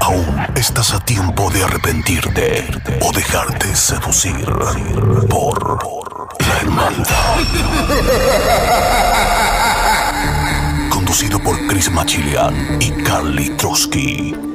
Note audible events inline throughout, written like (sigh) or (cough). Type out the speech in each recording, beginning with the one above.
Aún estás a tiempo de arrepentirte o dejarte seducir por la hermandad. Conducido por Chris Machilian y Carly Trotsky.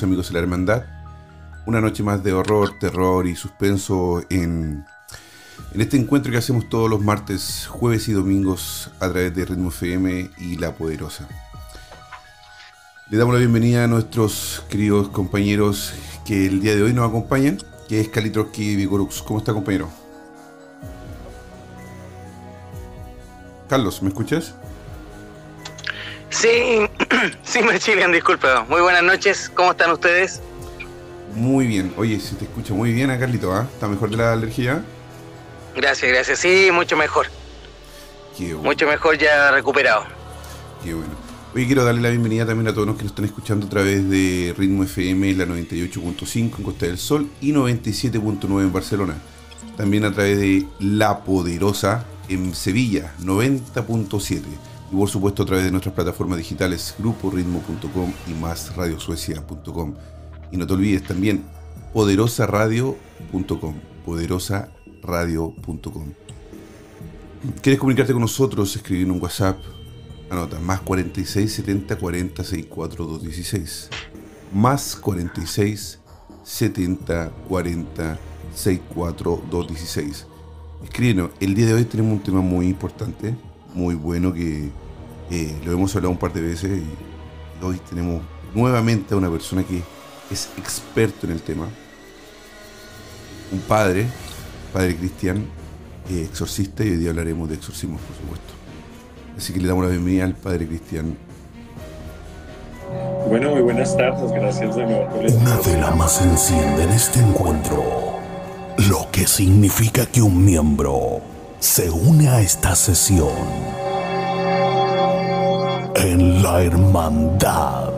Amigos de la Hermandad. Una noche más de horror, terror y suspenso en, en este encuentro que hacemos todos los martes, jueves y domingos a través de Ritmo FM y La Poderosa. Le damos la bienvenida a nuestros queridos compañeros que el día de hoy nos acompañan, que es Kalitroski y Vigorux. ¿Cómo está, compañero? Carlos, ¿me escuchas? Sí, (clears throat) sí, me chilean, disculpa. Muy buenas noches, ¿cómo están ustedes? Muy bien. Oye, se te escucha muy bien a Carlito, ¿ah? ¿Está mejor de la alergia? Gracias, gracias. Sí, mucho mejor. Qué bueno. Mucho mejor ya recuperado. Qué bueno. Hoy quiero darle la bienvenida también a todos los que nos están escuchando a través de Ritmo FM, la 98.5 en Costa del Sol y 97.9 en Barcelona. También a través de La Poderosa en Sevilla, 90.7. Y por supuesto a través de nuestras plataformas digitales, gruporitmo.com y más radiosuecia.com. Y no te olvides también poderosaradio.com, poderosaradio.com. ¿Quieres comunicarte con nosotros? Escribir un WhatsApp. Anota, más 46 70 40 64 216. Más 46 70 40 64 216. Escríbenos, el día de hoy tenemos un tema muy importante, muy bueno que eh, lo hemos hablado un par de veces y hoy tenemos nuevamente a una persona que es experto en el tema. Un padre, padre cristian, eh, exorcista y hoy día hablaremos de exorcismo, por supuesto. Así que le damos la bienvenida al padre cristian. Bueno, muy buenas tardes, gracias de nuevo por Una vela más se enciende en este encuentro, lo que significa que un miembro se une a esta sesión en la hermandad.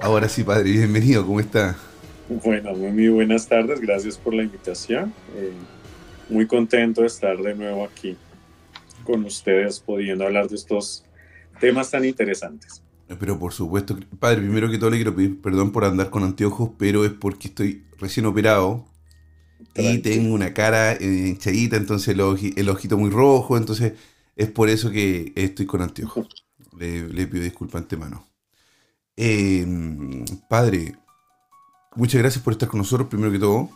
Ahora sí, padre, bienvenido, ¿cómo está? Bueno, muy, buenas tardes, gracias por la invitación. Eh, muy contento de estar de nuevo aquí con ustedes, pudiendo hablar de estos temas tan interesantes. Pero por supuesto, padre, primero que todo le quiero pedir perdón por andar con anteojos, pero es porque estoy recién operado y tengo una cara eh, hinchadita, entonces el, oji- el ojito muy rojo, entonces es por eso que estoy con anteojos. Le, le pido disculpas antemano. Eh, padre, muchas gracias por estar con nosotros, primero que todo.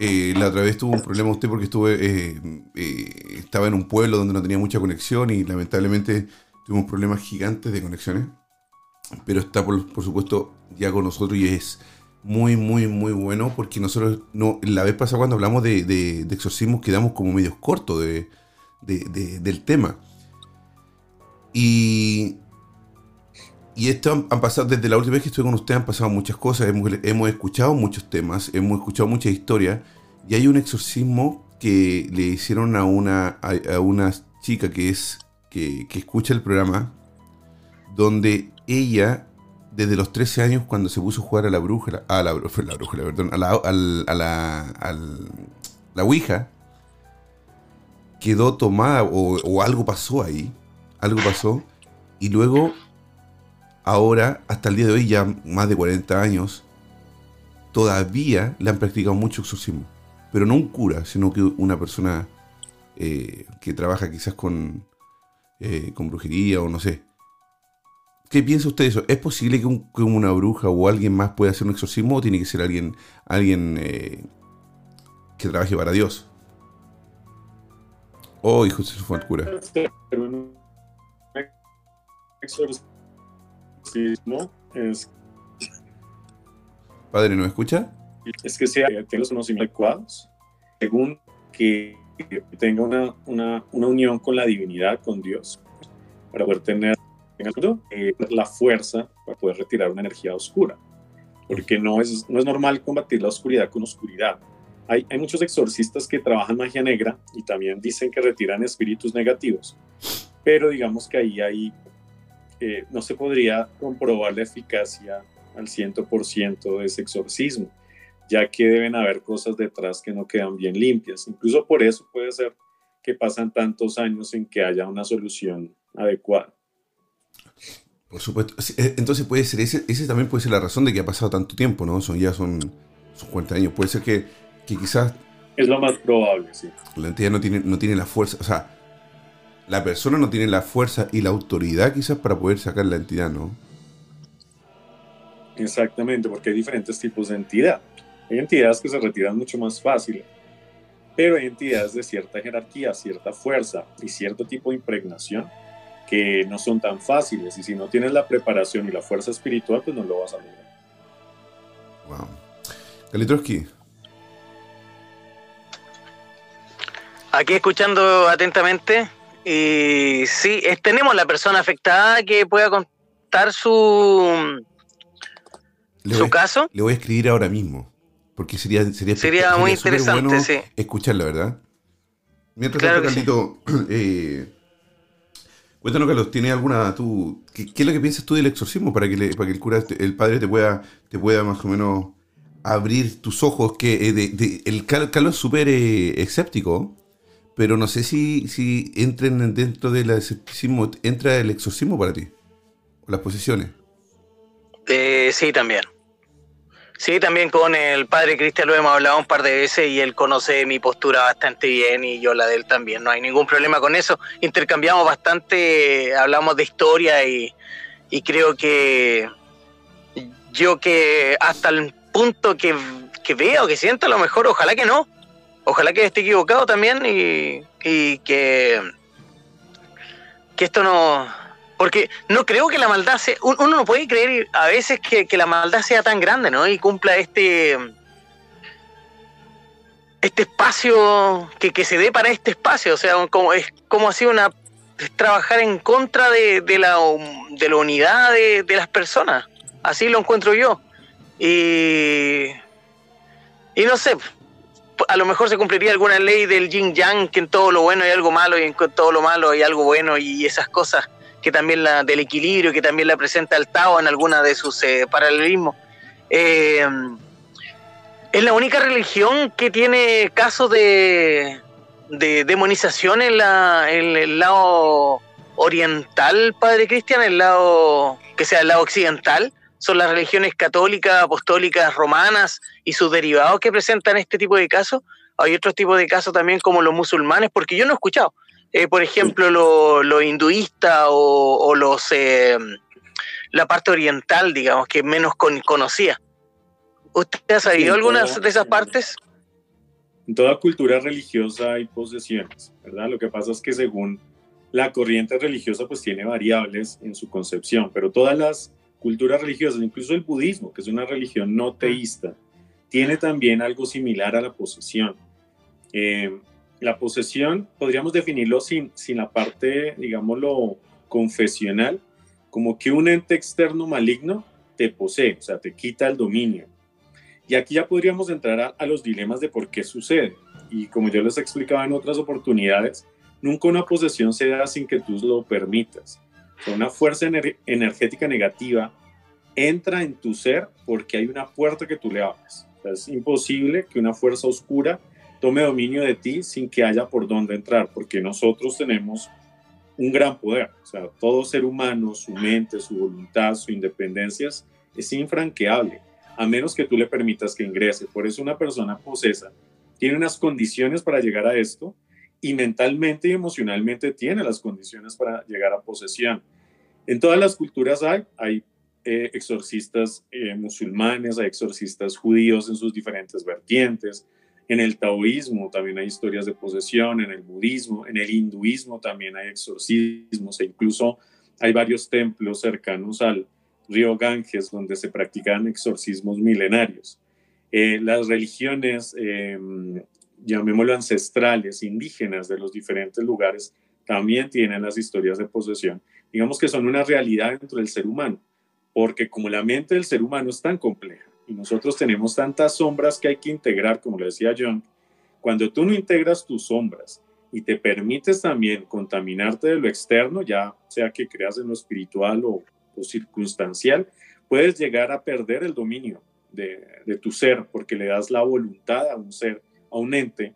Eh, la otra vez tuvo un problema usted porque estuve, eh, eh, estaba en un pueblo donde no tenía mucha conexión y lamentablemente tuvimos problemas gigantes de conexiones. Pero está, por, por supuesto, ya con nosotros y es muy, muy, muy bueno porque nosotros, no, la vez pasada cuando hablamos de, de, exorcismos quedamos como medios cortos de- de- del tema. Y, y esto han, pasado, desde la última vez que estuve con usted han pasado muchas cosas, hemos, hemos escuchado muchos temas, hemos escuchado muchas historias. Y hay un exorcismo que le hicieron a una, a, una chica que es que, que escucha el programa donde ella desde los 13 años cuando se puso a jugar a la bruja, a la, bru- (laughs) la brújula, perdón, a la, al- a la, al- la Ouija, quedó tomada o, o algo pasó ahí, algo pasó, y luego, ahora, hasta el día de hoy, ya más de 40 años, todavía le han practicado mucho exorcismo, pero no un cura, sino que una persona eh, que trabaja quizás con, eh, con brujería o no sé. ¿Qué piensa usted de eso? ¿Es posible que, un- que una bruja o alguien más pueda hacer un exorcismo o tiene que ser alguien, alguien eh, que trabaje para Dios. Oh, hijo se fue al cura. Exorcismo es. Padre, ¿no escucha? Es que sea, tenga los conocimientos adecuados, según que tenga una, una, una, unión con la divinidad, con Dios, para poder tener eh, la fuerza para poder retirar una energía oscura. Porque no es, no es normal combatir la oscuridad con oscuridad. Hay, hay muchos exorcistas que trabajan magia negra y también dicen que retiran espíritus negativos, pero digamos que ahí, ahí eh, no se podría comprobar la eficacia al 100% de ese exorcismo, ya que deben haber cosas detrás que no quedan bien limpias. Incluso por eso puede ser que pasan tantos años sin que haya una solución adecuada. Por supuesto. Eh, entonces puede ser, ese, ese también puede ser la razón de que ha pasado tanto tiempo, ¿no? Son ya son, son 40 años. Puede ser que, que quizás... Es lo más probable, sí. La entidad no tiene, no tiene la fuerza, o sea, la persona no tiene la fuerza y la autoridad quizás para poder sacar la entidad, ¿no? Exactamente, porque hay diferentes tipos de entidad. Hay entidades que se retiran mucho más fácil, pero hay entidades de cierta jerarquía, cierta fuerza y cierto tipo de impregnación que no son tan fáciles y si no tienes la preparación y la fuerza espiritual, pues no lo vas a lograr. Wow. Aquí escuchando atentamente. Y sí, tenemos la persona afectada que pueda contar su, su caso. Le voy a escribir ahora mismo. Porque sería, sería, sería muy interesante, bueno sí. escucharla, ¿verdad? Mientras claro tanto, eh, Cuéntanos, Carlos, ¿tienes alguna tú? ¿qué, es lo que piensas tú del exorcismo para que, para que el cura, el padre te pueda, te pueda más o menos abrir tus ojos? Que eh, el Carlos es súper eh, escéptico, pero no sé si, si entren dentro del escepticismo, entra el exorcismo para ti, o las posesiones. Eh, sí, también. Sí, también con el padre Cristian lo hemos hablado un par de veces y él conoce mi postura bastante bien y yo la de él también. No hay ningún problema con eso. Intercambiamos bastante, hablamos de historia y, creo que yo que hasta el punto que, que veo, que siento, a lo mejor, ojalá que no. Ojalá que esté equivocado también y, y que, que esto no, porque no creo que la maldad sea. Uno no puede creer a veces que, la maldad sea tan grande, ¿no? Y cumpla este. Este espacio que, se dé para este espacio. O sea, como, es como así una. trabajar en contra de, la, de la unidad de, de las personas. Así lo encuentro yo. Y. Y no sé, a lo mejor se cumpliría alguna ley del yin yang, que en todo lo bueno hay algo malo y en todo lo malo hay algo bueno y esas cosas que también la del equilibrio, que también la presenta el Tao en alguna de sus eh, paralelismos. Eh, es la única religión que tiene casos de, de demonización en, la, el lado oriental, Padre Cristian, el lado que sea el lado occidental, son las religiones católicas, apostólicas, romanas y sus derivados que presentan este tipo de casos. Hay otros tipos de casos también como los musulmanes, porque yo no he escuchado. Eh, por ejemplo, los lo hinduistas o, los eh, la parte oriental, digamos, que menos conocía. ¿Usted ha sabido algunas de esas partes? En toda cultura religiosa hay posesiones, ¿verdad? Lo que pasa es que según la corriente religiosa, pues tiene variables en su concepción, pero todas las culturas religiosas, incluso el budismo, que es una religión no teísta, tiene también algo similar a la posesión. Eh, la posesión podríamos definirlo sin, sin la parte, digámoslo, confesional, como que un ente externo maligno te posee, o sea, te quita el dominio. Y aquí ya podríamos entrar a, los dilemas de por qué sucede. Y como yo les explicaba en otras oportunidades, nunca una posesión se da sin que tú lo permitas. Una fuerza energética negativa entra en tu ser porque hay una puerta que tú le abres. es imposible que una fuerza oscura tome dominio de ti sin que haya por dónde entrar, porque nosotros tenemos un gran poder. O sea, todo ser humano, su mente, su voluntad, su independencia es infranqueable, a menos que tú le permitas que ingrese. Por eso una persona posesa tiene unas condiciones para llegar a esto y mentalmente y emocionalmente tiene las condiciones para llegar a posesión. En todas las culturas hay, hay eh, exorcistas eh, musulmanes, hay exorcistas judíos en sus diferentes vertientes, En el taoísmo también hay historias de posesión, en el budismo, en el hinduismo también hay exorcismos e incluso hay varios templos cercanos al río Ganges donde se practican exorcismos milenarios. Eh, las religiones, eh, llamémoslo ancestrales, indígenas de los diferentes lugares, también tienen las historias de posesión. Digamos que son una realidad dentro del ser humano, porque como la mente del ser humano es tan compleja y nosotros tenemos tantas sombras que hay que integrar, como lo decía John, cuando tú no integras tus sombras y te permites también contaminarte de lo externo, ya sea que creas en lo espiritual o, circunstancial, puedes llegar a perder el dominio de, tu ser porque le das la voluntad a un ser, a un ente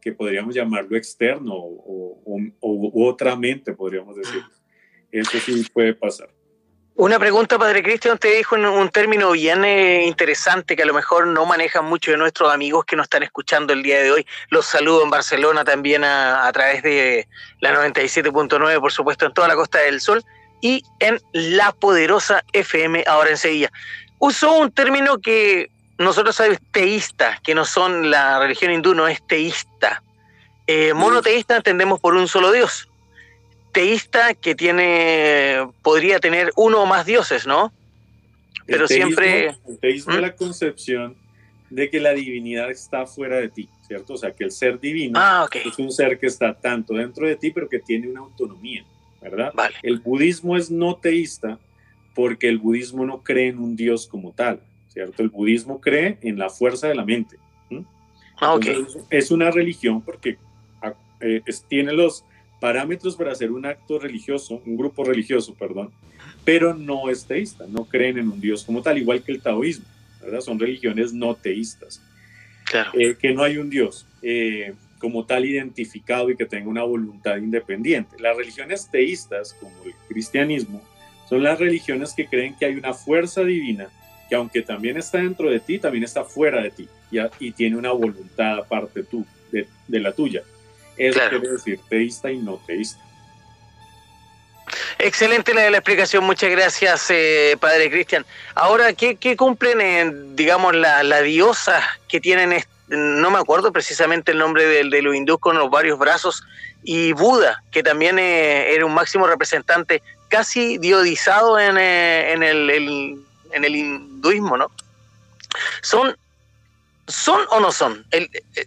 que podríamos llamarlo externo o, o otra mente, podríamos decir. Eso sí puede pasar. Una pregunta, Padre Cristian, te dijo en un término bien eh, interesante que a lo mejor no manejan muchos de nuestros amigos que nos están escuchando el día de hoy. Los saludo en Barcelona también a, través de la 97.9, por supuesto, en toda la Costa del Sol y en la poderosa FM ahora en Sevilla. Usó un término que nosotros sabemos teísta, que no son la religión hindú, no es teísta. Eh, monoteísta entendemos por un solo Dios teísta que tiene, podría tener uno o más dioses, ¿no? Pero siempre... El teísmo es ¿Mm? la concepción de que la divinidad está fuera de ti, ¿cierto? O sea, que el ser divino ah, es un ser que está tanto dentro de ti, pero que tiene una autonomía, ¿verdad? El budismo es no teísta porque el budismo no cree en un dios como tal, ¿cierto? El budismo cree en la fuerza de la mente. Ah, es una religión porque eh, tiene los parámetros para hacer un acto religioso, un grupo religioso, perdón, pero no es teísta, no creen en un Dios como tal, igual que el taoísmo, ¿verdad? Son religiones no teístas. Claro. Eh, que no hay un Dios eh, como tal identificado y que tenga una voluntad independiente. Las religiones teístas, como el cristianismo, son las religiones que creen que hay una fuerza divina que aunque también está dentro de ti, también está fuera de ti y, y tiene una voluntad aparte tú, de, de la tuya. Eso quiere decir teísta y no teísta. Excelente la, la, explicación, muchas gracias, eh, Padre Cristian. Ahora, ¿qué, cumplen, digamos, la, la, diosa que tienen, no me acuerdo precisamente el nombre de, de los hindús con los varios brazos, y Buda, que también eh, era un máximo representante casi diodizado en, eh, en, el, en el hinduismo, ¿no? ¿Son, son o no son?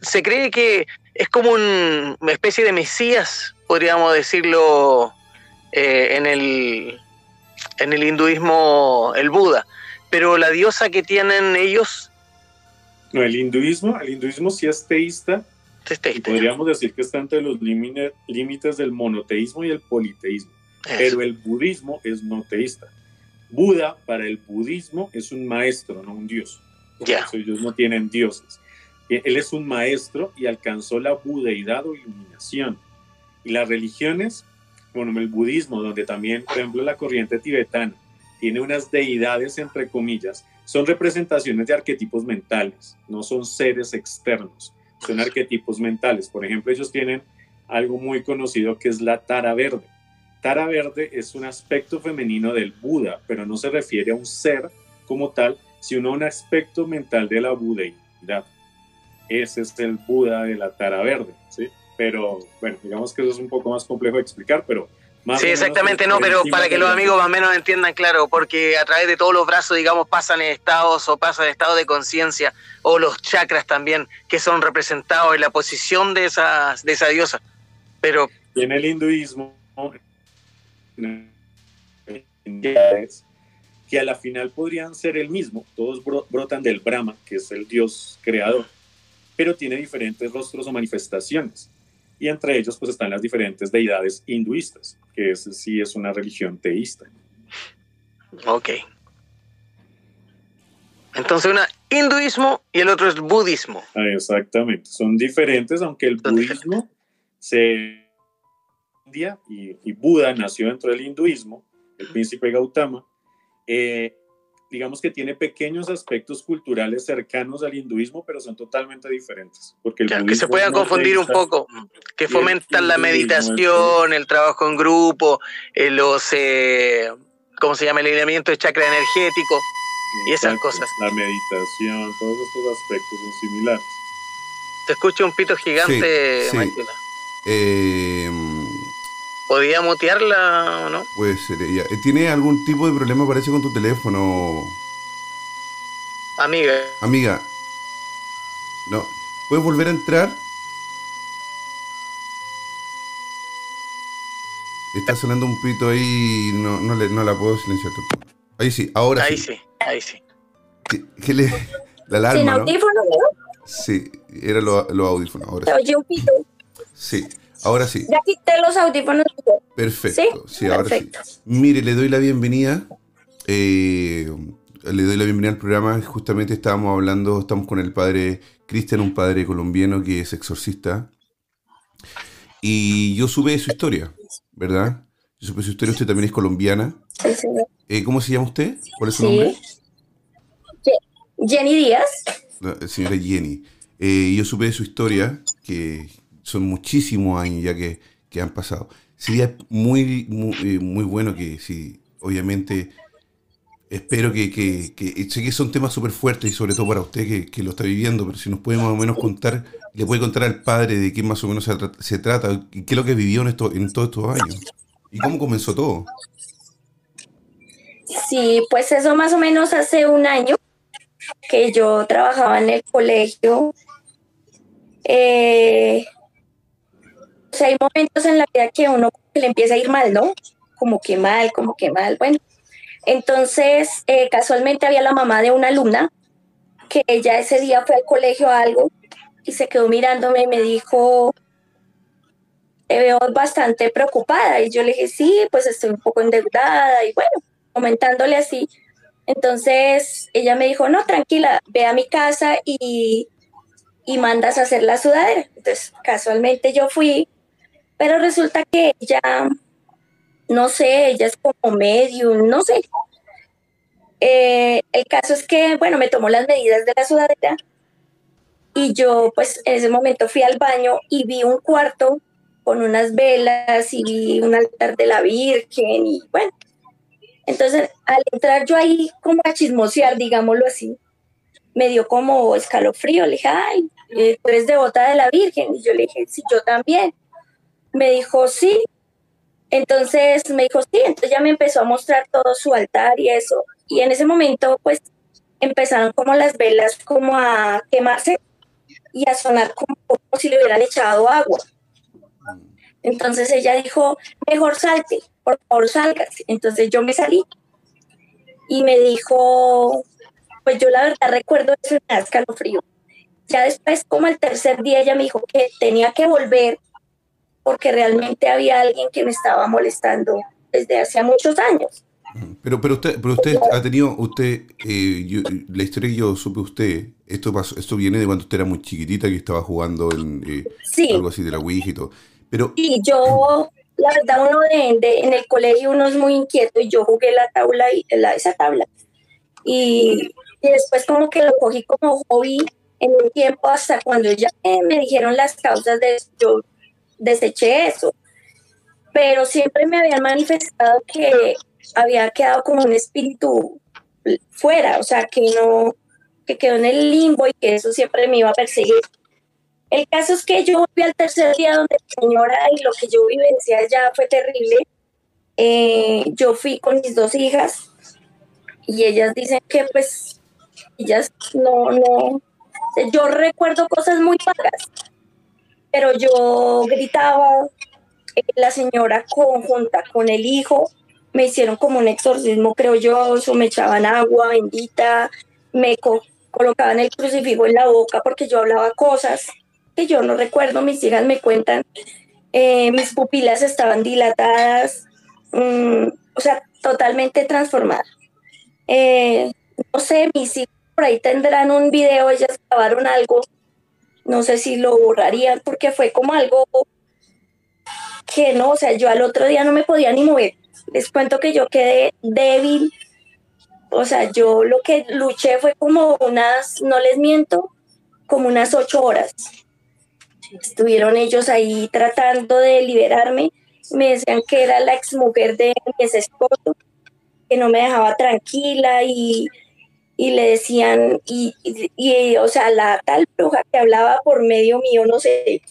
se cree que es como una especie de mesías, podríamos decirlo, eh, en, el, en el hinduismo, el Buda. Pero la diosa que tienen ellos... No, el hinduismo, el hinduismo sí es teísta. Es teísta podríamos decir que está entre los límites del monoteísmo y el politeísmo. Pero el budismo es no teísta. Buda, para el budismo, es un maestro, no un dios. Ya. Ellos no tienen dioses. Él es un maestro y alcanzó la budeidad o iluminación. Y las religiones, bueno, el budismo, donde también, por ejemplo, la corriente tibetana tiene unas deidades, entre comillas, son representaciones de arquetipos mentales, no son seres externos, son arquetipos mentales. Por ejemplo, ellos tienen algo muy conocido que es la tara verde. Tara verde es un aspecto femenino del Buda, pero no se refiere a un ser como tal, sino a un aspecto mental de la budeidad ese es el Buda de la Tara Verde, ¿sí? Pero bueno, digamos que eso es un poco más complejo de explicar, pero más sí, exactamente, no, pero para que los amigos más o menos entiendan, claro, porque a través de todos los brazos, digamos, pasan estados o pasan estados de conciencia, o los chakras también, que son representados en la posición de, esas, de esa diosa. Pero... Y en el hinduismo, que a la final podrían ser el mismo, todos brotan del Brahma, que es el dios creador pero tiene diferentes rostros o manifestaciones. Y entre ellos pues están las diferentes deidades hinduistas, que es, sí es una religión teísta. Ok. Entonces una hinduismo y el otro es budismo. Ah, exactamente, son diferentes, aunque el budismo se... India y, y, Buda nació dentro del hinduismo, el príncipe Gautama, eh, digamos que tiene pequeños aspectos culturales cercanos al hinduismo, pero son totalmente diferentes. Porque que se puedan confundir un poco, que fomentan la meditación, el trabajo en grupo, eh, los, eh, ¿cómo se llama? El alineamiento de chakra energético y esas cosas. La meditación, todos estos aspectos son similares. Te escucho un pito gigante, Sí, sí. Maquila. Eh, ¿Podía mutearla o no? puede ser ella. Eh, ¿Tiene algún tipo de problema, parece, con tu teléfono, Amiga, amiga? No. ¿Puedes volver a entrar? Está sonando un pito ahí y no, no, le- no la puedo silenciar. Ahí sí, ahora ahí sí. sí, ahí sí. ¿Qué- qué le- La Sin alarma, ¿no? audífonos, ¿no? Sí, era los lo audífonos. Ahora sí. oye un pito. Sí, ahora sí. Ya quité los audífonos. Perfecto. Sí, ¿Sí? ahora Perfecto. sí. Mire, le doy la bienvenida. eh, le doy la bienvenida al programa. Justamente estábamos hablando, estamos con el padre Cristian, un padre colombiano que es exorcista. Y yo supe de su historia, ¿verdad? Yo supe de su historia. Usted también es colombiana. Sí. Eh, ¿Cómo se llama usted? ¿Cuál es su nombre? Jenny Díaz. La señora Jenny. Eh, yo supe de su historia, que son muchísimos años ya que, que han pasado. Sería muy, muy, eh, muy bueno que, si, obviamente, espero que, que, sé que son temas súper fuertes y sobre todo para usted que, que lo está viviendo, pero si nos puede más o menos contar, le puede contar al padre de qué más o menos se trata y qué es lo que vivió en, esto, en todos estos años. ¿Y cómo comenzó todo? Sí, pues eso más o menos hace un año que yo trabajaba en el colegio. Eh, sea, hay momentos en la vida que uno le empieza a ir mal, ¿no? Como que mal, como que mal. Bueno, entonces eh, casualmente había la mamá de una alumna que ella ese día fue al colegio a algo y se quedó mirándome y me dijo, te veo bastante preocupada. Y yo le dije, sí, pues estoy un poco endeudada y bueno, comentándole así. Entonces ella me dijo, no, tranquila, ve a mi casa y, y mandas a hacer la sudadera. Entonces casualmente yo fui, pero resulta que ella, no sé, ella es como medium, no sé. Eh, el caso es que, bueno, me tomó las medidas de la sudadera y yo pues en ese momento fui al baño y vi un cuarto con unas velas y vi un altar de la Virgen y bueno. Entonces, al entrar yo ahí como a chismosear, digámoslo así, me dio como escalofrío. Le dije, ay, eh, tú eres devota de la Virgen. Y yo le dije, sí, yo también. Me dijo, sí. Entonces me dijo, sí. Entonces ya me empezó a mostrar todo su altar y eso. Y en ese momento, pues, empezaron como las velas como a quemarse y a sonar como, como si le hubieran echado agua. Entonces ella dijo, mejor salte, por favor sálgase. Entonces yo me salí y me dijo, pues yo la verdad recuerdo eso me da escalofrío. Ya después, como el tercer día, ella me dijo que tenía que volver porque realmente había alguien que me estaba molestando desde hacía muchos años. Pero, pero usted, pero usted ha tenido, usted, eh, yo- la historia que yo supe usted, esto pasó, esto viene de cuando usted era muy chiquitita que estaba jugando en eh, Sí, algo así de la Ouija y todo. Pero, y yo, la verdad, uno de, de- en el colegio uno es muy inquieto y yo jugué la tabla, y, la, esa tabla. Y, y después como que lo cogí como hobby en un tiempo hasta cuando ya me dijeron las causas de eso, yo deseché eso. Pero siempre me habían manifestado que había quedado como un espíritu fuera, o sea, que no, que quedó en el limbo y que eso siempre me iba a perseguir. El caso es que yo volví al tercer día donde la señora y lo que yo vivencié allá fue terrible. Eh, yo fui con mis dos hijas y ellas dicen que pues ellas no, no, yo recuerdo cosas muy vagas, pero yo gritaba, eh, la señora conjunta con el hijo, me hicieron como un exorcismo, creo yo, me echaban agua bendita, me co- colocaban el crucifijo en la boca porque yo hablaba cosas que yo no recuerdo, mis hijas me cuentan, eh, mis pupilas estaban dilatadas, mm, o sea, totalmente transformadas. Eh, no sé, mis hijas por ahí tendrán un video, ellas grabaron algo, no sé si lo borrarían porque fue como algo que no, o sea, yo al otro día no me podía ni mover. Les cuento que yo quedé débil, o sea, yo lo que luché fue como unas, no les miento, como unas ocho horas. Estuvieron ellos ahí tratando de liberarme, me decían que era la exmujer de mi ex esposo, que no me dejaba tranquila y, y le decían, y, y, o sea, la tal bruja que hablaba por medio mío, no sé,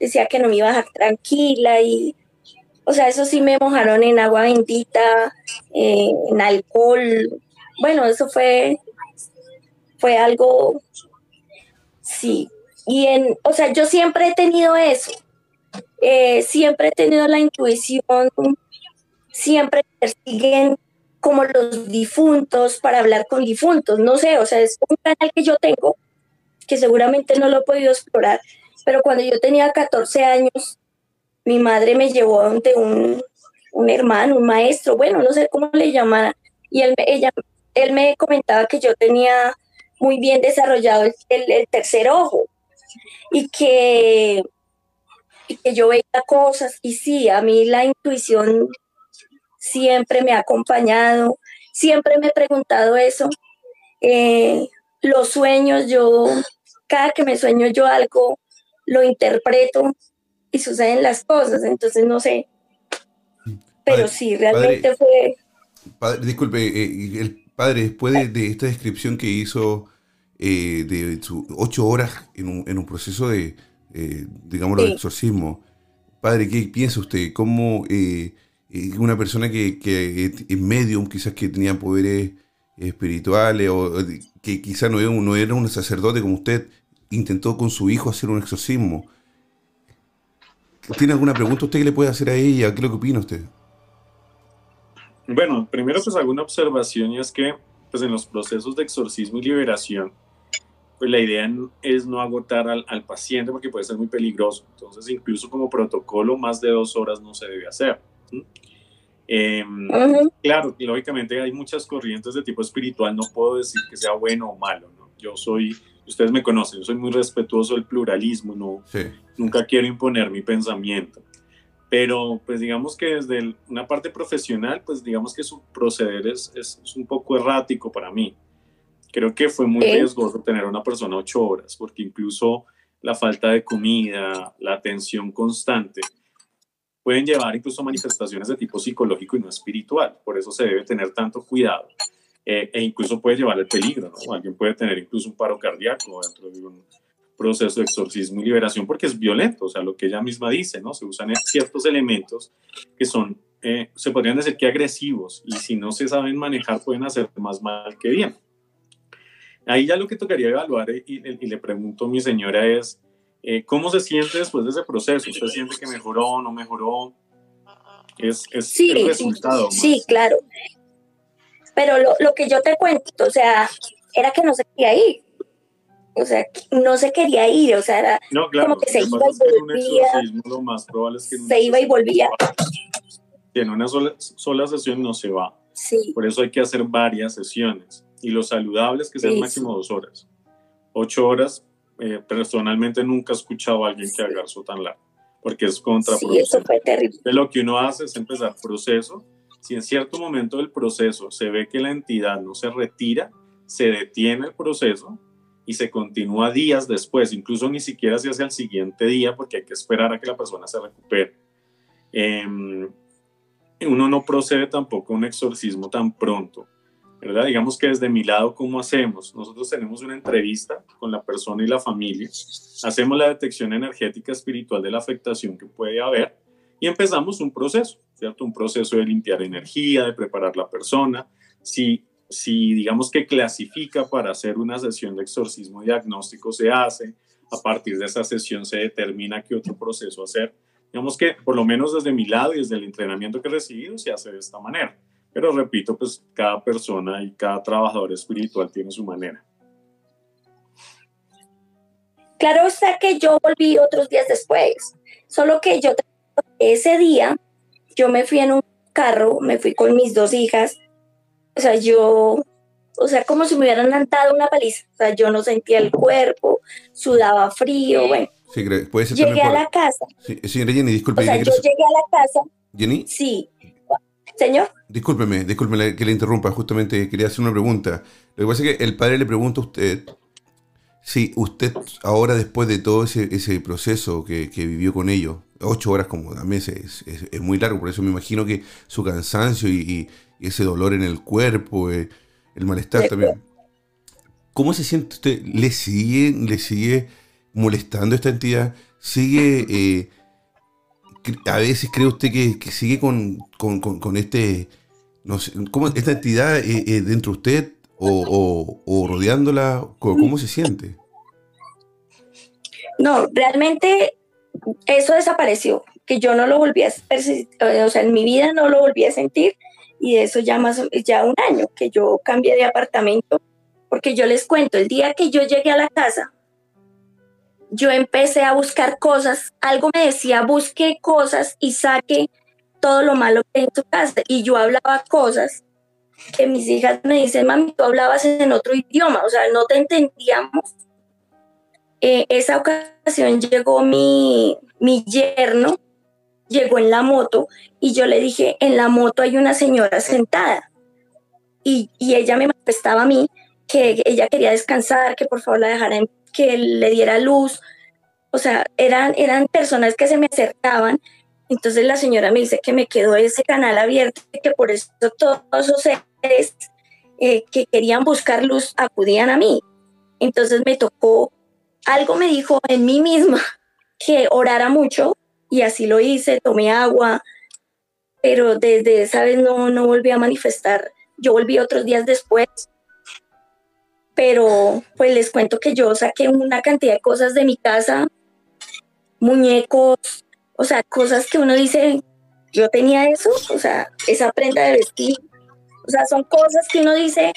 decía que no me iba a dejar tranquila y, o sea, eso sí me mojaron en agua bendita, eh, en alcohol. Bueno, eso fue, fue algo, sí. Y en, o sea, yo siempre he tenido eso. Eh, siempre he tenido la intuición, siempre persiguen como los difuntos para hablar con difuntos. No sé, o sea, es un canal que yo tengo que seguramente no lo he podido explorar, pero cuando yo tenía 14 años, mi madre me llevó ante un, un hermano, un maestro, bueno, no sé cómo le llamara, y él, ella, él me comentaba que yo tenía muy bien desarrollado el, el, tercer ojo y que, y que yo veía cosas, y sí, a mí la intuición siempre me ha acompañado, siempre me he preguntado eso. Eh, los sueños, yo, cada que me sueño yo algo, lo interpreto y suceden las cosas, entonces no sé. Pero sí, realmente fue... disculpe, eh, el padre, después de, esta descripción que hizo eh, de ocho horas en un, en un proceso de, eh, digámoslo, de exorcismo, padre, ¿qué piensa usted? ¿Cómo una persona que, que es medium, quizás que tenía poderes espirituales o que quizás no, no era un sacerdote como usted, intentó con su hijo hacer un exorcismo. ¿Tiene alguna pregunta usted que le puede hacer a ella? ¿Qué es lo que opina usted? Bueno, primero pues alguna observación y es que pues en los procesos de exorcismo y liberación, pues la idea es no agotar al paciente porque puede ser muy peligroso. Entonces incluso como protocolo más de dos horas no se debe hacer. Em, claro, lógicamente hay muchas corrientes de tipo espiritual, no puedo decir que sea bueno o malo, ¿no? Yo soy ustedes me conocen, yo soy muy respetuoso del pluralismo, no, nunca quiero imponer mi pensamiento. Pero pues digamos que desde una parte profesional, pues digamos que su proceder es, es, un poco errático para mí. Creo que fue muy riesgoso tener a una persona ocho horas, porque incluso la falta de comida, la atención constante, pueden llevar incluso manifestaciones de tipo psicológico y no espiritual. Por eso se debe tener tanto cuidado. Eh, e incluso puede llevar al peligro, ¿no? Alguien puede tener incluso un paro cardíaco dentro de un proceso de exorcismo y liberación porque es violento, o sea, lo que ella misma dice, ¿no? Se usan ciertos elementos que son, eh, se podrían decir que agresivos y si no se saben manejar pueden hacer más mal que bien. Ahí ya lo que tocaría evaluar eh, y, le pregunto a mi señora es, ¿cómo se siente después de ese proceso? ¿Usted siente que mejoró o no mejoró? Es, es sí, el resultado. Sí, claro. Pero lo, lo que yo te cuento, o sea, era que no se quería ir. O sea, no se quería ir, o sea, era como que se iba y volvía. Lo más probable es que se iba y volvía. En una sola, sola, sesión no se va. Sí. Por eso hay que hacer varias sesiones. Y lo saludable es que sean máximo dos horas. Ocho horas, eh, personalmente nunca he escuchado a alguien que haga eso tan largo, porque es contraproducente. Sí, eso fue terrible. lo que uno hace es empezar proceso si en cierto momento del proceso se ve que la entidad no se retira, se detiene el proceso y se continúa días después, incluso ni siquiera se hace al siguiente día porque hay que esperar a que la persona se recupere. Em, uno no procede tampoco a un exorcismo tan pronto, ¿verdad? Digamos que desde mi lado, ¿cómo hacemos? Nosotros tenemos una entrevista con la persona y la familia, hacemos la detección energética espiritual de la afectación que puede haber y empezamos un proceso, ¿cierto? Un proceso de limpiar energía, de preparar la persona. Si, si digamos que clasifica para hacer una sesión de exorcismo diagnóstico, se hace. A partir de esa sesión se determina qué otro proceso hacer. Digamos que por lo menos desde mi lado y desde el entrenamiento que he recibido se hace de esta manera. Pero repito, pues cada persona y cada trabajador espiritual tiene su manera. Claro está que yo volví otros días después, solo que yo ese día yo me fui en un carro, me fui con mis dos hijas, o sea, yo, o sea, como si me hubieran dado una paliza, o sea, yo no sentía el cuerpo, sudaba frío, bueno. Sí, puede ser llegué a la casa. Sí, señora Jenny, disculpe. O sea, yo llegué a la casa. ¿Jenny? Sí. Señor. Discúlpeme, discúlpeme que le interrumpa, justamente quería hacer una pregunta. Lo que pasa es que el padre le pregunta a usted si usted ahora después de todo ese, ese proceso que, que vivió con ellos, ocho horas como a meses es, es, muy largo, por eso me imagino que su cansancio y, ese dolor en el cuerpo, eh, el malestar también. ¿Cómo se siente usted? ¿Le sigue, le sigue molestando esta entidad? ¿Sigue, eh, a veces cree usted que, sigue con, este, no sé, ¿cómo, esta entidad eh, eh, dentro de usted o, rodeándola? ¿Cómo se siente? No, realmente eso desapareció, que yo no lo volví a, o sea, en mi vida no lo volví a sentir y eso ya más, ya un año que yo cambié de apartamento, porque yo les cuento, el día que yo llegué a la casa, yo empecé a buscar cosas, algo me decía, busque cosas y saque todo lo malo que hay en tu casa. Y yo hablaba cosas que mis hijas me dicen, mami, tú hablabas en otro idioma, o sea, no te entendíamos. Eh, esa ocasión llegó mi, mi yerno, llegó en la moto y yo le dije, en la moto hay una señora sentada. Y, y ella me manifestaba a mí que ella quería descansar, que por favor la dejara, que le diera luz. O sea, eran, eran personas que se me acercaban. Entonces la señora me dice que me quedó ese canal abierto, que por eso todos esos seres eh, que querían buscar luz acudían a mí. Entonces me tocó, algo me dijo en mí misma que orara mucho y así lo hice, tomé agua, pero desde esa vez no, no volví a manifestar. Yo volví otros días después pero pues les cuento que yo saqué una cantidad de cosas de mi casa, muñecos, o sea, cosas que uno dice, yo tenía eso, o sea, esa prenda de vestir, o sea, son cosas que uno dice,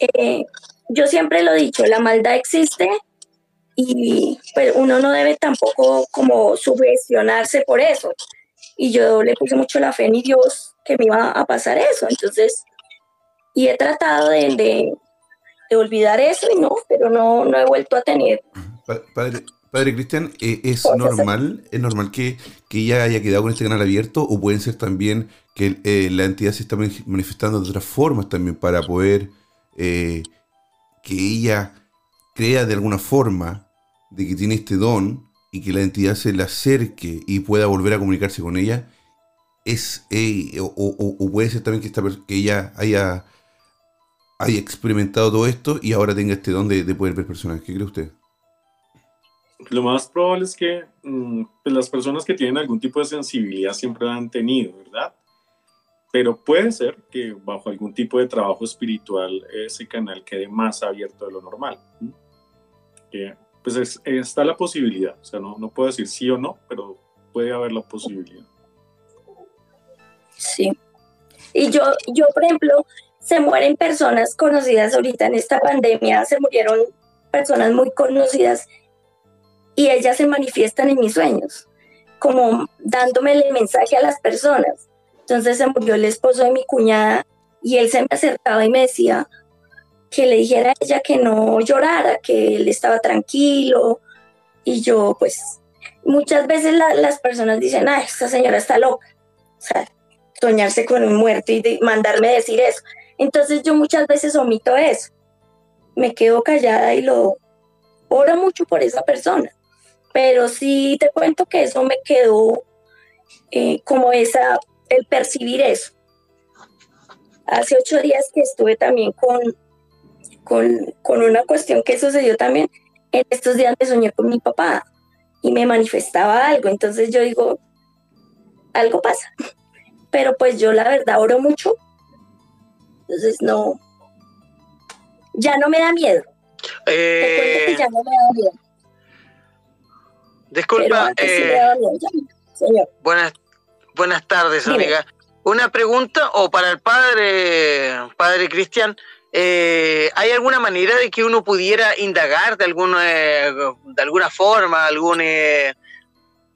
eh, yo siempre lo he dicho, la maldad existe y pues uno no debe tampoco como sugestionarse por eso. Y yo le puse mucho la fe en mi Dios que me iba a pasar eso. Entonces, y he tratado de, de olvidar eso y no, pero no, no he vuelto a tener. Padre, padre Cristian, eh, ¿es normal, es normal que, que, ella haya quedado con este canal abierto o puede ser también que eh, la entidad se está manifestando de otras formas también para poder eh, que ella crea de alguna forma de que tiene este don y que la entidad se le acerque y pueda volver a comunicarse con ella? Es, o, puede ser también que, esta, que ella haya haya experimentado todo esto y ahora tenga este don de, poder ver personas. ¿Qué cree usted? Lo más probable es que mm, pues, las personas que tienen algún tipo de sensibilidad siempre la han tenido, ¿verdad? Pero puede ser que bajo algún tipo de trabajo espiritual ese canal quede más abierto de lo normal. Que, pues está la posibilidad, o sea, no, no puedo decir sí o no, pero puede haber la posibilidad. Sí. Y yo, yo por ejemplo, se mueren personas conocidas ahorita en esta pandemia, se murieron personas muy conocidas y ellas se manifiestan en mis sueños, como dándome el mensaje a las personas. Entonces se murió el esposo de mi cuñada y él se me acercaba y me decía que le dijera a ella que no llorara, que él estaba tranquilo. Y yo, pues, muchas veces las personas dicen, ay, esta señora está loca. O sea, soñarse con un muerto y mandarme decir eso. Entonces yo muchas veces omito eso. Me quedo callada y lo oro mucho por esa persona. Pero sí te cuento que eso me quedó eh, como esa, el percibir eso. Hace ocho días que estuve también con, con, con una cuestión que sucedió también. En estos días me soñé con mi papá y me manifestaba algo. Entonces yo digo, algo pasa. (laughs) Pero pues yo la verdad oro mucho entonces no, ya no me da miedo. Eh, que ya no me da miedo. Disculpa, eh, Buenas, buenas tardes, amiga. Una pregunta, o para el padre, padre Cristian, eh, ¿hay alguna manera de que uno pudiera indagar de alguna, de alguna forma, algún,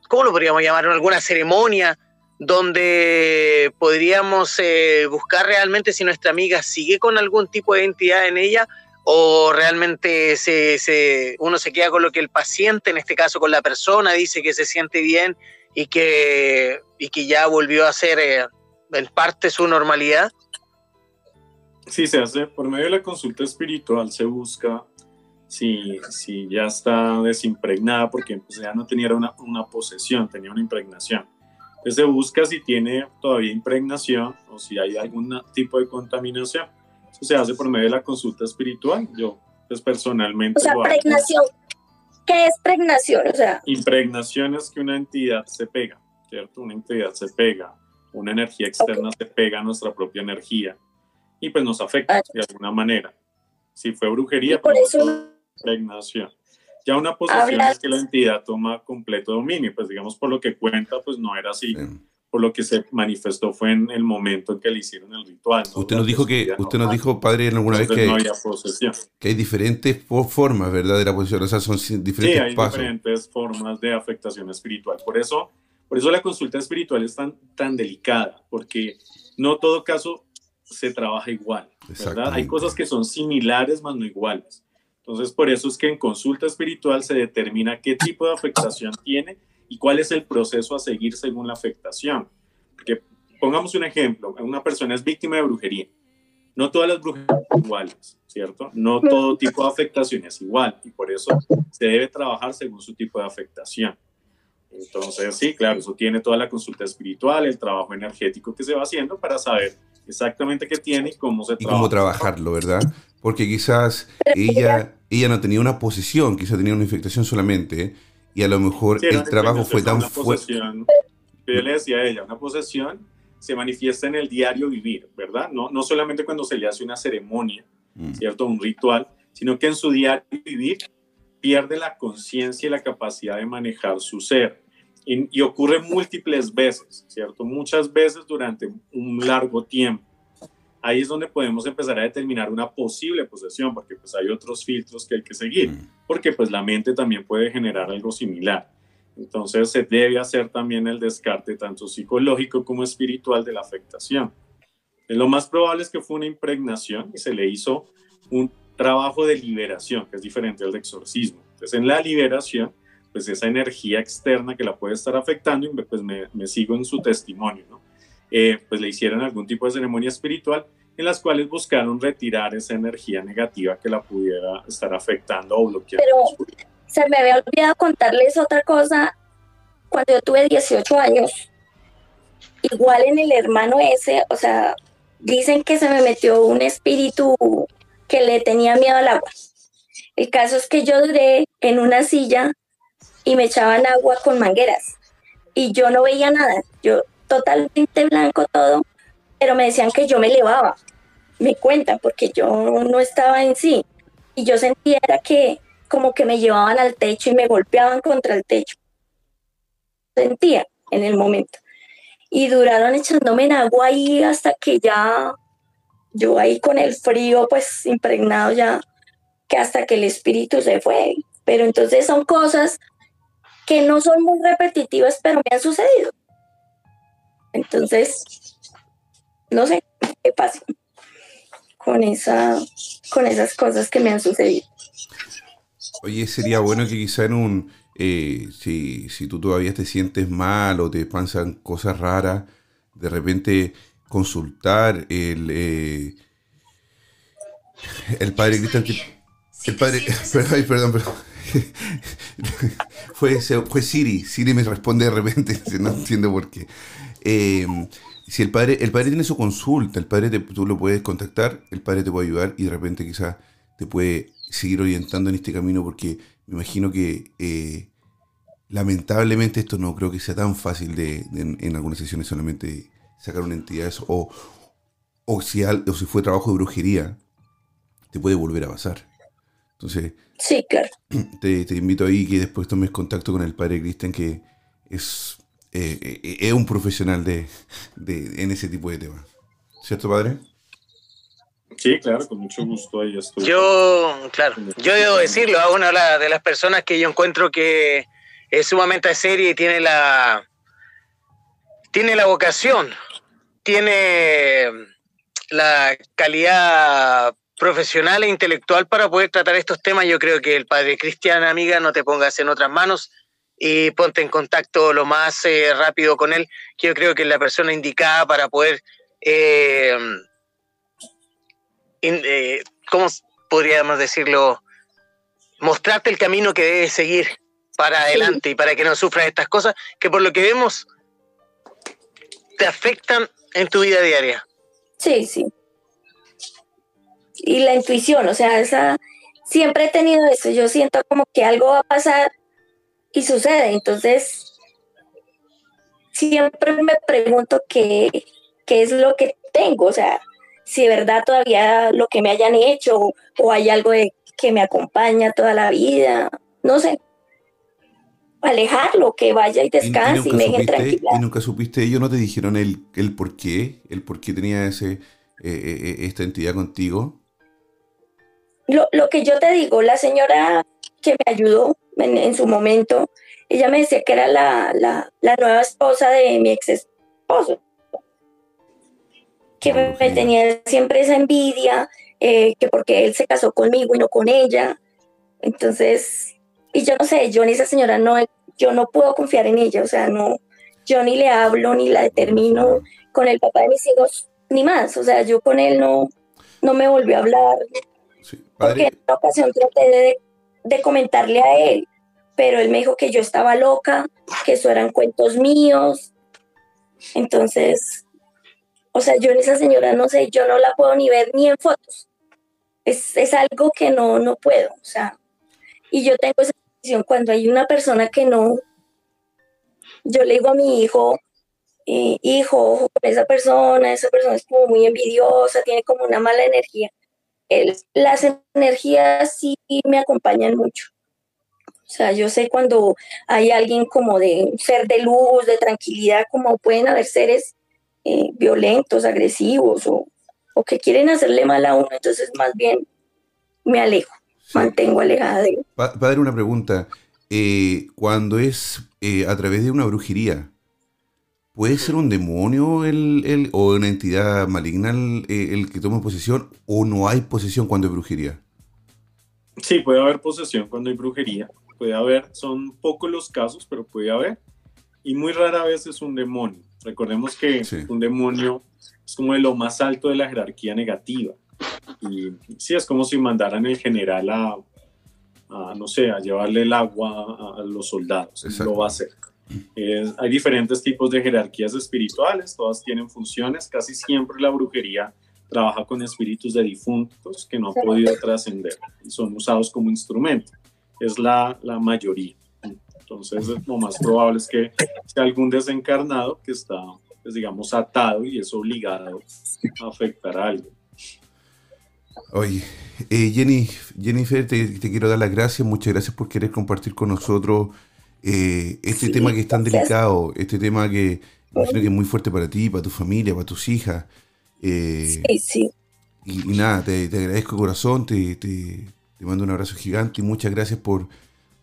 ¿cómo lo podríamos llamar? ¿Alguna ceremonia donde podríamos eh, buscar realmente si nuestra amiga sigue con algún tipo de entidad en ella o realmente se, uno se queda con lo que el paciente, en este caso con la persona, dice que se siente bien y que, y que ya volvió a ser eh, en parte su normalidad. Sí, se hace por medio de la consulta espiritual, se busca si, si ya está desimpregnada, porque pues, ya no tenía una, una posesión, tenía una impregnación entonces se busca si tiene todavía impregnación o si hay algún tipo de contaminación. se hace por medio de la consulta espiritual. Yo, pues personalmente... O sea, pregnación. ¿Qué es pregnación? O sea... Impregnación es que una entidad se pega, ¿cierto? Una entidad se pega, una energía externa se pega a nuestra propia energía y pues nos afecta ah. de alguna manera. Si fue brujería, por pues, eso... impregnación. Ya una posesión es que la entidad toma completo dominio, pues digamos por lo que cuenta, pues no era así. Por lo que se manifestó fue en el momento en que le hicieron el ritual. Usted nos dijo que, usted nos dijo, padre, en alguna vez que, que hay diferentes formas, ¿verdad? De la posesión, o sea, son diferentes sí, hay diferentes formas de afectación espiritual. Por eso, por eso la consulta espiritual es tan, tan delicada, porque no todo caso se trabaja igual, ¿verdad? Hay cosas que son similares, más no iguales. Entonces, por eso es que en consulta espiritual se determina qué tipo de afectación tiene y cuál es el proceso a seguir según la afectación. Porque pongamos un ejemplo, una persona es víctima de brujería. No todas las brujerías son iguales, ¿cierto? No todo tipo de afectación es igual y por eso se debe trabajar según su tipo de afectación. Entonces, sí, claro, eso tiene toda la consulta espiritual, el trabajo energético que se va haciendo para saber exactamente qué tiene y cómo se y cómo trabajarlo, ¿verdad? Porque quizás ella, ella no tenía una posición, quizás tenía una infectación solamente, y a lo mejor el trabajo fue tan fuerte. Yo le decía a ella, una posesión se manifiesta en el diario vivir, ¿verdad? No, no solamente cuando se le hace una ceremonia, mm. ¿cierto? Un ritual, sino que en su diario vivir pierde la conciencia y la capacidad de manejar su ser. Y, y, ocurre múltiples veces, ¿cierto? Muchas veces durante un largo tiempo. Ahí es donde podemos empezar a determinar una posible posesión, porque pues hay otros filtros que hay que seguir, mm. porque pues la mente también puede generar algo similar. Entonces se debe hacer también el descarte tanto psicológico como espiritual de la afectación. Lo más probable es que fue una impregnación y se le hizo un trabajo de liberación, que es diferente al de exorcismo. Entonces, en la liberación, pues esa energía externa que la puede estar afectando, y pues me, sigo en su testimonio, ¿no? Eh, pues le hicieron algún tipo de ceremonia espiritual en las cuales buscaron retirar esa energía negativa que la pudiera estar afectando o bloqueando. Pero se me había olvidado contarles otra cosa. Cuando yo tuve 18 años, igual en el hermano ese, o sea, dicen que se me metió un espíritu que le tenía miedo al agua. El caso es que yo duré en una silla y me echaban agua con mangueras y yo no veía nada, yo totalmente blanco todo, pero me decían que yo me elevaba, me cuentan, porque yo no estaba en sí y yo sentía que como que me llevaban al techo y me golpeaban contra el techo. Sentía en el momento. Y duraron echándome en agua ahí hasta que ya yo ahí con el frío pues impregnado ya, que hasta que el espíritu se fue. Pero entonces son cosas que no son muy repetitivas, pero me han sucedido. Entonces, no sé qué pasa con, esa, con esas cosas que me han sucedido. Oye, sería bueno que quizá en un, eh, si, si tú todavía te sientes mal o te pasan cosas raras, de repente consultar el, eh, el padre Cristian. El padre. Ay, perdón, perdón. (laughs) fue, fue Siri. Siri me responde de repente, (laughs) no entiendo por qué. Eh, si el padre, el padre tiene su consulta, el padre tú lo puedes contactar, el padre te puede ayudar y de repente quizás te puede seguir orientando en este camino porque me imagino que eh, lamentablemente esto no creo que sea tan fácil de, en algunas sesiones solamente sacar una entidad eso, o, o, si, o si fue trabajo de brujería, te puede volver a pasar. Entonces, sí, claro. (clears throat) Te, te invito ahí que después tomes contacto con el padre Cristian, que es, eh, eh, es un profesional de, de, en ese tipo de temas. ¿Cierto, padre? Sí, claro, con mucho gusto ahí estoy. Yo, claro, yo debo decirlo, a una de las personas que yo encuentro que es sumamente seria y tiene la, tiene la vocación tiene la calidad profesional e intelectual para poder tratar estos temas. Yo creo que el padre Cristian, amiga, no te pongas en otras manos y ponte en contacto lo más eh, rápido con él, que yo creo que es la persona indicada para poder, eh, eh, ¿cómo podríamos decirlo? Mostrarte el camino que debes seguir para adelante y para que no sufras estas cosas, que por lo que vemos te afectan en tu vida diaria. Sí, sí. y la intuición, o sea, esa, siempre he tenido eso, yo siento como que algo va a pasar y sucede, entonces siempre me pregunto qué, qué es lo que tengo, o sea, si de verdad todavía lo que me hayan hecho o hay algo que me acompaña toda la vida, no sé. Alejarlo, que vaya y descanse y, me dejen tranquila. Y nunca supiste, ellos no te dijeron el, el por qué, el por qué tenía ese, eh, eh, eh, esta entidad contigo. Lo, lo, que yo te digo, la señora que me ayudó en, su momento, ella me decía que era la, la, la nueva esposa de mi ex esposo. Que me, tenía siempre esa envidia, eh, que porque él se casó conmigo y no con ella. Entonces, y yo no sé, yo ni esa señora no, yo no puedo confiar en ella, o sea, no, yo ni le hablo ni la determino con el papá de mis hijos, ni más, o sea, yo con él no, no me volvió a hablar. porque en una ocasión traté de, de comentarle a él, pero él me dijo que yo estaba loca, que eso eran cuentos míos. Entonces, o sea, yo en esa señora no sé, yo no la puedo ni ver ni en fotos. Es, es algo que no, no puedo. O sea, y yo tengo esa sensación cuando hay una persona que no, yo le digo a mi hijo, eh, hijo, esa persona, esa persona es como muy envidiosa, tiene como una mala energía. Las energías sí me acompañan mucho. O sea, yo sé cuando hay alguien como de ser de luz, de tranquilidad, como pueden haber seres eh, violentos, agresivos o, que quieren hacerle mal a uno, entonces más bien me alejo, mantengo alejada de él. Padre, una pregunta. Eh, cuando es eh, a través de una brujería, ¿puede ser un demonio el, o una entidad maligna el, que toma posesión o no hay posesión cuando hay brujería? Sí, puede haber posesión cuando hay brujería. Puede haber, son pocos los casos, pero puede haber. Y muy rara vez es un demonio. Recordemos que un demonio es como de lo más alto de la jerarquía negativa. Y sí, es como si mandaran el general a, no sé, a llevarle el agua a, los soldados. Lo va a hacer. Hay diferentes tipos de jerarquías espirituales, todas tienen funciones. Casi siempre la brujería trabaja con espíritus de difuntos que no han podido trascender y son usados como instrumento. Es la, la mayoría. Entonces, lo más probable es que sea algún desencarnado que está, pues, digamos, atado y es obligado a afectar a alguien. Oye, eh, Jenny, Jennifer, te, quiero dar las gracias, muchas gracias por querer compartir con nosotros eh, este tema que es tan delicado, este tema que imagino que es muy fuerte para ti, para tu familia, para tus hijas. Eh, sí, sí. Y, nada, te, agradezco corazón, te, te, te mando un abrazo gigante y muchas gracias por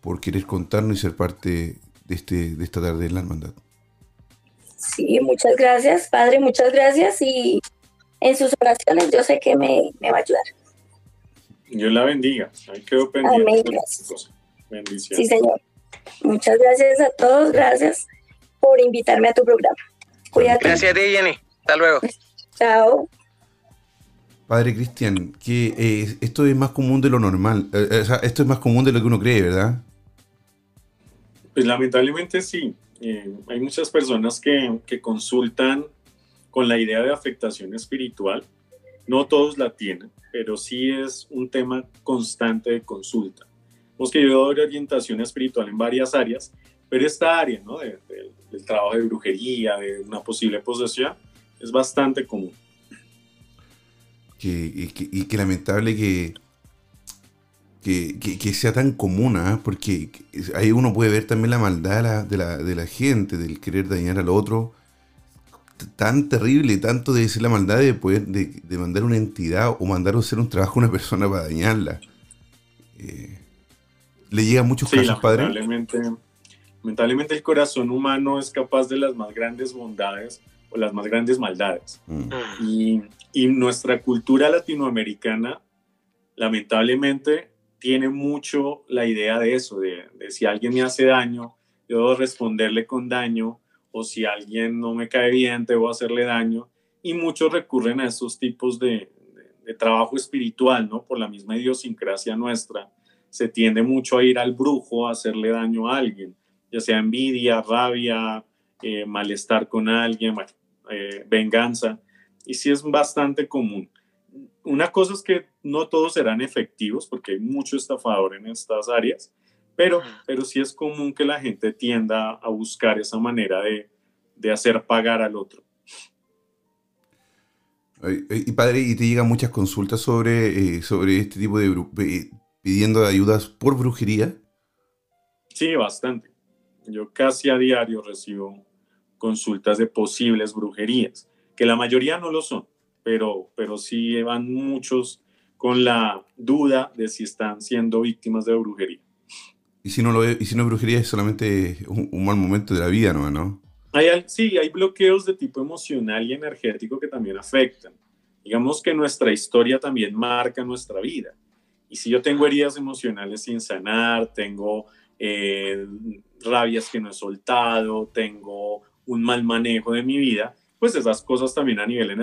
por querer contarnos y ser parte de, este, de esta tarde en la hermandad. Sí, muchas gracias, Padre, muchas gracias y en sus oraciones yo sé que me, va a ayudar. Dios la bendiga. Ahí quedo pendiente. Amén. Bendiciones. Sí, Señor. Muchas gracias a todos. Gracias por invitarme a tu programa. Cuídate. Gracias a ti, Jenny. Hasta luego. Chao. Padre Cristian, que eh, esto es más común de lo normal. Eh, eh, o sea, esto es más común de lo que uno cree, ¿verdad? Pues lamentablemente sí. hay muchas personas que, que, consultan con la idea de afectación espiritual. No todos la tienen, pero sí es un tema constante de consulta. Hemos que yo doy orientación espiritual en varias áreas, pero esta área ¿no? del trabajo de brujería, de una posible posesión, es bastante común y, que, lamentable que, que, sea tan común, ¿ah? porque ahí uno puede ver también la maldad de la, de la, gente, del querer dañar al otro. Tan terrible, tanto de ser la maldad de poder de, mandar una entidad o mandar a hacer un trabajo a una persona para dañarla. Eh, ¿Le llega muchos casos, padre? Lamentablemente el corazón humano es capaz de las más grandes bondades o las más grandes maldades. Mm. Y, y, nuestra cultura latinoamericana, lamentablemente, tiene mucho la idea de eso, de, de, si alguien me hace daño, yo debo responderle con daño, o si alguien no me cae bien, debo hacerle daño. Y muchos recurren a esos tipos de, de trabajo espiritual, ¿no? Por la misma idiosincrasia nuestra, se tiende mucho a ir al brujo a hacerle daño a alguien, ya sea envidia, rabia, eh, malestar con alguien, eh, venganza, y sí es bastante común. una cosa es que no todos serán efectivos porque hay mucho estafador en estas áreas, pero, pero sí es común que la gente tienda a buscar esa manera de, de hacer pagar al otro. Y padre, ¿y te llegan muchas consultas sobre, eh, sobre este tipo de pidiendo ayudas por brujería? Sí, bastante. Yo casi a diario recibo consultas de posibles brujerías, que la mayoría no lo son, pero, pero sí van muchos con la duda de si están siendo víctimas de brujería. Y si no lo y si no brujería es solamente un, mal momento de la vida, ¿no? ¿no? Hay, sí, hay bloqueos de tipo emocional y energético que también afectan. Digamos que nuestra historia también marca nuestra vida. Y si yo tengo heridas emocionales sin sanar, tengo eh, rabias que no he soltado, tengo un mal manejo de mi vida, pues esas cosas también a nivel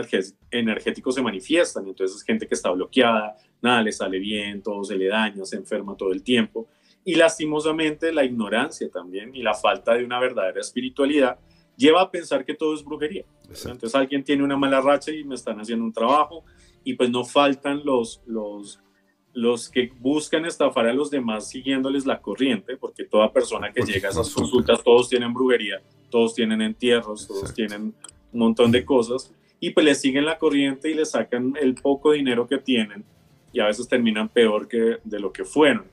energético se manifiestan. Entonces es gente que está bloqueada, nada le sale bien, todo se le daña, se enferma todo el tiempo. Y lastimosamente la ignorancia también y la falta de una verdadera espiritualidad lleva a pensar que todo es brujería. Entonces alguien tiene una mala racha y me están haciendo un trabajo y pues no faltan los, los, los que buscan estafar a los demás siguiéndoles la corriente, porque toda persona que llega a esas consultas, todos tienen brujería, todos tienen entierros, todos tienen un montón de cosas, y pues les siguen la corriente y les sacan el poco dinero que tienen, y a veces terminan peor que de lo que fueron.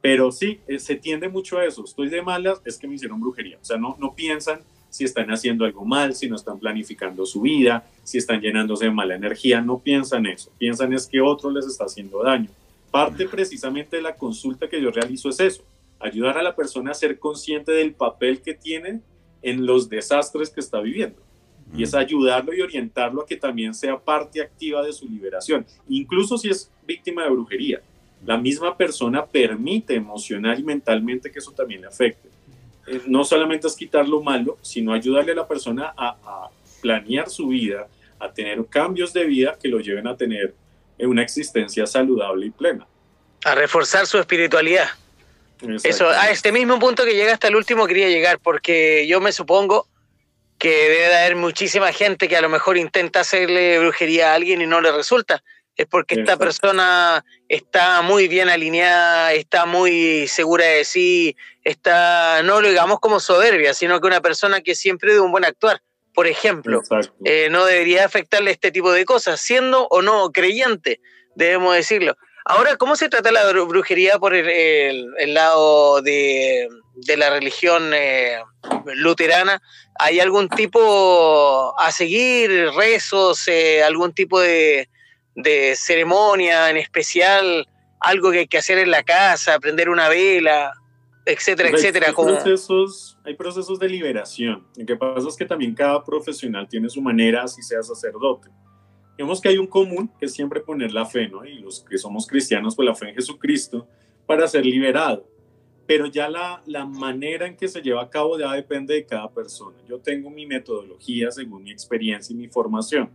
Pero sí, eh, se tiende mucho a eso. Estoy de malas, es que me hicieron brujería. O sea, no, no piensan si están haciendo algo mal, si no están planificando su vida, si están llenándose de mala energía, no piensan eso, piensan es que otro les está haciendo daño. Parte precisamente de la consulta que yo realizo es eso, ayudar a la persona a ser consciente del papel que tiene en los desastres que está viviendo. Y es ayudarlo y orientarlo a que también sea parte activa de su liberación, incluso si es víctima de brujería. La misma persona permite emocional y mentalmente que eso también le afecte. Eh, no solamente es quitar lo malo, sino ayudarle a la persona a, planear su vida, a tener cambios de vida que lo lleven a tener una existencia saludable y plena. A reforzar su espiritualidad. Eso, a este mismo punto que llega hasta el último quería llegar, porque yo me supongo que debe haber muchísima gente que a lo mejor intenta hacerle brujería a alguien y no le resulta es porque esta persona está muy bien alineada, está muy segura de sí, está, no lo digamos como soberbia, sino que una persona que siempre de un buen actuar. Por ejemplo, eh, no debería afectarle este tipo de cosas, siendo o no creyente, debemos decirlo. Ahora, ¿cómo se trata la brujería por el, lado de, la religión eh, luterana? ¿Hay algún tipo a seguir, rezos, eh, algún tipo de, de ceremonia en especial, algo que hay que hacer en la casa, prender una vela, etcétera, etcétera. Procesos, hay procesos de liberación. Lo que pasa es que también cada profesional tiene su manera, así sea sacerdote. Vemos que hay un común que es siempre poner la fe, ¿no? Y los que somos cristianos, pues la fe en Jesucristo para ser liberado. Pero ya la, la manera en que se lleva a cabo ya depende de cada persona. Yo tengo mi metodología según mi experiencia y mi formación.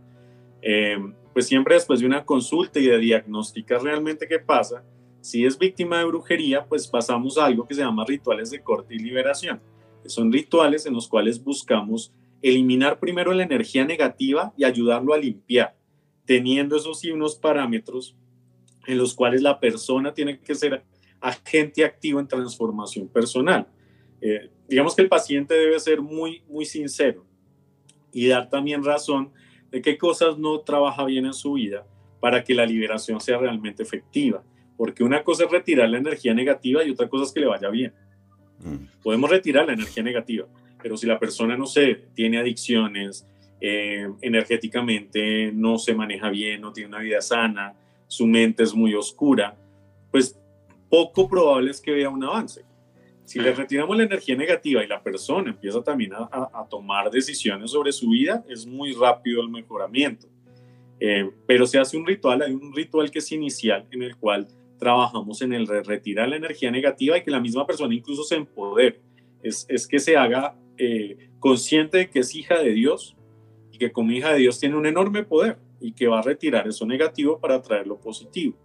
Eh, pues siempre después de una consulta y de diagnosticar realmente qué pasa, si es víctima de brujería, pues pasamos a algo que se llama rituales de corte y liberación. Son rituales en los cuales buscamos eliminar primero la energía negativa y ayudarlo a limpiar, teniendo esos sí unos parámetros en los cuales la persona tiene que ser agente activo en transformación personal. Eh, digamos que el paciente debe ser muy, muy sincero y dar también razón de qué cosas no trabaja bien en su vida para que la liberación sea realmente efectiva. Porque una cosa es retirar la energía negativa y otra cosa es que le vaya bien. Mm. Podemos retirar la energía negativa, pero si la persona, no sé, tiene adicciones, eh, energéticamente no se maneja bien, no tiene una vida sana, su mente es muy oscura, pues poco probable es que vea un avance. Si le retiramos la energía negativa y la persona empieza también a, tomar decisiones sobre su vida, es muy rápido el mejoramiento. Eh, pero se hace un ritual, hay un ritual que es inicial en el cual trabajamos en el retirar la energía negativa y que la misma persona incluso se empodere. Es, es que se haga eh, consciente de que es hija de Dios y que como hija de Dios tiene un enorme poder y que va a retirar eso negativo para traer lo positivo.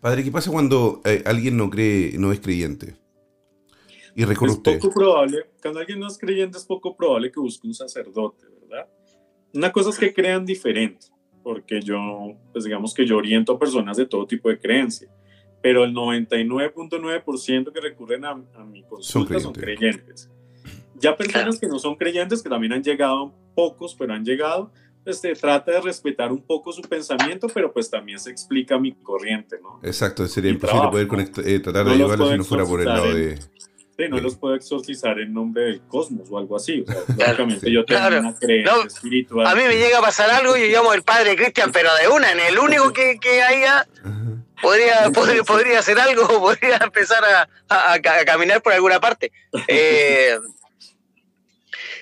Padre, ¿qué pasa cuando eh, alguien no cree, no es creyente? Y es poco probable, cuando alguien no es creyente es poco probable que busque un sacerdote, ¿verdad? Una cosa es que crean diferente. Porque yo, pues digamos que yo oriento a personas de todo tipo de creencia, pero el 99.9% que recurren a, mi consulta son creyentes. Ya personas que no son creyentes, que también han llegado, pocos, pero han llegado, pues se trata de respetar un poco su pensamiento, pero pues también se explica mi corriente, ¿no? Exacto, sería imposible poder eh, tratar de ayudarlos si no fuera por el lado de no los puedo exorcizar en nombre del cosmos o algo así. O yo tengo una creencia espiritual. A mí me llega a pasar algo y yo llamo el padre Cristian, pero de una, en el único que, que haya podría, podría, podría hacer algo, (laughs) podría empezar a, a, caminar por alguna parte. Eh,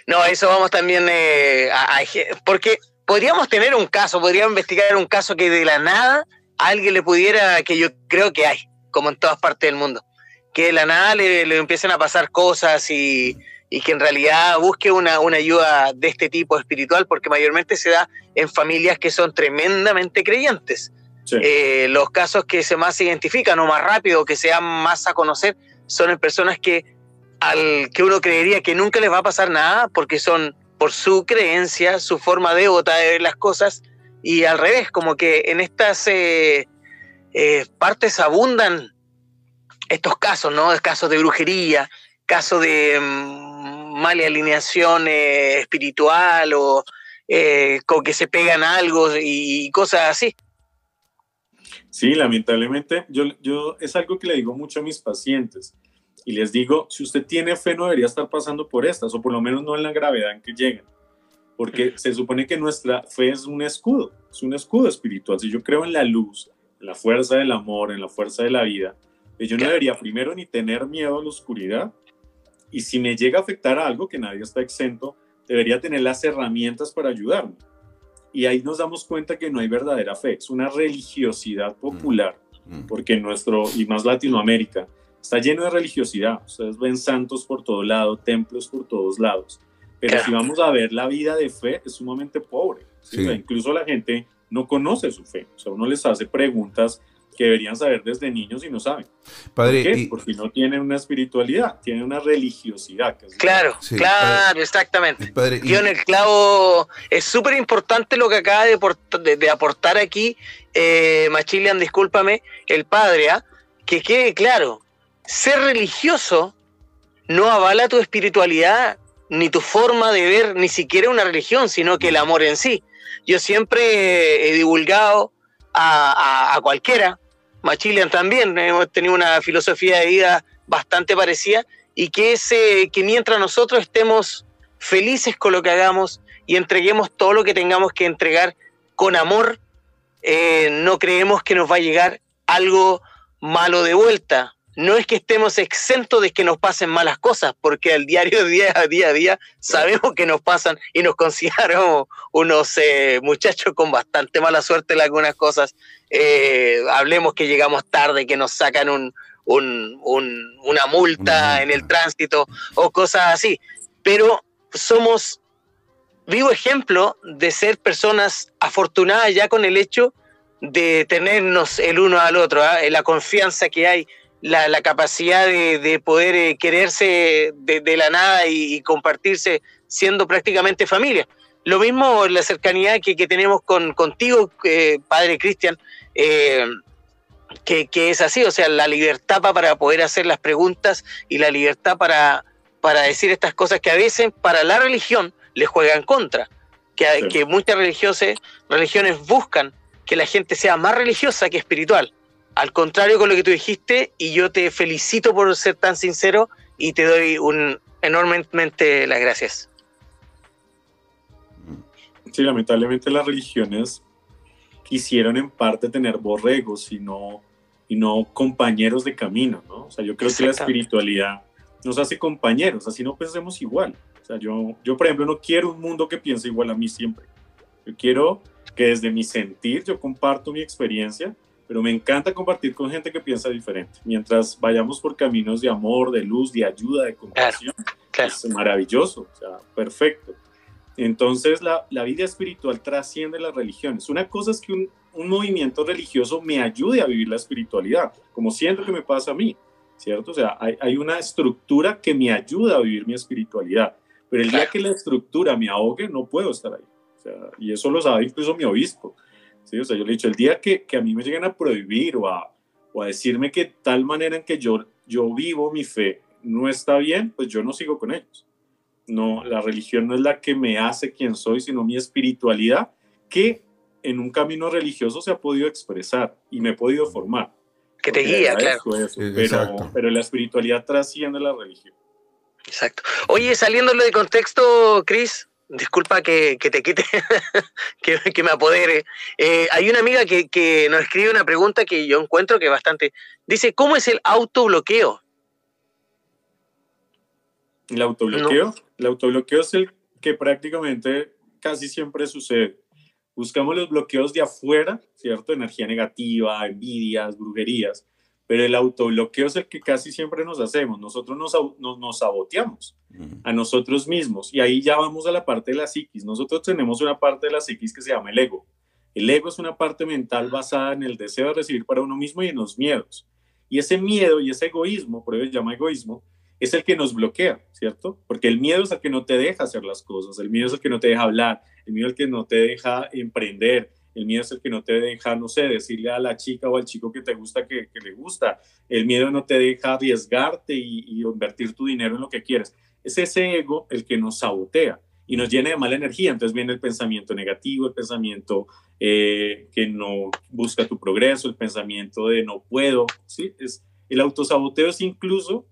no, eso vamos también eh, a, porque podríamos tener un caso, podríamos investigar un caso que de la nada alguien le pudiera, que yo creo que hay, como en todas partes del mundo que de la nada le, le empiecen a pasar cosas y, que en realidad busque una, ayuda de este tipo espiritual, porque mayormente se da en familias que son tremendamente creyentes. Eh, los casos que se más identifican o más rápido, que se dan más a conocer, son en personas que, al, que uno creería que nunca les va a pasar nada, porque son por su creencia, su forma de votar de ver las cosas, y al revés, como que en estas eh, eh, partes abundan estos casos, ¿no? Casos de brujería, casos de mm, mala alineación eh, espiritual o eh, con que se pegan algo y, cosas así. Sí, lamentablemente, yo, yo es algo que le digo mucho a mis pacientes y les digo, si usted tiene fe no debería estar pasando por estas, o por lo menos no en la gravedad en que llegan, porque se supone que nuestra fe es un escudo, es un escudo espiritual. Si yo creo en la luz, en la fuerza del amor, en la fuerza de la vida, yo no debería primero ni tener miedo a la oscuridad y si me llega a afectar a algo, que nadie está exento, debería tener las herramientas para ayudarme. Y ahí nos damos cuenta que no hay verdadera fe, es una religiosidad popular, mm, mm. porque nuestro, y más Latinoamérica, está lleno de religiosidad. Ustedes ven santos por todo lado, templos por todos lados. Pero si vamos a ver la vida de fe, es sumamente pobre. incluso la gente no conoce su fe. O sea, uno les hace preguntas que deberían saber desde niños y no saben. Padre, ¿Por qué? Porque no tienen una espiritualidad, tienen una religiosidad. claro, claro, exactamente. Padre, en el clavo, es súper importante lo que acaba de, aportar aquí eh, Machilian, discúlpame, el padre, ¿ah? que quede claro, ser religioso no avala tu espiritualidad ni tu forma de ver ni siquiera una religión, sino que el amor en sí. Yo siempre he divulgado a cualquiera Machilian también, hemos tenido una filosofía de vida bastante parecida y que, ese, que mientras nosotros estemos felices con lo que hagamos y entreguemos todo lo que tengamos que entregar con amor, eh, no creemos que nos va a llegar algo malo de vuelta. No es que estemos exentos de que nos pasen malas cosas, porque al diario, día a día a día, sabemos que nos pasan y nos consideramos unos eh, muchachos con bastante mala suerte en algunas cosas eh, hablemos que llegamos tarde, que nos sacan un, una multa en el tránsito o cosas así. Pero somos vivo ejemplo de ser personas afortunadas ya con el hecho de tenernos el uno al otro, ¿ah? la confianza que hay, la, capacidad de, poder eh, quererse de, la nada y, compartirse siendo prácticamente familia. Lo mismo la cercanía que, tenemos con, contigo, eh, Padre Cristian, eh, que, es así, o sea, la libertad para poder hacer las preguntas y la libertad para, para decir estas cosas que a veces para la religión le juegan contra, que, que muchas religiones buscan que la gente sea más religiosa que espiritual. Al contrario con lo que tú dijiste, y yo te felicito por ser tan sincero y te doy un, enormemente las gracias. Sí, lamentablemente las religiones quisieron en parte tener borregos y no, y no compañeros de camino, ¿no? O sea, yo creo que la espiritualidad nos hace compañeros, así no pensemos igual. O sea, yo, yo, por ejemplo, no quiero un mundo que piense igual a mí siempre. Yo quiero que desde mi sentir yo comparto mi experiencia, pero me encanta compartir con gente que piensa diferente. Mientras vayamos por caminos de amor, de luz, de ayuda, de compasión, es maravilloso, o sea, perfecto. Entonces la, vida espiritual trasciende las religiones. Una cosa es que un, movimiento religioso me ayude a vivir la espiritualidad, como siento que me pasa a mí, ¿cierto? O sea, hay, una estructura que me ayuda a vivir mi espiritualidad, pero el día que la estructura me ahogue, no puedo estar ahí. y eso lo sabe incluso mi obispo. ¿Sí? O sea, yo le he dicho, el día que, que a mí me llegan a prohibir o a, o a decirme que tal manera en que yo, yo vivo mi fe no está bien, pues yo no sigo con ellos. No, la religión no es la que me hace quien soy, sino mi espiritualidad, que en un camino religioso se ha podido expresar y me he podido formar. Que te guía, claro. pero, pero la espiritualidad trasciende la religión. Exacto. Oye, saliéndolo de contexto, Cris, disculpa que, te quite, (laughs) que, me apodere. Eh, hay una amiga que, que, nos escribe una pregunta que yo encuentro que bastante. Dice, ¿cómo es el autobloqueo? El autobloqueo. El autobloqueo es el que prácticamente casi siempre sucede. Buscamos los bloqueos de afuera, ¿cierto? Energía negativa, envidias, brujerías pero el autobloqueo es el que casi siempre nos hacemos. Nosotros nos, nos, saboteamos a nosotros mismos y ahí ya vamos a la parte de la psiquis. Nosotros tenemos una parte de la psiquis que se llama el ego. El ego es una parte mental basada en el deseo de recibir para uno mismo y en los miedos. Y ese miedo y ese egoísmo, por eso se llama egoísmo, es el que nos bloquea, ¿cierto? Porque el miedo es el que no te deja hacer las cosas, el miedo es el que no te deja hablar, el miedo es el que no te deja emprender, el miedo es el que no te deja, no sé, decirle a la chica o al chico que te gusta que, le gusta, el miedo no te deja arriesgarte y, invertir tu dinero en lo que quieres. Es ese ego el que nos sabotea y nos llena de mala energía. Entonces viene el pensamiento negativo, el pensamiento eh, que no busca tu progreso, el pensamiento de no puedo. ¿sí? Es, el autosaboteo es incluso,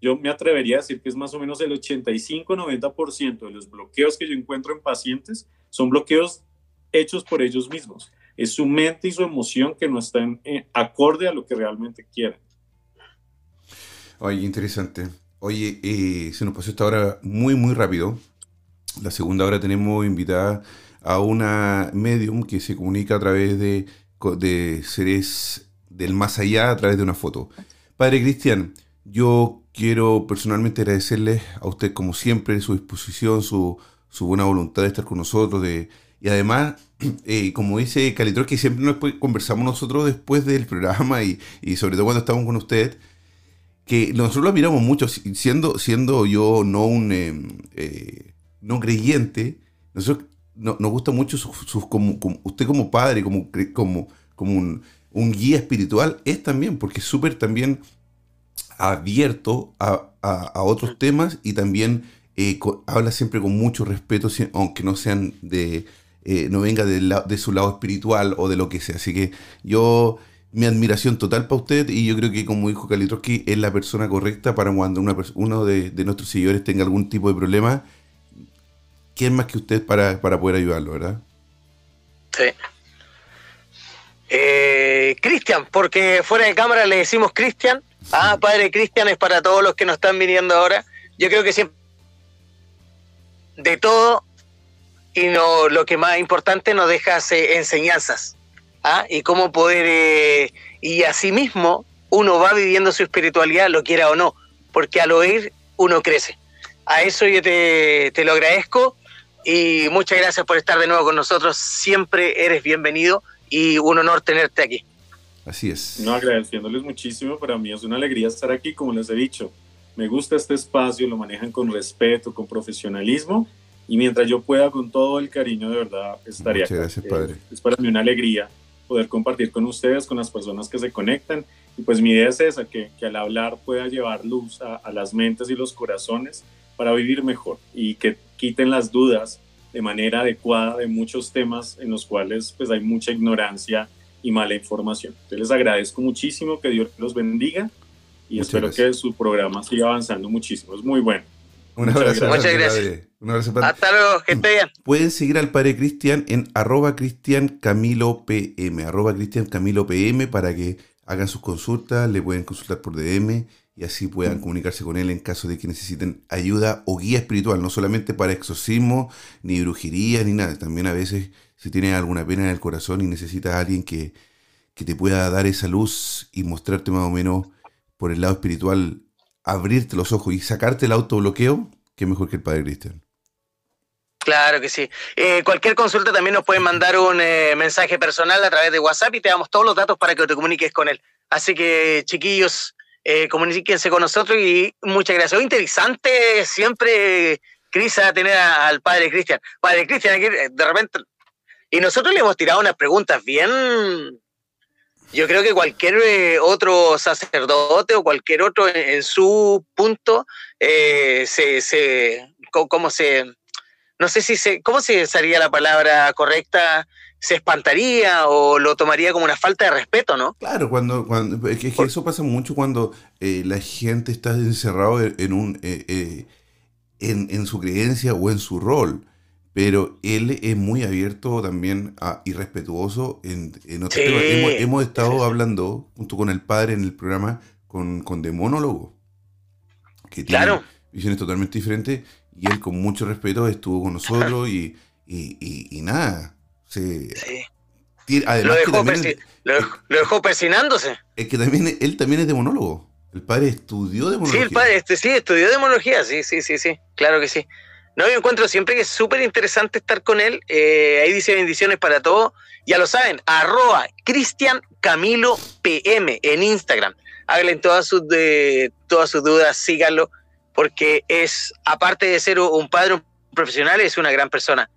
yo me atrevería a decir que es más o menos el 85-90% de los bloqueos que yo encuentro en pacientes son bloqueos hechos por ellos mismos. Es su mente y su emoción que no están eh, acorde a lo que realmente quieren. Oye, interesante. Oye, eh, se nos pasó esta hora muy, muy rápido. La segunda hora tenemos invitada a una medium que se comunica a través de, de seres del más allá a través de una foto. Padre Cristian, yo quiero personalmente agradecerles a usted como siempre su disposición, su, su buena voluntad de estar con nosotros, de, y además, (clears throat) eh, como dice Calitro, que siempre nos conversamos nosotros después del programa y, sobre todo cuando estamos con usted, que nosotros lo admiramos mucho, siendo, siendo yo no un em, eh, no creyente, nosotros nos gusta mucho sus, como, usted como padre, como, como, como un, guía espiritual, es también, porque es súper también abierto a, a, otros temas y también eh, habla siempre con mucho respeto, aunque no sean de, eh, no venga de, de, su lado espiritual o de lo que sea. Así que yo, mi admiración total para usted y yo creo que como dijo Kalitroski es la persona correcta para cuando una uno de, nuestros seguidores tenga algún tipo de problema. ¿Quién más que usted para, para poder ayudarlo, verdad? Sí. Eh, Cristian, porque fuera de cámara le decimos Cristian. Ah, padre Cristian es para todos los que nos están viniendo ahora. Yo creo que siempre de todo y no, lo que más importante nos deja enseñanzas. ¿ah? Y cómo poder, eh, y asimismo uno va viviendo su espiritualidad, lo quiera o no, porque al oír uno crece. A eso yo te, te lo agradezco y muchas gracias por estar de nuevo con nosotros. Siempre eres bienvenido y un honor tenerte aquí. Así es. No, agradeciéndoles muchísimo, para mí es una alegría estar aquí, como les he dicho. Me gusta este espacio, lo manejan con respeto, con profesionalismo y mientras yo pueda, con todo el cariño, de verdad, estaría Muchas Gracias, padre. es para mí una alegría poder compartir con ustedes, con las personas que se conectan. Y pues mi idea es esa, que, que al hablar pueda llevar luz a, a, las mentes y los corazones para vivir mejor y que quiten las dudas de manera adecuada de muchos temas en los cuales pues hay mucha ignorancia y mala información. Entonces les agradezco muchísimo, que Dios los bendiga y espero que su programa siga avanzando muchísimo. Es muy bueno. Un abrazo. Muchas gracias. Un abrazo, Hasta luego, que esté bien. Pueden seguir al padre Cristian en arroba Cristian Camilo PM, arroba Cristian Camilo PM para que hagan sus consultas, le pueden consultar por DM y así puedan comunicarse con él en caso de que necesiten ayuda o guía espiritual, no solamente para exorcismo, ni brujería, ni nada. También a veces si tienes alguna pena en el corazón y necesitas a alguien que, que te pueda dar esa luz y mostrarte más o menos por el lado espiritual abrirte los ojos y sacarte el autobloqueo, que mejor que el Padre Cristian. Claro que sí. Eh, cualquier consulta también nos pueden mandar un eh, mensaje personal a través de WhatsApp y te damos todos los datos para que te comuniques con él. Así que, chiquillos, eh, comuníquense con nosotros y muchas gracias. Interesante siempre, Cris, a tener al padre Cristian. Padre Cristian, de repente Y nosotros le hemos tirado unas preguntas bien. Yo creo que cualquier eh, otro sacerdote o cualquier otro en, su punto eh, se, se, ¿cómo se, no sé si se, ¿cómo se sería la palabra correcta? se espantaría o lo tomaría como una falta de respeto, ¿no? Claro, cuando, cuando es que, eso pasa mucho cuando eh, la gente está encerrado en un eh, eh, en, su creencia o en su rol. Pero él es muy abierto también y respetuoso en, en otros temas. Hemos, estado hablando junto con el padre en el programa con, con Demónologo, que tiene visiones totalmente diferentes, y él con mucho respeto estuvo con nosotros y, y nada, Sí. lo, dejó persinándose. Es que también él también es demonólogo. El padre estudió demonología. Sí, el padre este, sí, estudió demonología, sí, sí, sí, sí, claro que sí. No, yo encuentro siempre que es súper interesante estar con él. Eh, ahí dice bendiciones para todos. Ya lo saben, arroba Cristian Camilo PM en Instagram. Háganle todas sus, de, todas sus dudas, síganlo, porque es, aparte de ser un padre profesional, es una gran persona.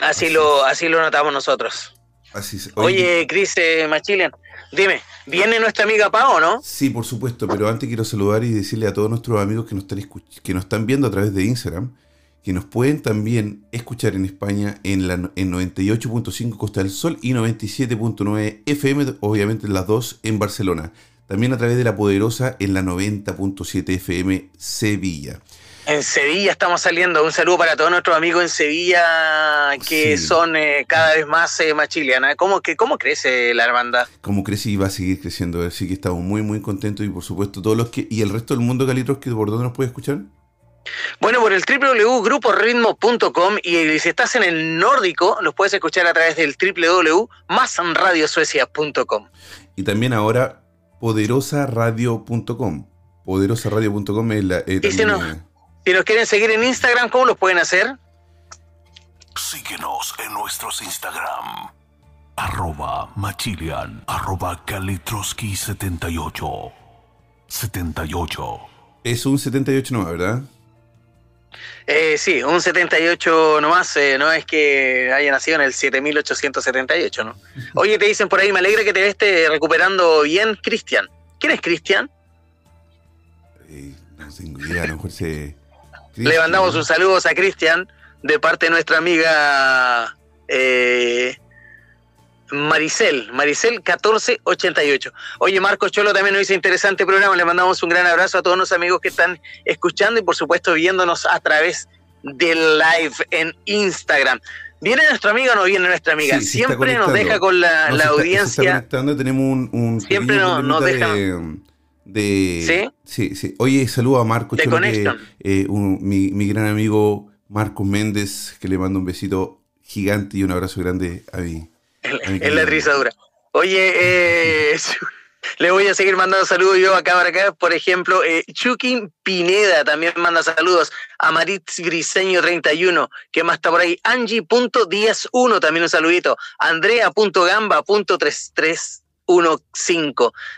Así, lo, así lo notamos nosotros. Así Oye, Cris eh, Machilian, dime, ¿viene nuestra amiga Pao, no? Sí, por supuesto, pero antes quiero saludar y decirle a todos nuestros amigos que nos están, que nos están viendo a través de Instagram que nos pueden también escuchar en España en, la, en 98.5 Costa del Sol y 97.9 FM, obviamente las dos en Barcelona. También a través de la Poderosa en la 90.7 FM Sevilla. En Sevilla estamos saliendo. Un saludo para todos nuestros amigos en Sevilla que son eh, cada vez más eh, machilianas. ¿Cómo, que, ¿Cómo crece la hermandad? ¿Cómo crece y va a seguir creciendo? Así que estamos muy, muy contentos y por supuesto todos los que... ¿Y el resto del mundo, Calitros, que por dónde nos puede escuchar? Bueno, por el www.gruporitmo.com y si estás en el nórdico, nos puedes escuchar a través del www.masradiosuecia.com. Y también ahora poderosaradio.com. Poderosaradio.com es la... Eh, si nos quieren seguir en Instagram, ¿cómo lo pueden hacer? Síguenos en nuestros Instagram. Arroba Machilian, arroba Kalitroski78. 78. Es un 78 nomás, ¿verdad? Eh, sí, un 78 nomás, eh, no es que haya nacido en el 7878, ¿no? Oye, te dicen por ahí, me alegra que te esté recuperando bien, Cristian. ¿Quién es Cristian? Eh, no tengo idea, a lo mejor se (laughs) le mandamos un saludo a Cristian de parte de nuestra amiga eh, Maricel, Maricel 1488. Oye, Marco Cholo también nos dice interesante programa. Le mandamos un gran abrazo a todos los amigos que están escuchando y por supuesto viéndonos a través del live en Instagram. ¿Viene nuestra amiga o no viene nuestra amiga? Siempre nos deja con la, audiencia. tenemos un, Siempre nos deja. De, ¿Sí? Sí, Oye, saludo a Marco de eh, mi, gran amigo Marcos Méndez, que le mando un besito gigante y un abrazo grande a mí. En, la rizadura. Oye, eh, (laughs) le voy a seguir mandando saludos yo acá para acá. Por ejemplo, eh, Chukin Pineda también manda saludos. A Maritz Griseño 31, que más está por ahí. Angie.10.1 también un saludito. Andrea.gamba.33 15.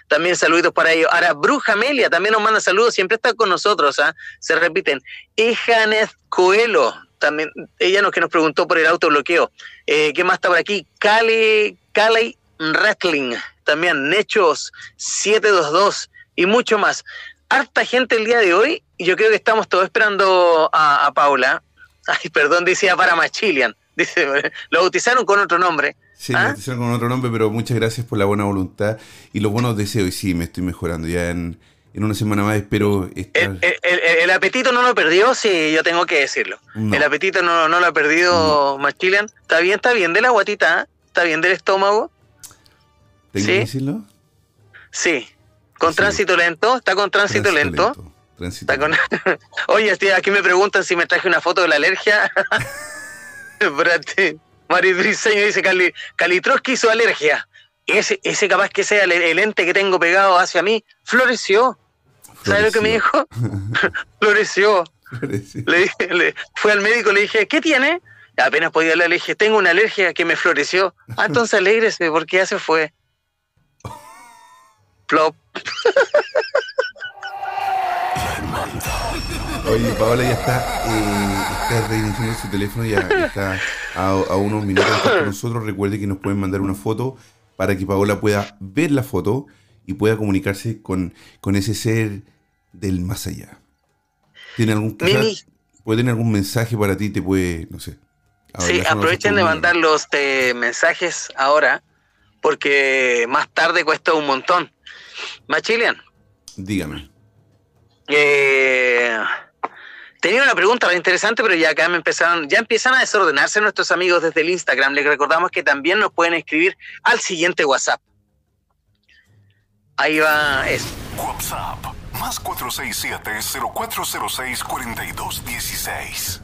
También saluditos para ellos. Ahora, Bruja Amelia también nos manda saludos, siempre está con nosotros, ¿ah? se repiten. Ejanez Coelho, también, ella nos que nos preguntó por el autobloqueo. Eh, ¿Qué más está por aquí? Cali, Cali Wrestling, también Nechos 722 y mucho más. Harta gente el día de hoy, y yo creo que estamos todos esperando a, Paula. (laughs) Ay, perdón, decía para Machilian. (laughs) Dice, lo bautizaron con otro nombre. Sí, me ¿Ah? con otro nombre, pero muchas gracias por la buena voluntad y los buenos deseos. Y sí, me estoy mejorando. Ya en, una semana más espero estar... el, apetito no lo perdió, sí, yo tengo que decirlo. El apetito no, lo ha perdido no. Está bien, está bien de la guatita, ¿eh? está bien del estómago. ¿Tengo que decirlo? Sí. ¿Con tránsito lento? ¿Está con tránsito, lento? Está con... (laughs) Oye, aquí me preguntan si me traje una foto de la alergia. (laughs) Espérate. Mario Briseño dice, Cali, hizo alergia. Ese, ese capaz que sea el, ente que tengo pegado hacia mí, floreció. ¿Sabes lo que me dijo? (laughs) floreció. Le dije, fui al médico, le dije, ¿qué tiene? Apenas podía hablar, le dije, tengo una alergia que me floreció. Ah, (laughs) entonces alégrese, porque ya se fue. Plop. Oye, Paola ya está, eh, está reiniciando su teléfono, ya está a, a unos minutos de estar con nosotros. Recuerde que nos pueden mandar una foto para que Paola pueda ver la foto y pueda comunicarse con, con ese ser del más allá. ¿Tiene algún, puede tener algún mensaje para ti? Te puede, no sé. Sí, aprovechen de mandar los eh, mensajes ahora, porque más tarde cuesta un montón. Machilian, Dígame. eh, tenía una pregunta re interesante, pero ya acá me empezaron, ya empiezan a desordenarse nuestros amigos desde el Instagram. Les recordamos que también nos pueden escribir al siguiente WhatsApp. Ahí va eso. WhatsApp más 467-0406-4216.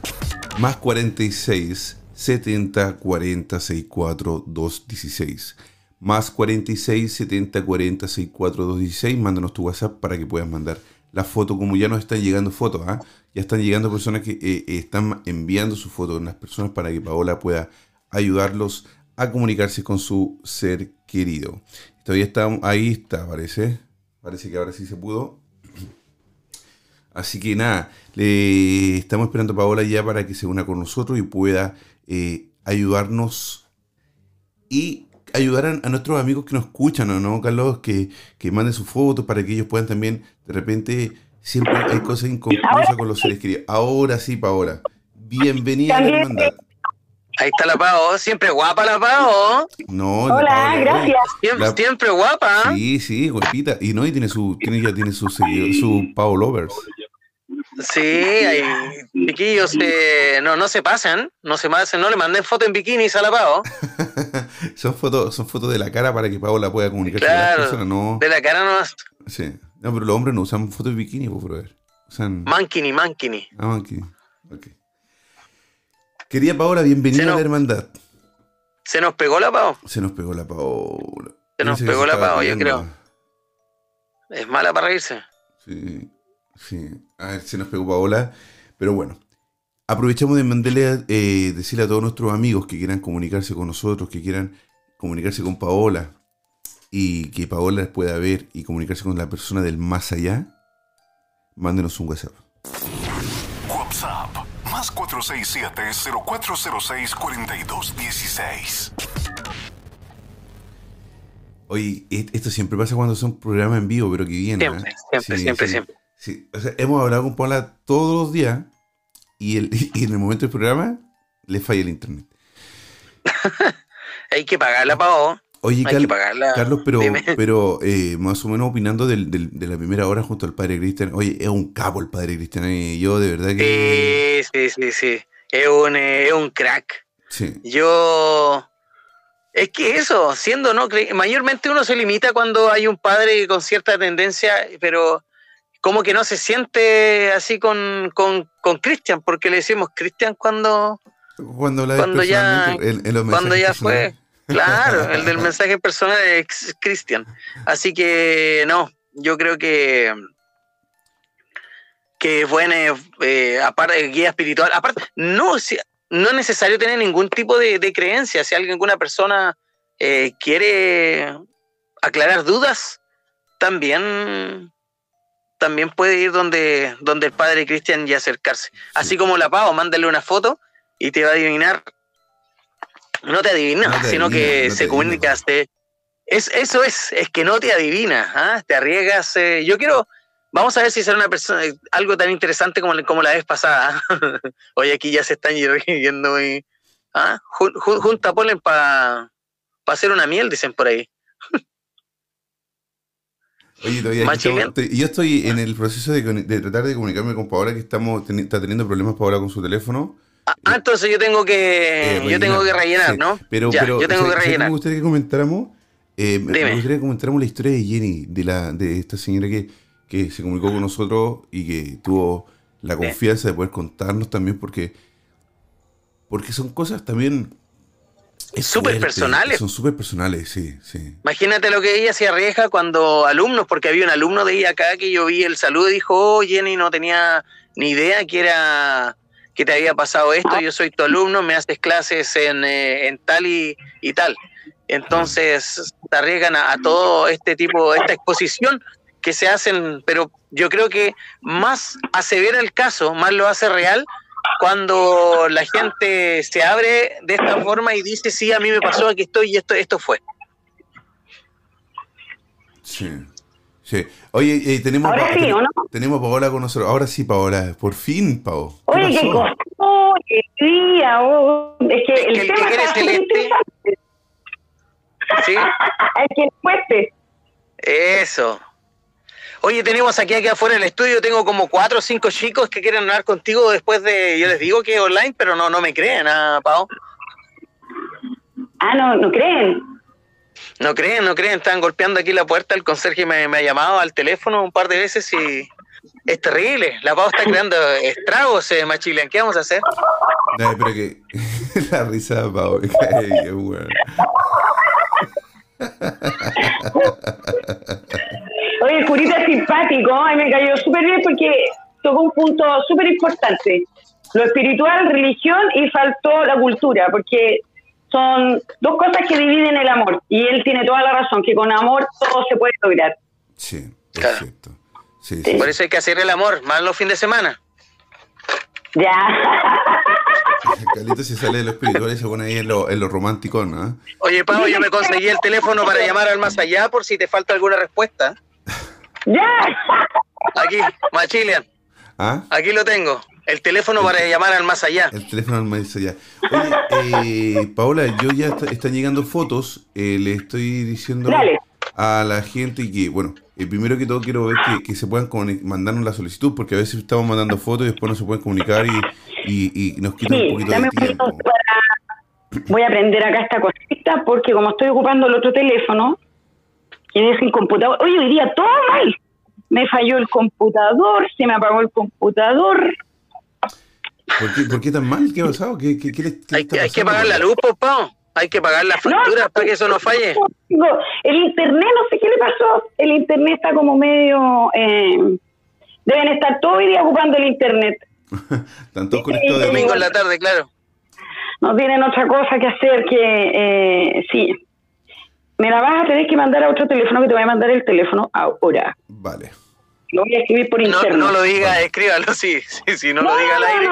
Más 46 70 40 64 216. Más 46 70 40 64 216. Mándanos tu WhatsApp para que puedas mandar la foto. Como ya nos están llegando fotos, ¿ah? ya están llegando personas que eh, eh, están enviando sus fotos las personas para que Paola pueda ayudarlos a comunicarse con su ser querido. Todavía está ahí, está, parece. Parece que ahora sí se pudo. Así que nada, le estamos esperando a Paola ya para que se una con nosotros y pueda eh, ayudarnos y ayudar a, a nuestros amigos que nos escuchan, ¿o ¿no, Carlos? Que, que manden sus fotos para que ellos puedan también, de repente, siempre hay cosas inconclusas con los seres queridos. Ahora sí, Paola. Bienvenida a la hermandad. Ahí está la Pao, siempre guapa la Pao, No, la Hola, gracias. siempre, La- siempre guapa. Sí, sí, guapita. Y no, y tiene su, tiene, ya tiene su su Pao Lovers. Sí, hay chiquillos, eh, no, no se pasan, no se pasen, no le manden foto en bikinis a la Pao. (laughs) son fotos, son fotos de la cara para que Paola pueda comunicarse con las Claro, personas, no. de la cara no Sí. No, pero los hombres no usan fotos de bikini, pues, brother. Usan. mankini, mankini. Ah, bikini. Ok. Querida Paola, bienvenida a la hermandad. ¿Se nos pegó la Pao? Se nos pegó la Paola. Se nos pegó la Pao, yo riendo. Es mala para reírse. Sí, sí. A ver, se nos pegó Paola. Pero bueno, aprovechamos de mandarle, eh, decirle a todos nuestros amigos que quieran comunicarse con nosotros, que quieran comunicarse con Paola y que Paola les pueda ver y comunicarse con la persona del más allá, mándenos un WhatsApp. Más 467-0406-4216. Oye, esto siempre pasa cuando son programas en vivo, pero que bien. Siempre, siempre, siempre, siempre. Sí, o sea, hemos hablado con Paola todos los días y, el, (laughs) y en el momento del programa le falla el internet. (laughs) Hay que pagar la Pao. Oye, Cal-. Carlos, pero, Dime. (laughs) pero eh, más o menos opinando del- del- de la primera hora junto al padre Cristian. Oye, es un capo el padre Cristian. Y yo de verdad que. Sí, sí, sí, sí. Es un, eh, es un crack. Sí, Yo. Es que eso, siendo no mayormente uno se limita cuando hay un padre con cierta tendencia, pero como que no se siente así con, con, con Cristian, porque le decimos Cristian cuando, Cuando, la Cuando ya- personalmente, en- en los cuando ya fue. Claro, (laughs) el del mensaje personal es Cristian. Así que no, yo creo que que es buena, eh, aparte guía espiritual, aparte, no, si- no es necesario tener ningún tipo de, de creencia. Si alguna persona eh, quiere aclarar dudas, también, también puede ir donde, donde el padre Cristian y acercarse. Así como la Pau, mándale una foto y te va a adivinar. No te adivina, No sino adivina, que no se adivina, comunica. se- es, eso es, es que no te adivina, ¿ah? te arriesgas. eh, yo quiero, vamos a ver si será una persona, algo tan interesante como, como la vez pasada. (laughs) Hoy aquí ya se están (laughs) yendo y, ¿ah? Jun- jun- junta polen para hacer una miel, dicen por ahí. (laughs) Oye, todavía estoy- yo estoy en el proceso de, de tratar de comunicarme con Paola, que estamos está teniendo problemas Paola con su teléfono. Ah, ah, entonces yo tengo que, Eh, yo tengo que rellenar, sí. ¿no? Pero, Ya, pero yo tengo ¿sabes- que rellenar. Me gustaría que comentáramos, eh, me- gustaría que comentáramos la historia de Jenny, de la de esta señora que, que se comunicó con nosotros y que tuvo la confianza de poder contarnos también, porque porque son cosas también Súper personales. Son súper personales, sí, sí. Imagínate lo que ella se arriesga cuando alumnos, porque había un alumno de ella acá que yo vi el saludo y dijo, oh, Jenny, no tenía ni idea que era que te había pasado esto, yo soy tu alumno, me haces clases en, eh, en tal y, y tal. Entonces te arriesgan a, a todo este tipo, esta exposición que se hacen, pero yo creo que más asevera el caso, más lo hace real cuando la gente se abre de esta forma y dice, sí, a mí me pasó, aquí estoy y esto, esto fue. Sí. Sí. Oye, eh, tenemos, Ahora sí, ¿o no? tenemos a Paola con nosotros. Ahora sí, Paola. Por fin, Pao. ¿Qué Oye, qué costó, qué día, oh. es que Es que el (laughs) el que tema quiere está celeste-. ¿Sí? Hay que cueste. Eso. Oye, tenemos aquí, aquí afuera del estudio, tengo como cuatro o cinco chicos que quieren hablar contigo después de, yo les digo que es online, pero no, no me creen, ¿ah, Pau? Ah, no, no creen. No creen, no creen, están golpeando aquí la puerta, el conserje me, me ha llamado al teléfono un par de veces y es terrible. La Pau está creando estragos, eh, Machilian, ¿qué vamos a hacer? No, pero que (laughs) la risa de Pao. (laughs) Bueno. Oye, el curita es simpático, ay, me cayó súper bien porque tocó un punto súper importante. Lo espiritual, religión y faltó la cultura, porque son dos cosas que dividen el amor. Y él tiene toda la razón, que con amor todo se puede lograr. Sí, es Claro. cierto. Sí, sí. Por eso hay que hacer el amor, más los fines de semana. Ya. (laughs) Calito se sale de lo espiritual y se pone ahí en lo, en lo romántico, ¿no? Oye, Pau, yo me conseguí el teléfono para llamar al más allá por si te falta alguna respuesta. ya. Aquí, Machilian, ¿Ah? aquí lo tengo. El teléfono para llamar al más allá. El teléfono me dice ya. Oye, eh, Paola, yo ya est- están llegando fotos. eh, le estoy diciendo Dale. a la gente que, bueno, eh, primero que todo quiero ver que, que se puedan mandarnos la solicitud, porque a veces estamos mandando fotos y después no se pueden comunicar y, y, y nos quitan un poquito dame de un tiempo. para... Voy a aprender acá esta cosita porque como estoy ocupando el otro teléfono, que es el computador, hoy hoy día todo mal. Me falló el computador, se me apagó el computador. ¿Por qué, por qué tan mal? ¿Qué ha pasado? ¿Qué, qué, qué qué Hay, hay que pagar la luz, Pau. Hay que pagar las facturas para que eso no falle. El internet, no sé qué le pasó. El internet está como medio... eh, deben estar todo el día ocupando el internet. (laughs) Están todos conectados de Domingo en la tarde, claro. No tienen otra cosa que hacer que... eh, sí. Me la vas a tener que mandar a otro teléfono que te voy a mandar el teléfono ahora. Vale. Lo voy a escribir por No, internet. no lo diga, escríbalo, sí. sí, sí, no, lo diga al aire.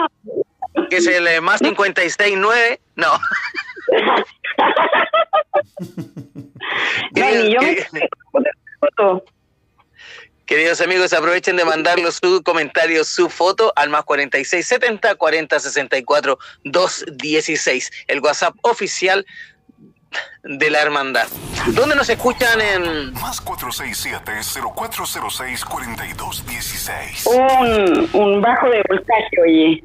Que es el eh, más 569. No. (laughs) Dani, yo me... Queridos- Queridos amigos, aprovechen de mandarlo su comentario, su foto al más 4670 4064 216, el WhatsApp oficial de la hermandad. ¿Dónde nos escuchan en Más 467-0406-4216. un, un bajo de voltaje, oye.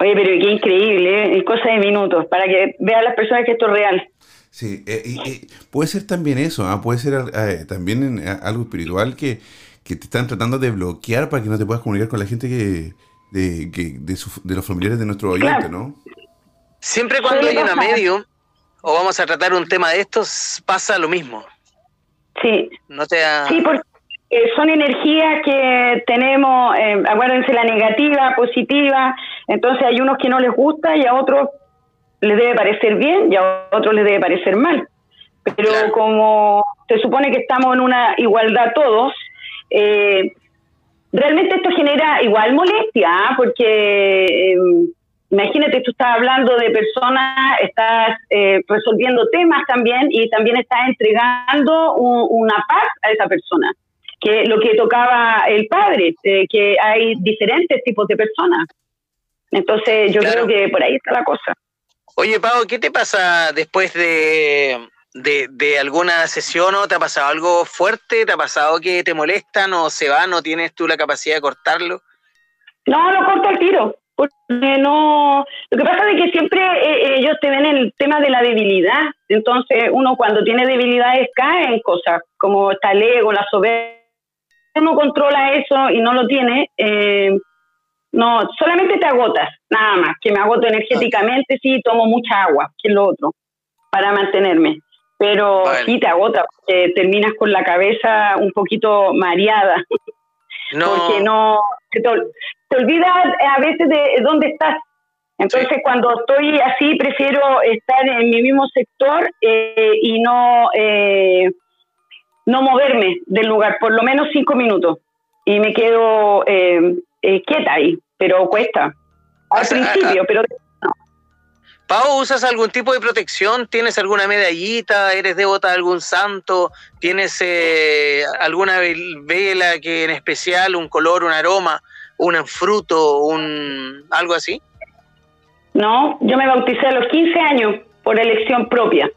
Oye, pero qué increíble, ¿eh? es cosa de minutos, para que vean las personas que esto es real. Sí, eh, puede ser también eso, ¿ah? puede ser eh, también en, eh, algo espiritual que, que te están tratando de bloquear para que no te puedas comunicar con la gente que de, que- de, su- de los familiares de nuestro oyente, Claro. ¿no? Siempre cuando hay una pasar. O vamos a tratar un tema de estos, pasa lo mismo. Sí, No te ha- sí, porque eh, son energías que tenemos, eh, acuérdense, la negativa, positiva, entonces hay unos que no les gusta y a otros les debe parecer bien y a otros les debe parecer mal. Pero Claro. como se supone que estamos en una igualdad todos, eh, realmente esto genera igual molestia, ¿ah? porque eh, imagínate, tú estás hablando de personas, estás eh, resolviendo temas también y también estás entregando un- una paz a esa persona, que lo que tocaba el padre, eh, que hay diferentes tipos de personas. Entonces yo Claro. creo que por ahí está la cosa. Oye, Pau, ¿qué te pasa después de, de, de alguna sesión o te ha pasado algo fuerte? ¿Te ha pasado que te molestan o se va? ¿No tienes tú la capacidad de cortarlo? No, lo corto al tiro. Porque no. Lo que pasa es que siempre eh, ellos te ven el tema de la debilidad. Entonces, uno cuando tiene debilidades cae en cosas como está el ego, la soberbia. Uno controla eso y no lo tiene. eh, no, solamente te agotas, nada más. Que me agoto energéticamente, sí, tomo mucha agua, que es lo otro, para mantenerme. Pero sí te agotas, porque terminas con la cabeza un poquito mareada No, (laughs) porque no te, ol- te olvidas a veces de dónde estás. Entonces, cuando estoy así, prefiero estar en mi mismo sector eh, y no eh, no moverme del lugar, por lo menos cinco minutos. Y me quedo eh, eh, quieta ahí, pero cuesta. Al principio, ah, pero Pau, ¿usas algún tipo de protección? ¿Tienes alguna medallita? ¿Eres devota de algún santo? ¿Tienes eh, alguna vel- vela que en especial, un color, un aroma, un fruto, un algo así? no, yo me bauticé a los 15 años por elección propia.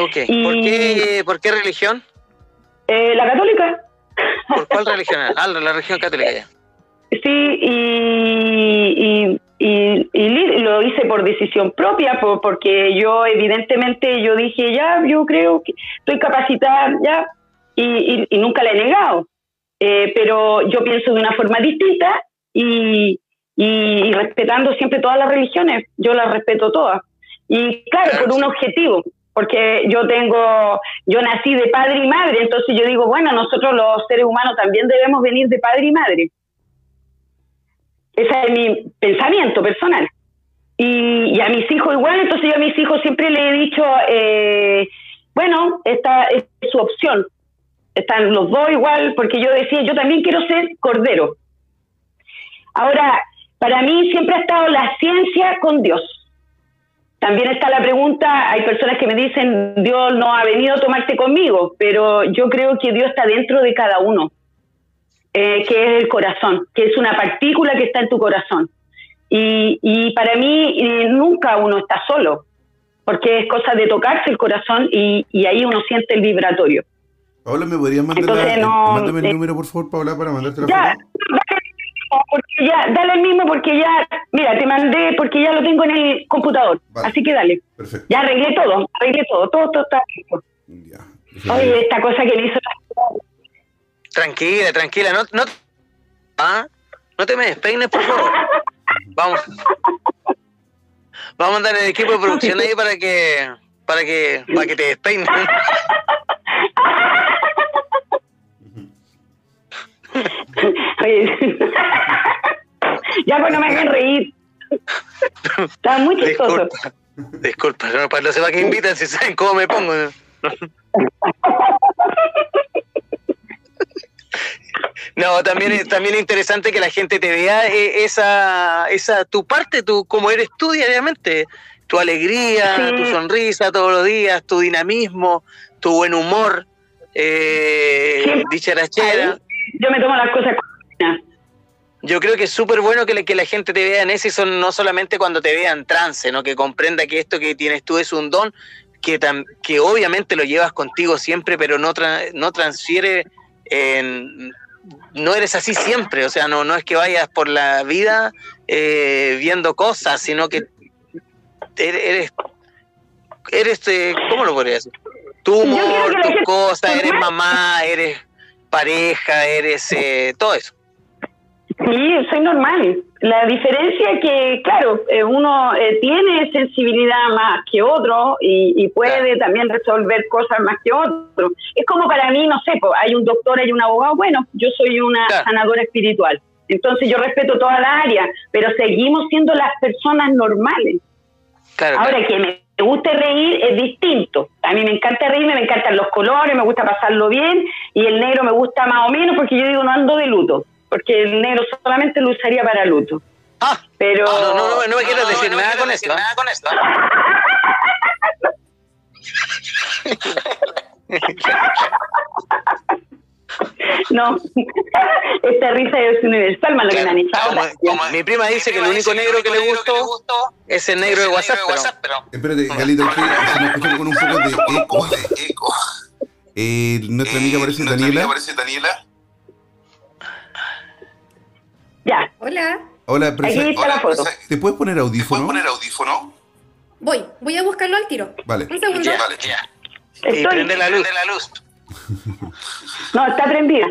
Ok. Y- ¿Por, qué, ¿Por qué religión? Eh, la católica, ¿Por cuál religión? Ah, la, religión católica ya. sí, y, y, y- y lo hice por decisión propia, por- porque yo evidentemente yo dije, ya, yo creo que estoy capacitada, ya, y nunca la he negado. Eh, pero yo pienso de una forma distinta y, respetando siempre todas las religiones, yo las respeto todas. Y claro, por un objetivo, porque yo tengo, yo nací de padre y madre, entonces yo digo, bueno, nosotros los seres humanos también debemos venir de padre y madre. Ese es mi pensamiento personal. Y, y a mis hijos igual, entonces yo a mis hijos siempre le he dicho, eh, bueno, esta es su opción. Están los dos igual, porque yo decía, yo también quiero ser cordero. Ahora, para mí siempre ha estado la ciencia con Dios. También está la pregunta, hay personas que me dicen, Dios no ha venido a tomarte conmigo, pero yo creo que Dios está dentro de cada uno, eh, que es el corazón, que es una partícula que está en tu corazón. Y, y para mí eh, nunca uno está solo, porque es cosa de tocarse el corazón y, y ahí uno siente el vibratorio. Paola, ¿me podrías mandar la- Entonces, no, mándame el eh, número, por favor, Paola, para mandarte la Ya, foto? dale el mismo, porque ya, dale el mismo porque ya, mira, te mandé porque ya lo tengo en el computador. Vale. Así que dale. Perfecto. Ya arreglé todo, arreglé todo, todo, todo está listo. Ya. Oye, esta cosa que le hizo Tranquila, tranquila, no, no, ah, no te me despeines, por favor. (laughs) Vamos. Vamos a mandar el equipo de producción ahí para que, para que, para que te despeines. (laughs) (laughs) Oye, ya pues no me hagan reír. Está muy chistoso. Disculpa, disculpa, no, para sé para qué invitan si saben cómo me pongo. No, también es, también es interesante que la gente te vea eh, esa, esa tu parte, tu como eres tú diariamente, tu alegría, Sí. tu sonrisa todos los días, tu dinamismo, tu buen humor, eh, dicharachera. Yo me tomo las cosas con Yo creo que es súper bueno que, la- que la gente te vea en son, no solamente cuando te vea en trance, ¿no? que comprenda que esto que tienes tú es un don que, tam- que obviamente lo llevas contigo siempre, pero no, tra- no transfiere en... No eres así siempre, o sea, no, no es que vayas por la vida eh, viendo cosas, sino que eres, eres, eres eh, ¿cómo lo podría decir? Tu humor, tus cosas, eres mamá, eres pareja, eres eh, todo eso. Sí, soy normal. La diferencia es que, claro, eh, uno eh, tiene sensibilidad más que otro y, y puede Claro. también resolver cosas más que otro. Es como para mí, no sé, pues, hay un doctor, hay un abogado, bueno, yo soy una Claro. sanadora espiritual. Entonces yo respeto toda la área, pero seguimos siendo las personas normales. Claro, Ahora que me guste reír es distinto. A mí me encanta reírme, me encantan los colores, me gusta pasarlo bien y el negro me gusta más o menos porque yo digo no ando de luto, porque el negro solamente lo usaría para luto. Ah, Pero no, no, no, no me quieras decir nada con esto. ¿eh? (laughs) (laughs) no, esta risa es universal, más lo que me han echado. Como- como mi prima dice que el único negro que le gustó es el negro de WhatsApp, pero Espérate, Galito, que se nos escucha con un poco de eco. Eh, nuestra amiga parece Daniela. Daniela. Ya, Hola, Hola, aquí está la foto. ¿te puedes poner audífono? audífono? voy, voy a buscarlo al tiro. Vale. Un segundo. Vale, ya. y Estoy, prende la luz. (laughs) no, está prendida.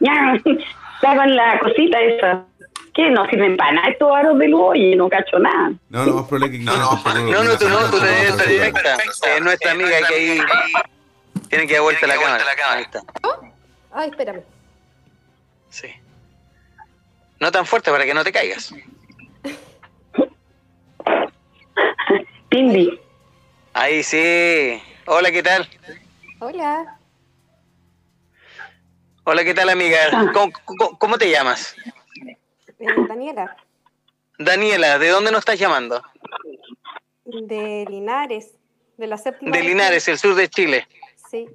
Ya, (laughs) está con la cosita esa. Que no sirven para nada estos aros de luz y no cacho nada. No, probable es que no, tampoco No, no, tú no, tú tampoco eres vas a perfecta. saludar. Es nuestra amiga que ahí tiene que dar vuelta la cámara. Ahí está. Ay, espérame. Sí. No tan fuerte para que no te caigas. (laughs) Tindy. Ahí sí. Hola, ¿qué tal? Hola. Hola, ¿qué tal, amiga? ¿Cómo, cómo- cómo te llamas? Eh, Daniela, Daniela, ¿de dónde nos estás llamando? de Linares, de la séptima. De. Linares, el sur de Chile. Sí.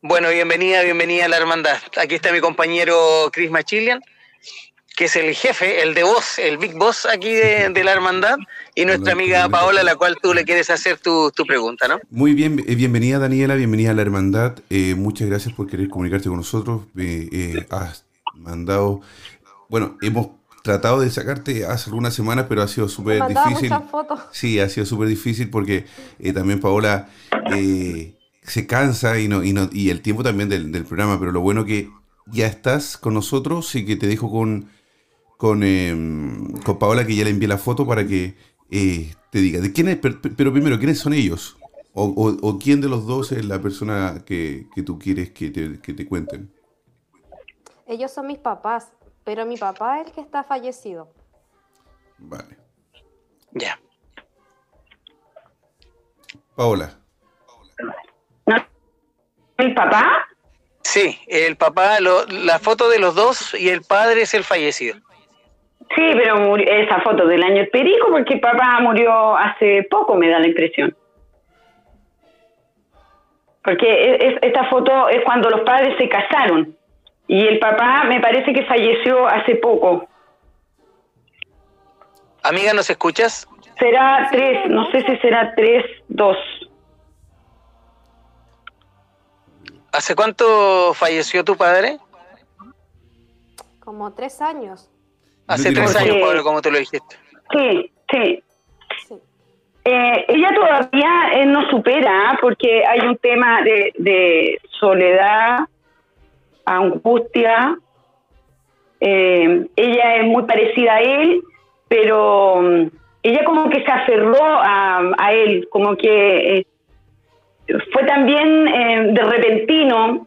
Bueno, bienvenida, bienvenida a la hermandad. Aquí está mi compañero Chris Machilian, que es el jefe, el de voz, el big boss aquí de, de la hermandad, y nuestra Hola, amiga. Paola, a la cual tú le quieres hacer tu, tu pregunta, ¿no? Muy bien, eh, bienvenida Daniela, bienvenida a la hermandad. Eh, muchas gracias por querer comunicarte con nosotros. Eh, eh, has mandado, bueno, hemos tratado de sacarte hace algunas semanas, pero ha sido súper difícil. muchas fotos. Sí, ha sido súper difícil porque eh, también Paola eh, se cansa y, no, y, no, y el tiempo también del, del programa, pero lo bueno que ya estás con nosotros y que te dejo con, con, eh, con Paola que ya le envié la foto para que eh, te diga. ¿De quién es, pero primero, ¿quiénes son ellos? O, o- o quién de los dos es la persona que, que tú quieres que te, que te cuenten? Ellos son mis papás, pero mi papá es el que está fallecido. Vale. Ya. Paola. ¿El papá? Sí, el papá, lo- la foto de los dos y el padre es el fallecido. Sí, pero murió- esa foto del año del perico, porque el papá murió hace poco, me da la impresión. Porque e- es- esta foto es cuando los padres se casaron. Y el papá me parece que falleció hace poco. Amiga, ¿nos escuchas? Será tres, no sé si será tres, dos. ¿Hace cuánto falleció tu padre? Como tres años. Hace tres años. Pablo, como tú lo dijiste. Sí, sí. Eh, ella todavía eh, no supera ¿ah? porque hay un tema de, de soledad, angustia. Eh, ella es muy parecida a él, pero mm, ella como que se aferró a, a él, como que eh, fue también eh, de repentino.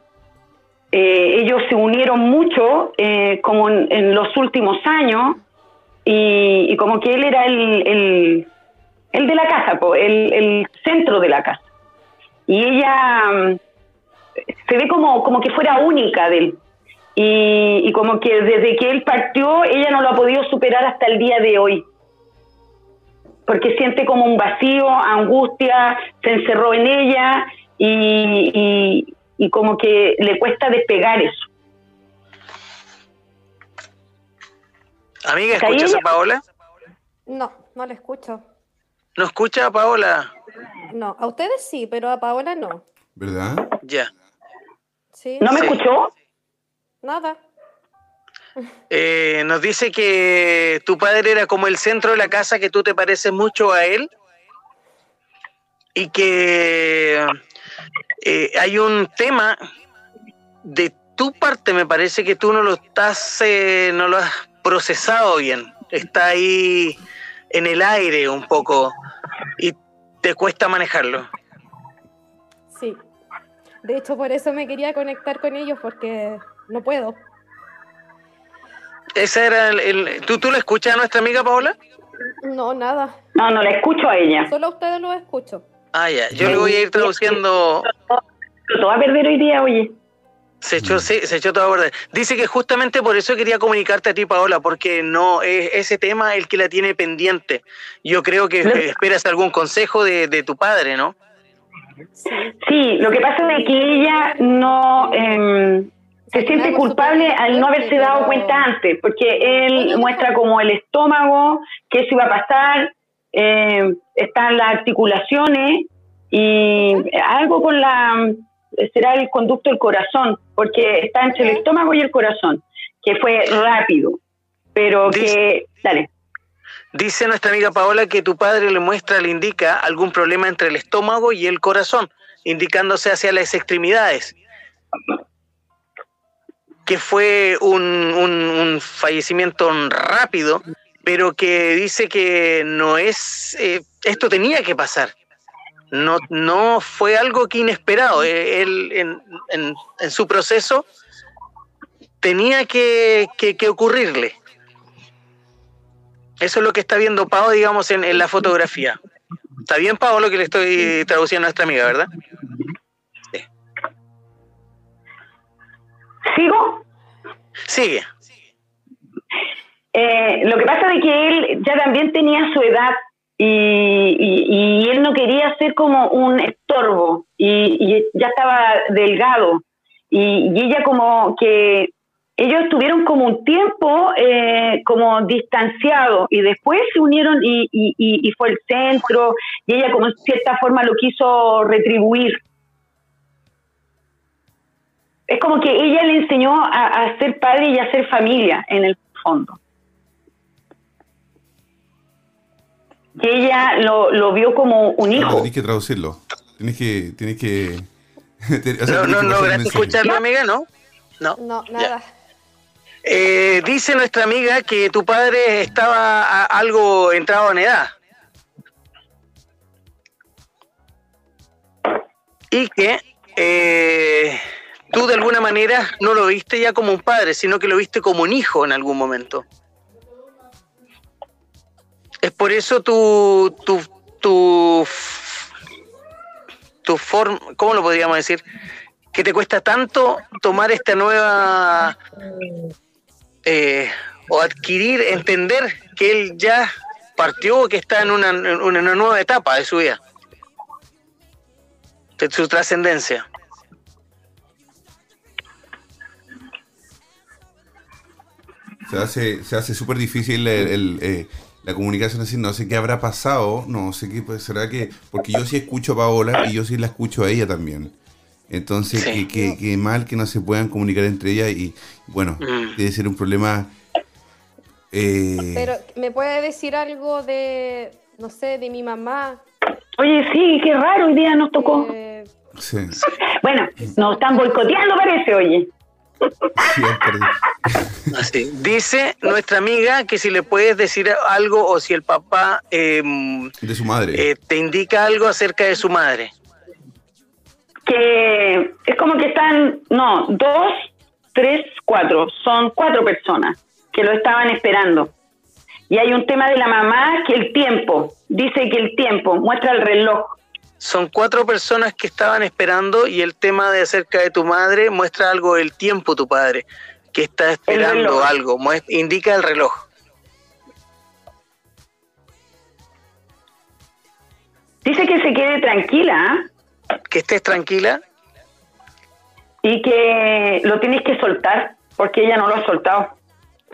Eh, ellos se unieron mucho, eh, como en, en los últimos años, y, y como que él era el, el, de la casa, el, el centro de la casa. Y ella mm, se ve como, como que fuera única de él. Y, y como que desde que él partió, ella no lo ha podido superar hasta el día de hoy. Porque siente como un vacío, angustia, se encerró en ella y, y, y como que le cuesta despegar eso. Amiga, ¿Está ahí ¿escuchas a? Paola? No, no la escucho. ¿No escucha a Paola? No, a ustedes sí, pero a Paola no. ¿Verdad? Ya. ¿Sí? ¿No me Sí. escuchó? Nada. Eh, nos dice que tu padre era como el centro de la casa, que tú te pareces mucho a él y que eh, hay un tema de tu parte, me parece que tú no lo estás, eh, no lo has procesado bien. Está ahí en el aire un poco y te cuesta manejarlo. Sí. De hecho, por eso me quería conectar con ellos, porque no puedo. Esa era el, el- ¿tú, ¿Tú le escuchas a nuestra amiga Paola? No, nada. No, no la escucho a ella. Solo a ustedes los escucho. Ah, ya. Yo le voy a ir traduciendo Lo va a perder hoy día, oye. Se echó, sí, se echó todo a perder. Dice que justamente por eso quería comunicarte a ti, Paola, porque no es ese tema el que la tiene pendiente. Yo creo que Lo- esperas algún consejo de, de tu padre, ¿no? Sí. Lo que pasa es que ella no em, se siente culpable al no haberse dado cuenta antes, porque él muestra como el estómago, que eso iba a pasar, em, están las articulaciones y algo con la será el conducto del corazón, porque está entre el estómago y el corazón, que fue rápido, pero que dale. Dice nuestra amiga Paola que tu padre le muestra, le indica algún problema entre el estómago y el corazón, indicándose hacia las extremidades. Que fue un, un- un fallecimiento rápido, pero que dice que no es. eh, esto tenía que pasar. No, no fue algo que inesperado. Eh, Él, en, en- en su proceso, tenía que, que- que ocurrirle. Eso es lo que está viendo Pau, digamos, en, en la fotografía. Está bien, Pau, lo que le estoy traduciendo a nuestra amiga, ¿verdad? ¿Sigo? Sigue. Eh, lo que pasa es que él ya también tenía su edad y, y- él no quería ser como un estorbo y, ya estaba delgado y, ella como que ellos estuvieron como un tiempo eh, como distanciados y después se unieron y, fue el centro y ella como en cierta forma lo quiso retribuir. Es como que ella le enseñó a ser padre y a ser familia en el fondo. Y ella lo, lo vio como un No, hijo. tenés que traducirlo. Tienes que. Tienes que. (laughs) o sea, No, no, que no, mensaje. escucharlo, amiga, ¿no? No. No, nada. Eh, dice nuestra amiga que tu padre estaba a- algo entrado en edad. Y que eh, tú de alguna manera no lo viste ya como un padre, sino que lo viste como un hijo en algún momento. Es por eso tu, tu, tu, tu forma, ¿cómo lo podríamos decir? Que te cuesta tanto tomar esta nueva eh, o adquirir, entender que él ya partió, que está en una, en una nueva etapa de su vida, de su trascendencia. Se hace, se súper difícil el, el, eh, la comunicación así, no sé qué habrá pasado, no sé qué pues, será que, porque yo sí escucho a Paola y yo sí la escucho a ella también. Entonces, Sí. que, que, que mal que no se puedan comunicar entre ellas y, bueno, Mm. debe ser un problema... eh, Pero, ¿me puede decir algo de, no sé, de mi mamá? Oye, sí, qué raro, hoy día nos tocó. Eh, sí, Bueno, nos están boicoteando, parece, oye. Así. Dice nuestra amiga que si le puedes decir algo o si el papá eh, de su madre. eh, te indica algo acerca de su madre. Que es como que están, no, dos, tres, cuatro. Son cuatro personas que lo estaban esperando. Y hay un tema de la mamá que el tiempo, dice que el tiempo muestra el reloj. Son cuatro personas que estaban esperando y el tema de acerca de tu madre muestra algo del tiempo tu padre, que está esperando algo, indica el reloj. Dice que se quede tranquila ¿ah? Que estés tranquila. y que lo tienes que soltar porque ella no lo ha soltado.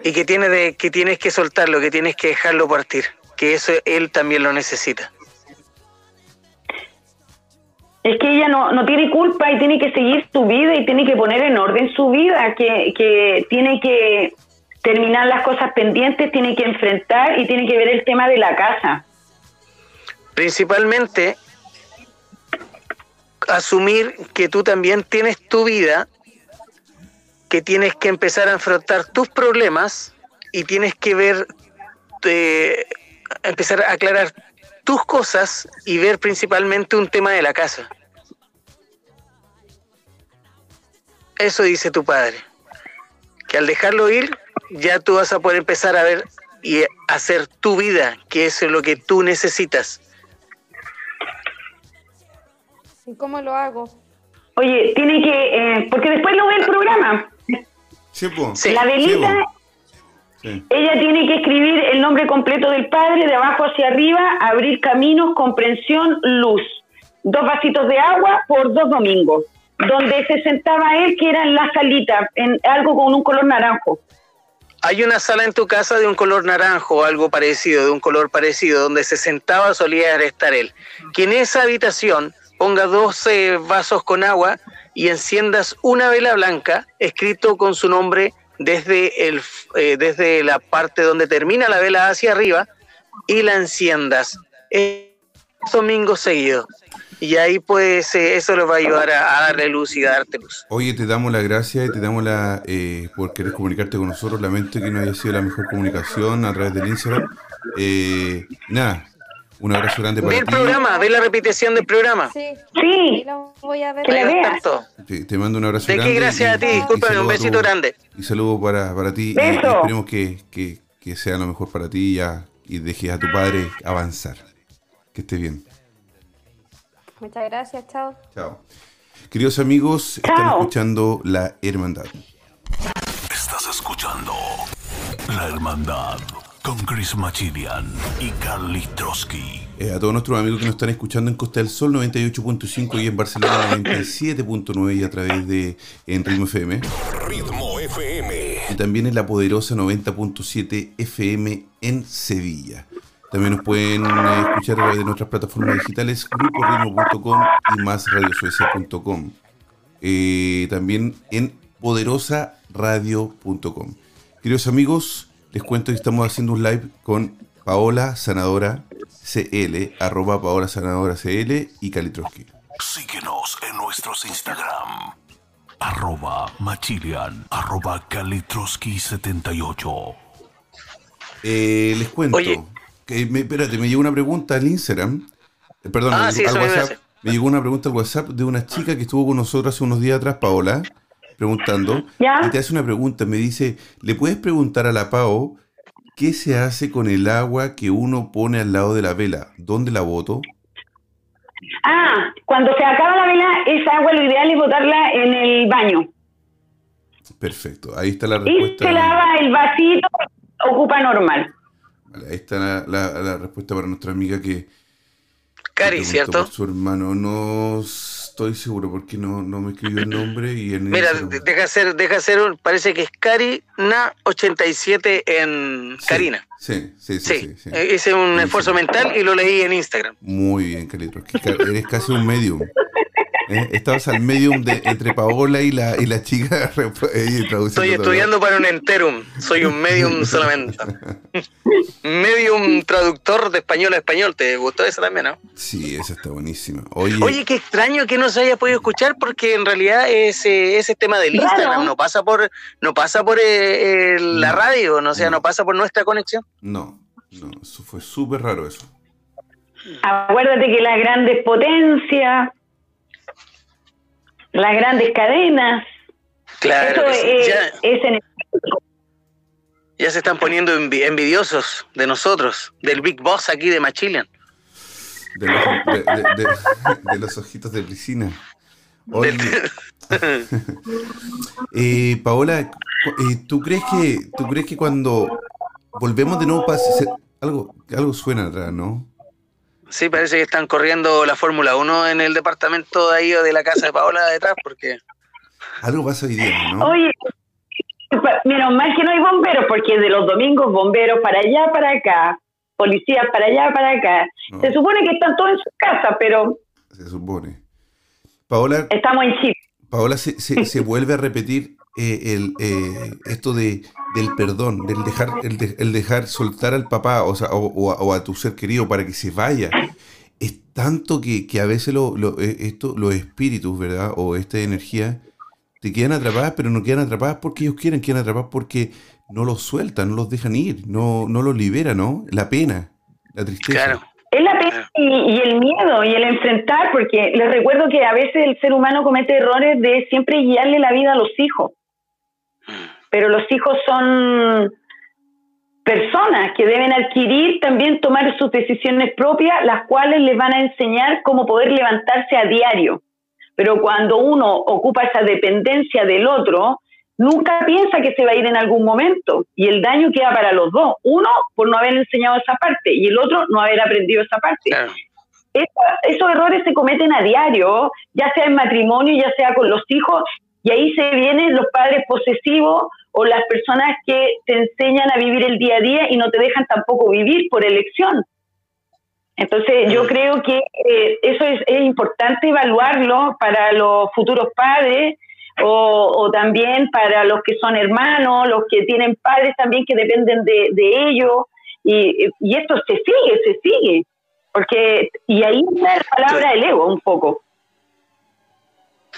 y que tienes de, que tienes que soltarlo, que tienes que dejarlo partir, que eso él también lo necesita. Es que ella no, no tiene culpa y tiene que seguir su vida y tiene que poner en orden su vida, que, que tiene que terminar las cosas pendientes, tiene que enfrentar y tiene que ver el tema de la casa. Principalmente asumir que tú también tienes tu vida, que tienes que empezar a enfrentar tus problemas y tienes que ver, eh, empezar a aclarar tus cosas y ver principalmente un tema de la casa. Eso dice tu padre. Que al dejarlo ir, ya tú vas a poder empezar a ver y hacer tu vida, que eso es lo que tú necesitas. ¿Y cómo lo hago? Oye, tiene que, eh, porque después lo ve el programa. Sí. Sí. La velita. Sí. ella tiene que escribir el nombre completo del padre, de abajo hacia arriba, abrir caminos, comprensión, luz. Dos vasitos de agua por dos domingos. Donde se sentaba él, que era en la salita, en algo con un color naranjo. Hay una sala en tu casa de un color naranjo algo parecido, de un color parecido, donde se sentaba solía estar él. Que en esa habitación ponga 12 vasos con agua y enciendas una vela blanca escrito con su nombre desde, el, eh, desde la parte donde termina la vela hacia arriba y la enciendas domingos seguidos. Y ahí pues eh, eso les va a ayudar a, a darle luz y a darte luz. Oye, te damos las gracias y te damos la eh, por querer comunicarte con nosotros. Lamento que no haya sido la mejor comunicación a través del Instagram. Eh, nada, un abrazo grande Ve para el ti. programa, ve la repetición del programa. Sí, Sí, lo voy a ver. Que la. Te, te mando un abrazo De grande. qué gracias a y- ti, discúlpame, un a tu- besito grande. Y saludo para, para ti. y- Y, esperemos que, que, que sea lo mejor para ti ya, y dejes a tu padre avanzar. Que esté bien. Muchas gracias, chao. Chao. Queridos amigos, están escuchando La Hermandad. escuchando La Hermandad con Chris Machilian y Carly Trotsky. Eh, a todos nuestros amigos que nos están escuchando en Costa del Sol 98.5 y en Barcelona 97.9 y a través de en Ritmo FM. Ritmo FM. Y también en la poderosa 90.7 FM en Sevilla. También nos pueden eh, escuchar a través de nuestras plataformas digitales gruporitmo.com y másradiosuecia.com. Eh, también en poderosaradio.com. Queridos amigos, les cuento que estamos haciendo un live con Paola Sanadora CL, arroba Paola Sanadora CL y Kalitroski. Síguenos en nuestros Instagram. Arroba Machilian, arroba Kalitroski78. Eh, les cuento. Oye. Que me, espérate, me llegó una pregunta al Instagram. eh, perdón, Ah, al- sí, al eso me iba a WhatsApp. Me llegó una pregunta al WhatsApp de una chica que estuvo con nosotros hace unos días atrás, Paola, preguntando. ¿Ya? Y te hace una pregunta. Me dice: ¿Le puedes preguntar a la Pao qué se hace con el agua que uno pone al lado de la vela? ¿Dónde la boto? Ah, cuando se acaba la vela, esa agua lo ideal es botarla en el baño. Perfecto. Ahí está la Y respuesta. se lava el vasito, ocupa normal. Ahí está la, la- la respuesta para nuestra amiga que. Cari, ¿cierto? por su hermano. No estoy seguro porque no, no me escribió el nombre y el Mira, deja hacer, deja hacer un, parece que es Karina87 en Sí, Karina. Sí, sí, sí. Sí, sí, sí. eh, hice un esfuerzo mental y lo leí en Instagram. Muy bien, Calitro. Es que ca- eres casi un medium. ¿Eh? Estabas al medium de, entre Paola y la, y la chica (laughs) eh, Estoy todo. estudiando para un enterum, soy un medium solamente. (laughs) medium traductor de español a español, ¿te gustó esa también, no? Sí, esa está buenísima. Oye, Oye, qué extraño que no se haya podido escuchar porque en realidad ese, ese tema del Claro. Instagram no pasa por no pasa por eh, eh, la No. radio, no o sea, No. no pasa por nuestra conexión. no, no, eso fue súper raro eso. Acuérdate que las grandes potencias, las grandes cadenas, Claro, eso es, ya, es en ya se están poniendo envi- envidiosos de nosotros, del Big Boss aquí de Machilian. De los, de, de- de- de los ojitos de piscina. Oye, (laughs) eh, Paola, eh, ¿tú crees que tú crees que cuando volvemos de nuevo pasa algo algo suena atrás, ¿no? Sí, parece que están corriendo la Fórmula 1 en el departamento de ahí o de la casa de Paola detrás, porque Algo pasa hoy día, ¿no? Oye, menos mal que no hay bomberos, porque de los domingos bomberos para allá, para acá, policías para allá, para acá. No, Se supone que están todos en sus casas, pero se supone. Paola, estamos en Chile. Paola se, se- se vuelve a repetir eh, el, eh, esto de, del perdón, del dejar, el, de- el dejar soltar al papá o, sea, o, o a, o a tu ser querido para que se vaya. Es tanto que, que a veces lo- lo- eh, esto, los espíritus, ¿verdad? O esta energía te quedan atrapadas, pero no quedan atrapadas porque ellos quieren, quedan atrapadas porque no los sueltan, no los dejan ir, no, no los liberan, ¿no? La pena, la tristeza. claro, Es la pena y, y el miedo y el enfrentar, porque les recuerdo que a veces el ser humano comete errores de siempre guiarle la vida a los hijos. Pero los hijos son personas que deben adquirir, también tomar sus decisiones propias, las cuales les van a enseñar cómo poder levantarse a diario. Pero cuando uno ocupa esa dependencia del otro, nunca piensa que se va a ir en algún momento y el daño queda para los dos. Uno por no haber enseñado esa parte y el otro no haber aprendido esa parte. claro. Esos errores se cometen a diario, ya sea en matrimonio, ya sea con los hijos, y ahí se vienen los padres posesivos o las personas que te enseñan a vivir el día a día y no te dejan tampoco vivir por elección. Entonces yo creo que eh, eso es, es importante evaluarlo para los futuros padres o, o también para los que son hermanos, los que tienen padres también que dependen de, de ellos. Y, y esto se sigue, se sigue. Porque, y ahí está la palabra del ego un poco.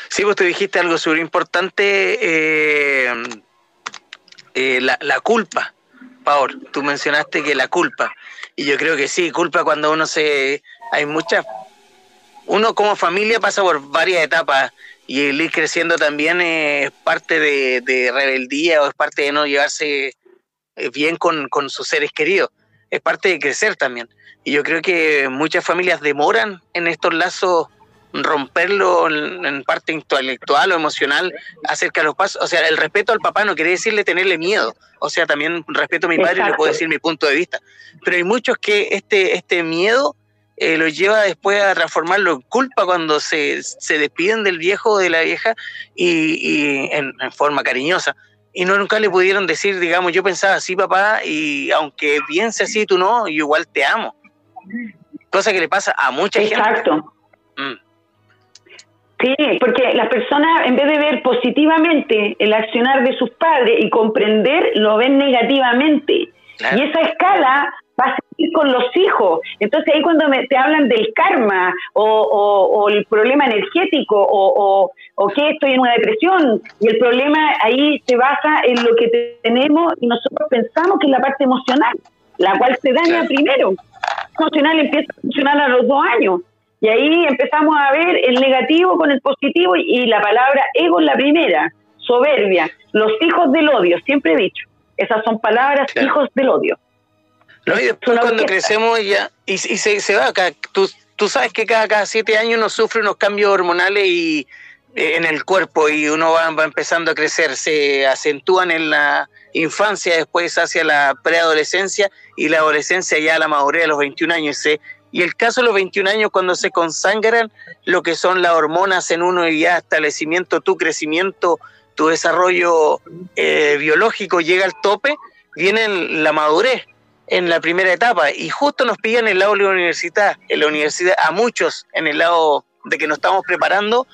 Sí, vos te dijiste algo súper importante, eh, eh, la, la culpa. Paul, tú mencionaste que la culpa. Y yo creo que sí, culpa cuando uno se... Hay muchas... Uno como familia pasa por varias etapas y el ir creciendo también es parte de, de rebeldía o es parte de no llevarse eh, bien con, con sus seres queridos. Es parte de crecer también. Y yo creo que muchas familias demoran en estos lazos romperlo en, parte intelectual o emocional acerca de los pasos. O sea, el respeto al papá no quiere decirle tenerle miedo. O sea, también respeto a mi padre y le puedo decir mi punto de vista. Pero hay muchos que este, este miedo eh, lo lleva después a transformarlo en culpa cuando se, se despiden del viejo o de la vieja y, en, forma cariñosa. Y no nunca le pudieron decir, digamos, yo pensaba así, papá, y aunque piense así, tú no, yo igual te amo. Cosa que le pasa a mucha gente. Exacto. Mm. Sí, porque las personas, en vez de ver positivamente el accionar de sus padres y comprender, lo ven negativamente. Y esa escala va a seguir con los hijos. Entonces ahí cuando me, te hablan del karma o, el problema energético o, o, que estoy en una depresión y el problema ahí se basa en lo que tenemos y nosotros pensamos que es la parte emocional, la cual se daña primero. Emocional empieza a funcionar a los dos años. Y ahí empezamos a ver el negativo con el positivo y, la palabra ego es la primera, soberbia, los hijos del odio, siempre he dicho. Esas son palabras, hijos del odio. No, y después cuando crecemos ya, y, se, se, va acá, tú, tú sabes que cada, cada siete años uno sufre unos cambios hormonales y eh, en el cuerpo y uno va, va, empezando a crecer, se acentúan en la infancia, después hacia la preadolescencia y la adolescencia ya a la madurez a los 21 años. Se y el caso de los 21 años, cuando se consangran lo que son las hormonas en uno y ya establecimiento, tu crecimiento, tu desarrollo eh, biológico llega al tope, viene la madurez en la primera etapa. Y justo nos pillan el lado de la universidad, en la universidad a muchos en el lado de que nos estamos preparando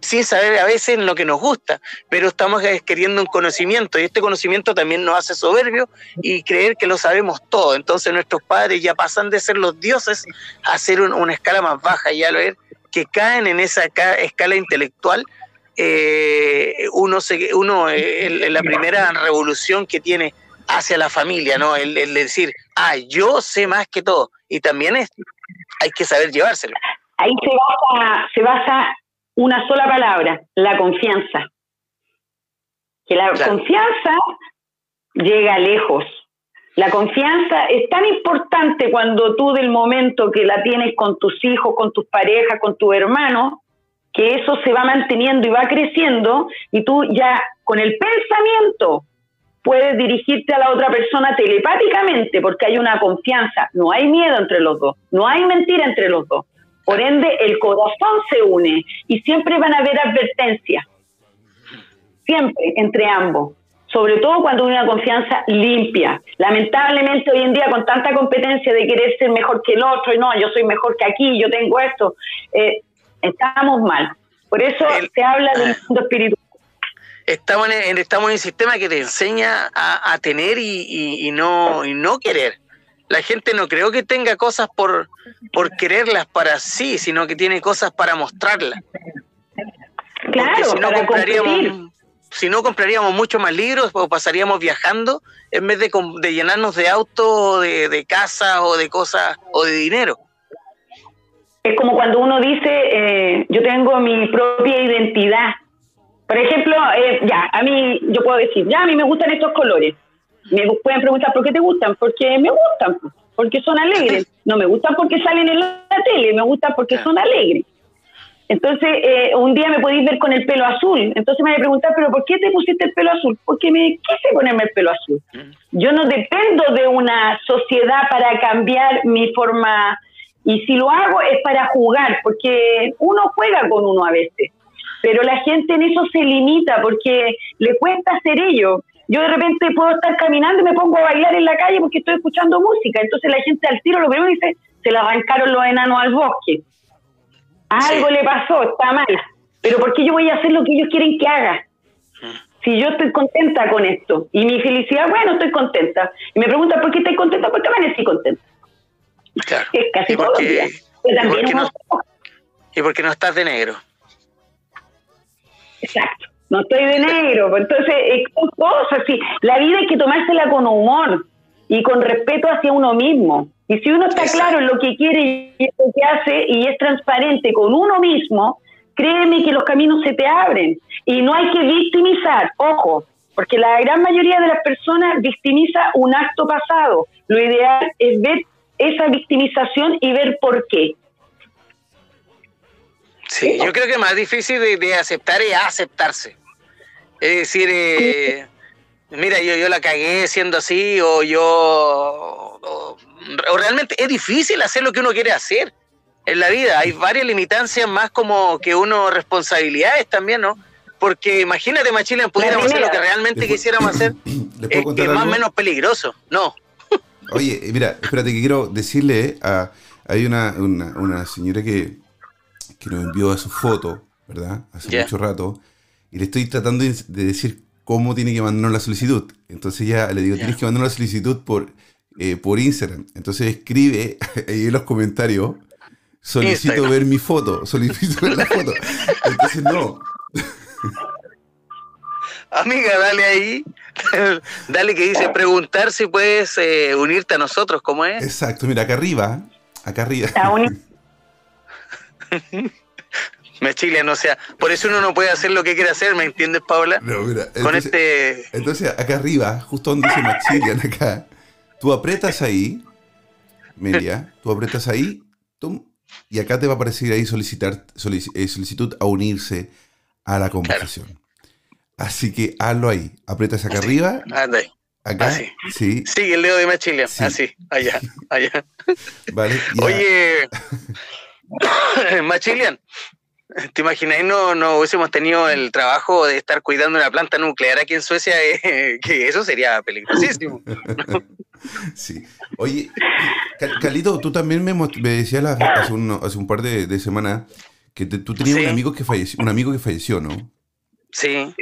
sin saber a veces lo que nos gusta, pero estamos queriendo un conocimiento y este conocimiento también nos hace soberbio y creer que lo sabemos todo. Entonces nuestros padres ya pasan de ser los dioses a ser una escala más baja y a ver que caen en esa escala intelectual. Eh, uno, se, uno en la primera revolución que tiene hacia la familia, ¿no? El, el decir, ah, yo sé más que todo. Y también es, hay que saber llevárselo. Ahí se basa, se basa una sola palabra, la confianza. Que la confianza llega lejos. La confianza es tan importante cuando tú del momento que la tienes con tus hijos, con tus parejas, con tus hermanos, que eso se va manteniendo y va creciendo y tú ya con el pensamiento puedes dirigirte a la otra persona telepáticamente porque hay una confianza, no hay miedo entre los dos, no hay mentira entre los dos. Por ende, el corazón se une y siempre van a haber advertencias, siempre entre ambos, sobre todo cuando hay una confianza limpia. Lamentablemente hoy en día con tanta competencia de querer ser mejor que el otro, y no, yo soy mejor que aquí, yo tengo esto, eh, estamos mal. Por eso se habla del mundo espiritual. Estamos en, estamos en el sistema que te enseña a, tener y, no, y no querer la gente no creo que tenga cosas por, por quererlas para sí, sino que tiene cosas para mostrarlas. Claro, si no compraríamos, si no compraríamos mucho más libros o pasaríamos viajando en vez de, de llenarnos de autos, de, de casas o de cosas o de dinero. Es como cuando uno dice, eh, yo tengo mi propia identidad. Por ejemplo, eh, ya, a mí, yo puedo decir, ya, a mí me gustan estos colores me pueden preguntar por qué te gustan, porque me gustan, porque son alegres. (laughs) No me gustan porque salen en la tele, me gustan porque son alegres. Entonces, eh, un día me podéis ver con el pelo azul. Entonces me voy a preguntar, ¿pero por qué te pusiste el pelo azul? Porque me quise ponerme el pelo azul. Mm. Yo no dependo de una sociedad para cambiar mi forma. Y si lo hago es para jugar, porque uno juega con uno a veces. Pero la gente en eso se limita porque le cuesta hacer ello yo de repente puedo estar caminando y me pongo a bailar en la calle porque estoy escuchando música. Entonces la gente al tiro lo primero dice, se le arrancaron los enanos al bosque. Algo le pasó, está mal. Pero ¿por qué yo voy a hacer lo que ellos quieren que haga? Si yo estoy contenta con esto y mi felicidad, bueno, estoy contenta. Y me preguntan por qué estoy contenta, porque amanecí contenta. Claro. Es casi todo el día. ¿Y por qué no estás de negro? Exacto no estoy de negro. Pues entonces, son cosas así. La vida hay que tomársela con humor y con respeto hacia uno mismo. Y si uno está claro en lo que quiere y lo que hace y es transparente con uno mismo, créeme que los caminos se te abren. Y no hay que victimizar, ojo, porque la gran mayoría de las personas victimiza un acto pasado. Lo ideal es ver esa victimización y ver por qué. Sí, yo creo que más difícil de, de aceptar es aceptarse. Es decir, eh, mira, yo, yo la cagué siendo así, o yo. O, o realmente es difícil hacer lo que uno quiere hacer en la vida. Hay varias limitancias más como que uno responsabilidades también, ¿no? Porque imagínate, Machilian, pudiéramos hacer lo que realmente ¿Les puedo- quisiéramos hacer, (clears throat) ¿Les puedo es, contar es más o algo? menos peligroso. No, Oye, eh, mira, espérate que quiero decirle a... Hay una, una, una señora que, que nos envió su foto, ¿verdad? Hace mucho rato. Y le estoy tratando de de decir cómo tiene que mandarnos la solicitud. Entonces ya le digo, tienes que mandarnos la solicitud por, eh, por Instagram. Entonces escribe (laughs) ahí en los comentarios, solicito Instagram. ver mi foto, solicito ver la foto. Entonces no. amiga, dale ahí. (laughs) dale que dice preguntar si puedes eh, unirte a nosotros, ¿cómo es? Exacto, mira, acá arriba, acá arriba. (laughs) (laughs) Uni- Machilian, o sea, por eso uno no puede hacer lo que quiere hacer, ¿me entiendes, Paula? No, mira, Con entonces- este... Entonces, acá arriba, justo donde dice Maxilian, acá, tú apretas ahí, Melia, tú apretas ahí, y acá te va a aparecer ahí solicitar solici- eh, solicitud a unirse a la conversación. Así que hazlo ahí, apretas acá arriba, Anda ahí. acá, Así. sí, Sigue el dedo de Machilian, Sí. así, allá, (laughs) allá. vale. Oye, (laughs) Machilian, ¿te imaginas no, no hubiésemos tenido el trabajo de estar cuidando una planta nuclear aquí en Suecia? Eh, (laughs) que eso sería peligrosísimo. (laughs) sí. Oye, Cal- Calito, tú también me, me decías hace, un, hace un par de, de semanas que te- tú tenías Sí. un amigo que falleció, un amigo que falleció, ¿no? Sí,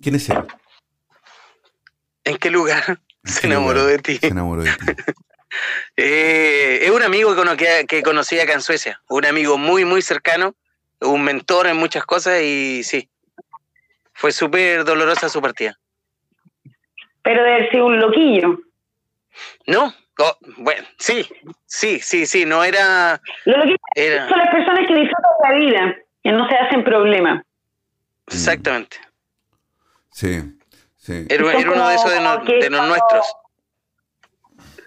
¿Quién es él? ¿en qué lugar ¿En se qué enamoró lugar de ti? Se enamoró de ti. Eh, es un amigo que, que, que conocí acá en Suecia, un amigo muy, muy cercano, un mentor en muchas cosas y sí, fue súper dolorosa su partida. pero debe haber sido un loquillo. ¿No? Oh, bueno, sí, sí, sí, sí, no era... Era son las personas que disfrutan la vida, que no se hacen problemas. exactamente. Sí, sí. Era, uno de esos de, no- de los nuestros.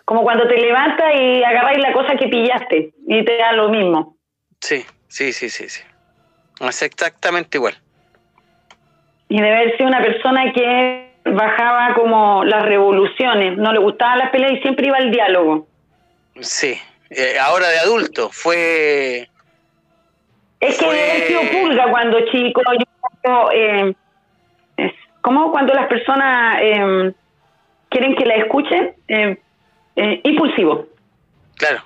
Como cuando te levantas y agarráis la cosa que pillaste y te da lo mismo. Sí, sí, sí, sí, sí. Es exactamente igual. Y debe haber sido una persona que bajaba como las revoluciones, no le gustaban las peleas y siempre iba al diálogo. Sí. Eh, ahora de adulto, fue... Es que Fue- sido pulga cuando chico. Yo, eh, es como cuando las personas eh, quieren que la escuchen, eh, impulsivo. Claro,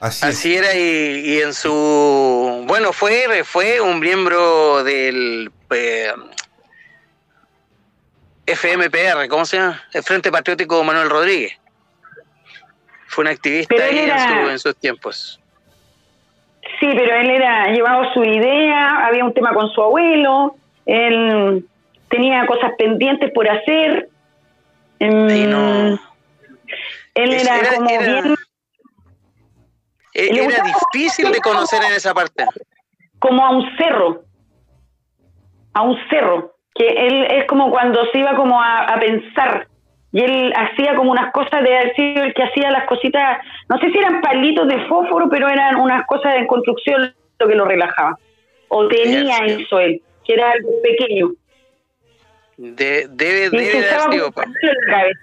Así, era y, y en su... Bueno, fue, fue un miembro del... eh, FMPR, ¿cómo se llama? El Frente Patriótico Manuel Rodríguez. Fue un activista en, su- en sus tiempos. Sí, pero él era llevaba su idea, había un tema con su abuelo, él tenía cosas pendientes por hacer. Em, Sí, no. Él era, como era- bien, e- Era difícil de conocer en esa parte. como a un cerro, a un cerro, que él es como cuando se iba como a, a pensar y él hacía como unas cosas de haber sido el que hacía las cositas, no sé si eran palitos de fósforo, pero eran unas cosas de construcción lo que lo relajaba. O tenía yes. eso él, que era algo pequeño. De- debe, debe se de usaba haber sido como un palo en la cabeza.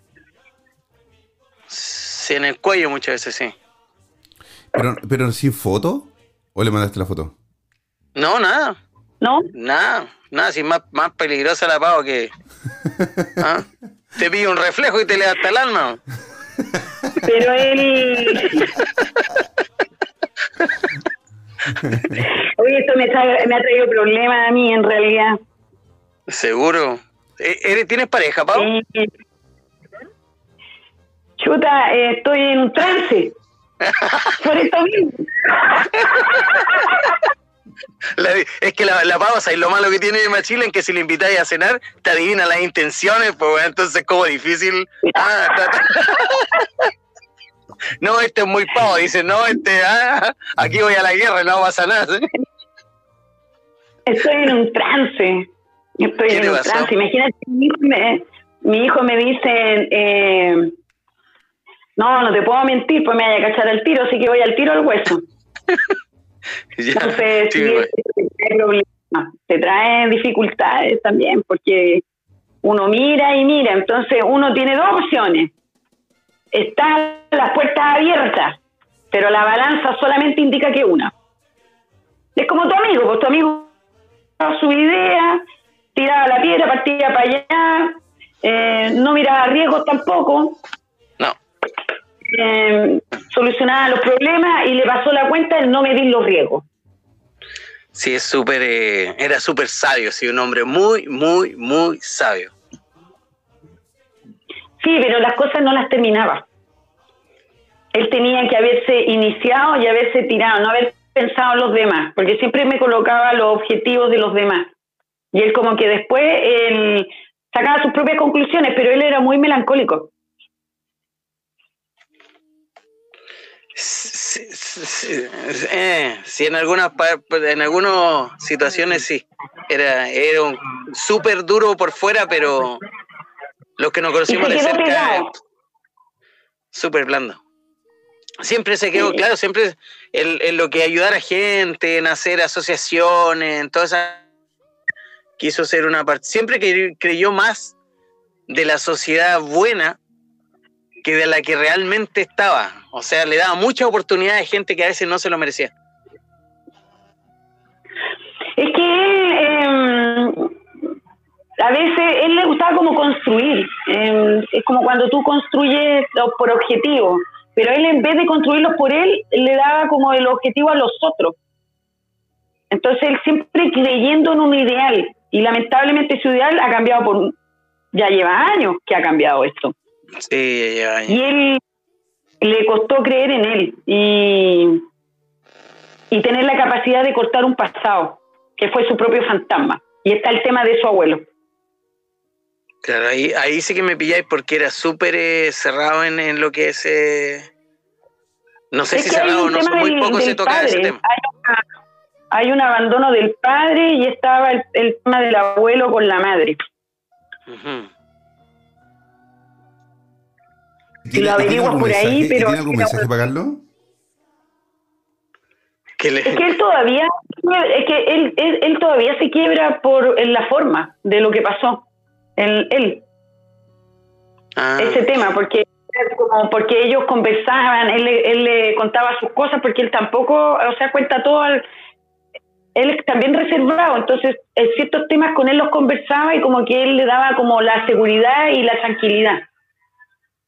sí, en el cuello muchas veces, sí. Pero, pero sin foto, ¿o le mandaste la foto? No, nada, ¿no? nada, nada, si más, más peligrosa la pavo que... (laughs) ¿Ah? Te pide un reflejo y te levanta el alma. Pero él... (laughs) Oye, esto me, tra- me ha traído problemas a mí en realidad. Seguro. Eh, ¿eres- ¿Tienes pareja, Pau? Eh, chuta, eh, estoy en un trance. (laughs) Por eso mismo. La- es que la, la Pau, ¿sabes lo malo que tiene de Machila? En que si le invitáis a cenar, te adivina las intenciones, pues entonces como difícil. Ah, ta- ta- (laughs) No, este es muy pavo, dice, no, este, ah, aquí voy a la guerra, no pasa nada. Estoy en un trance. Estoy ¿Qué en un trance. Imagínate, mi hijo me, mi hijo me dice, eh, no, no te puedo mentir, pues me vaya a cachar al tiro, así que voy al tiro al hueso. (laughs) Entonces, te trae te trae dificultades también, porque uno mira y mira, entonces uno tiene dos opciones. Están las puertas abiertas, pero la balanza solamente indica que una. Es como tu amigo, pues tu amigo su idea, tiraba la piedra, partía para allá, eh, no miraba riesgos tampoco. No. Eh, solucionaba los problemas y le pasó la cuenta en no medir los riesgos. Sí, es súper, eh, era súper sabio, sí, un hombre muy, muy, muy sabio. Sí, pero las cosas no las terminaba. Él tenía que haberse iniciado y haberse tirado, no haber pensado en los demás, porque siempre me colocaba los objetivos de los demás. Y él como que después él sacaba sus propias conclusiones, pero él era muy melancólico. Sí, sí, eh, en algunas en algunas situaciones sí. Era, era un súper duro por fuera, pero los que nos conocimos de cerca, súper blando. Siempre se quedó, claro, siempre en, lo que ayudar a gente, en hacer asociaciones, en toda esa quiso ser una parte, siempre creyó más de la sociedad buena que de la que realmente estaba. O sea, le daba mucha oportunidad a gente que a veces no se lo merecía. Es que em, a veces él le gustaba como construir. Em, es como cuando tú construyes por objetivo, pero él en vez de construirlos por él, le daba como el objetivo a los otros. Entonces él siempre creyendo en un ideal y lamentablemente su ideal ha cambiado por... Ya lleva años que ha cambiado esto. Sí, ya lleva años. Y él le costó creer en él y, y tener la capacidad de cortar un pasado, que fue su propio fantasma. Y está el tema de su abuelo. Claro, ahí, ahí sí que me pilláis porque era súper eh, cerrado en, en, lo que es... Eh, no sé si cerrado o no, muy poco se toca ese tema. Hay, hay, un abandono del padre y estaba el, el tema del abuelo con la madre. Si lo averiguas por ahí, pero... ¿Tiene algún mensaje para Carlos? Es que él todavía, es que él, él, él, todavía se quiebra por en la forma de lo que pasó. En él. Ah. Ese tema, porque como porque ellos conversaban, él, él le contaba sus cosas, porque él tampoco, o sea, cuenta todo al, él también reservado, entonces en ciertos temas con él los conversaba y como que él le daba como la seguridad y la tranquilidad.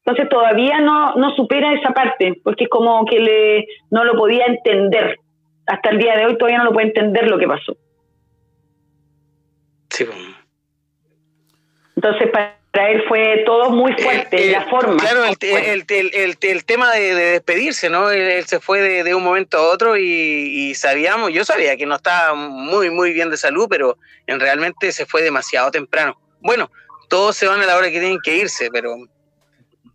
Entonces todavía no, no supera esa parte, porque es como que le, no lo podía entender. Hasta el día de hoy todavía no lo puede entender lo que pasó. Sí. Entonces para él fue todo muy fuerte, eh, la forma. Claro, el, el, el, el tema de, de, despedirse, ¿no? Él, se fue de, de, un momento a otro y, y, sabíamos, yo sabía que no estaba muy, muy bien de salud, pero en realmente se fue demasiado temprano. Bueno, todos se van a la hora que tienen que irse, pero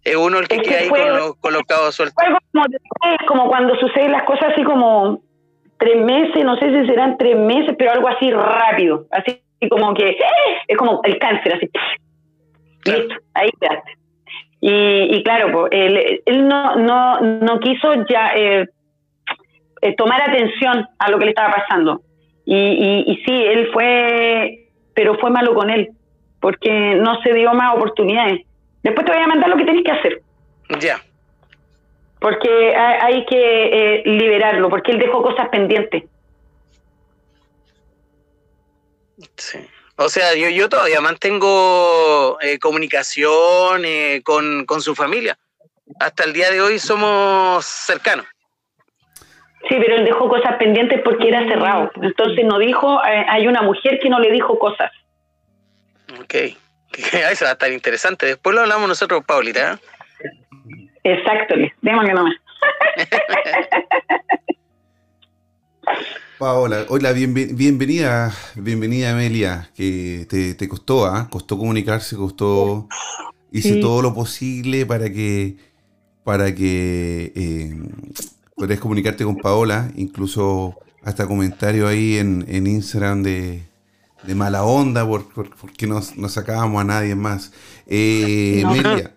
es uno el que Es que queda ahí fue- con lo- colocado a suelto. Fue algo como, como cuando suceden las cosas así como tres meses, no sé si serán tres meses, pero algo así rápido, así como que ¡eh! es como el cáncer, así. Claro. Listo, ahí quedaste. Y, y claro, pues, él, él no, no, no quiso ya eh, eh, tomar atención a lo que le estaba pasando. Y, y, y sí, él fue, pero fue malo con él, porque no se dio más oportunidades. Después te voy a mandar lo que tenés que hacer Ya. porque hay, hay que eh, liberarlo, porque él dejó cosas pendientes. Sí. O sea, yo, yo todavía mantengo eh, comunicación eh, con, con su familia. Hasta el día de hoy somos cercanos. Sí, pero él dejó cosas pendientes porque era cerrado. Entonces no dijo, eh, hay una mujer que no le dijo cosas. Ok. (laughs) Eso va a estar interesante. Después lo hablamos nosotros, Paulita. Exacto, déjame nomás. (laughs) Paola, hola, bienve- bienvenida, bienvenida Amelia, que te, te costó, ¿ah? Costó comunicarse, costó... Hice Sí. todo lo posible para que, para que eh, comunicarte con Paola, incluso hasta comentarios ahí en, en Instagram de, de mala onda, por, por- porque no, no sacábamos a nadie más. Eh. Amelia,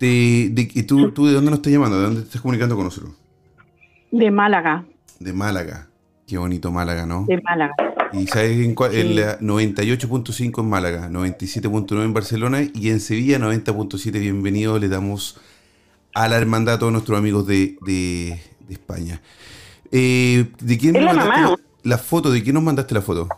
de- ¿y tú, tú de dónde nos estás llamando? ¿De dónde te estás comunicando con nosotros? De Málaga. De Málaga. Qué bonito Málaga, ¿no? De Málaga. Y sabes en, cua- en Sí. la 98.5 en Málaga, 97.9 en Barcelona y en Sevilla 90.7. Bienvenido, le damos a la hermandad a todos nuestros amigos de, de- de España. Eh, ¿De quién Es nos la mandaste mamá. la, la foto? ¿De quién nos mandaste la foto?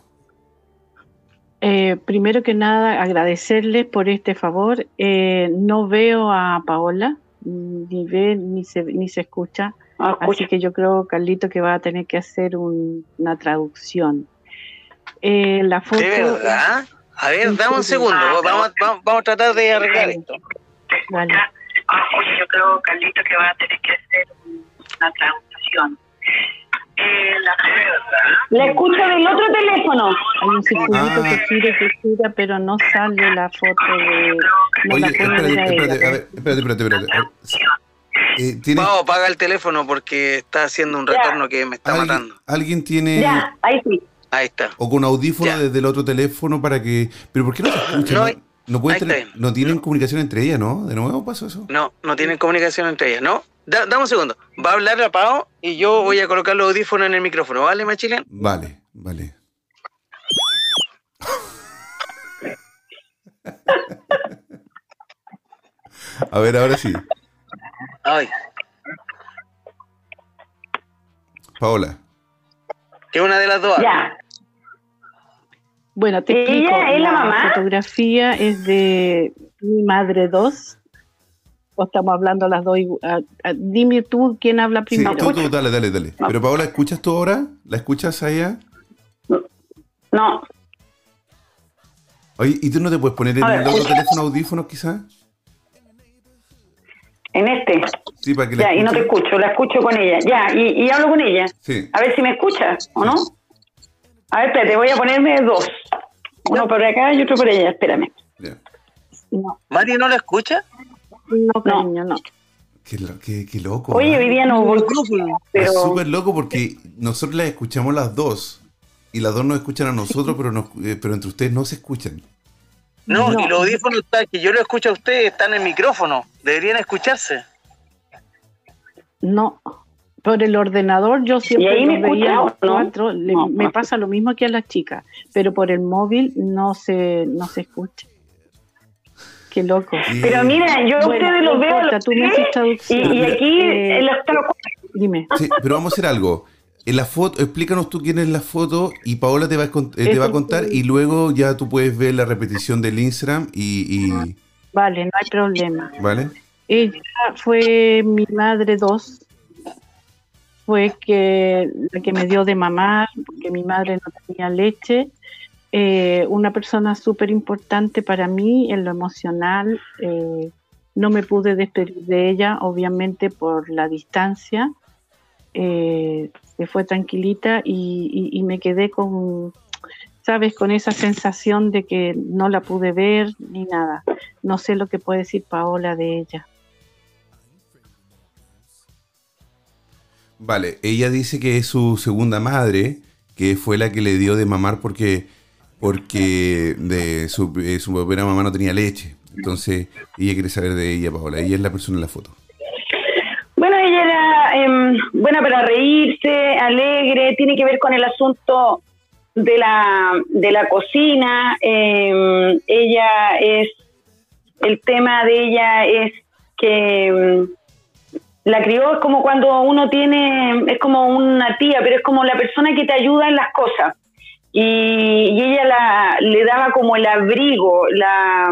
Eh, primero que nada, agradecerles por este favor. Eh, no veo a Paola, ni ve ni se, ni se escucha. Ah, Así que yo creo, Carlito, que va a tener que hacer un- una traducción. Eh, la foto. ¿De verdad? A ver, dame un segundo. Vamos, vamos, vamos a tratar de arreglar esto. Vale. yo creo, Carlito, que va a tener que hacer una traducción. La escucho del otro teléfono. Hay un circulito Ah. que gira que gira, pero no sale la foto de. No Oye, la espérate, espérate, ver, espérate, espérate, espérate. Eh, ¿tiene- Vamos, apaga el teléfono porque está haciendo un retorno que me está alguien, matando. alguien tiene Ya, ahí sí. Ahí está. o con audífono Ya. desde el otro teléfono para que... ¿Pero por qué no se (clears throat) escucha? No, No, pueden tener- no tienen comunicación entre ellas, ¿no? ¿De nuevo pasó eso? No, no tienen comunicación entre ellas, ¿no? Da- dame un segundo. Va a hablar la Pao y yo voy a colocar los audífonos en el micrófono, ¿vale, Machilén? Vale, vale. (laughs) A ver, ahora sí. Ay, Paola. que una de las dos. Ya. Bueno, te Ella explico. es la mamá. fotografía es de mi madre 2. O estamos hablando las dos. ah, dime tú quién habla Sí, primero. tú, tú, dale, dale, dale. Pero Paola, ¿escuchas tú ahora? ¿La escuchas a ella? No, Oye, ¿y tú no te puedes poner en A el otro teléfono audífonos quizás? En este. Sí, para que la Ya, y no te escucho, la escucho con ella. Ya, y, y hablo con ella. Sí. A ver si me escucha, ¿o no? A ver, espérate, voy a ponerme dos. Uno por acá y otro por allá, espérame. ya. No, ¿Mari no la escucha? no, cariño, no. Qué, lo- qué- qué loco. Oye, ¿ah? hoy día no pero... Es súper loco porque nosotros las escuchamos las dos. Y las dos nos escuchan a nosotros, (laughs) pero, nos- eh, pero entre ustedes no se escuchan. No, No. y los audífonos que yo lo escucho a ustedes están en el micrófono. Deberían escucharse. No. Por el ordenador yo siempre los veía a los cuatro. le- No, me no. pasa lo mismo que a las chicas. Pero por el móvil no se, no se escucha. Qué loco. Pero mira, yo a Bueno, ustedes los veo importa, los tú me tres, haces traducción. y, y aquí Eh, en los Dime. Sí, pero vamos a hacer algo. En la foto, explícanos tú quién es la foto y Paola te va a, eh, te va a contar y luego ya tú puedes ver la repetición del Instagram y, y- Vale, no hay problema. ¿vale? Ella fue mi madre dos. Fue que la que me dio de mamar, porque mi madre no tenía leche. Eh, una persona súper importante para mí en lo emocional. eh, no me pude despedir de ella, obviamente por la distancia. Eh, se fue tranquilita y, me quedé con, sabes, con esa sensación de que no la pude ver ni nada. No sé lo que puede decir Paola de ella. Vale, ella dice que es su segunda madre, que fue la que le dio de mamar porque, porque de su, eh, su mamá no tenía leche. Entonces, ella quiere saber de ella, Paola. Ella es la persona en la foto. Buena para reírse, alegre, tiene que ver con el asunto de la, de la cocina. em, ella es, el tema de ella es que em, la crió es como cuando uno tiene, es como una tía, pero es como la persona que te ayuda en las cosas. Y, ella la, le daba como el abrigo, la,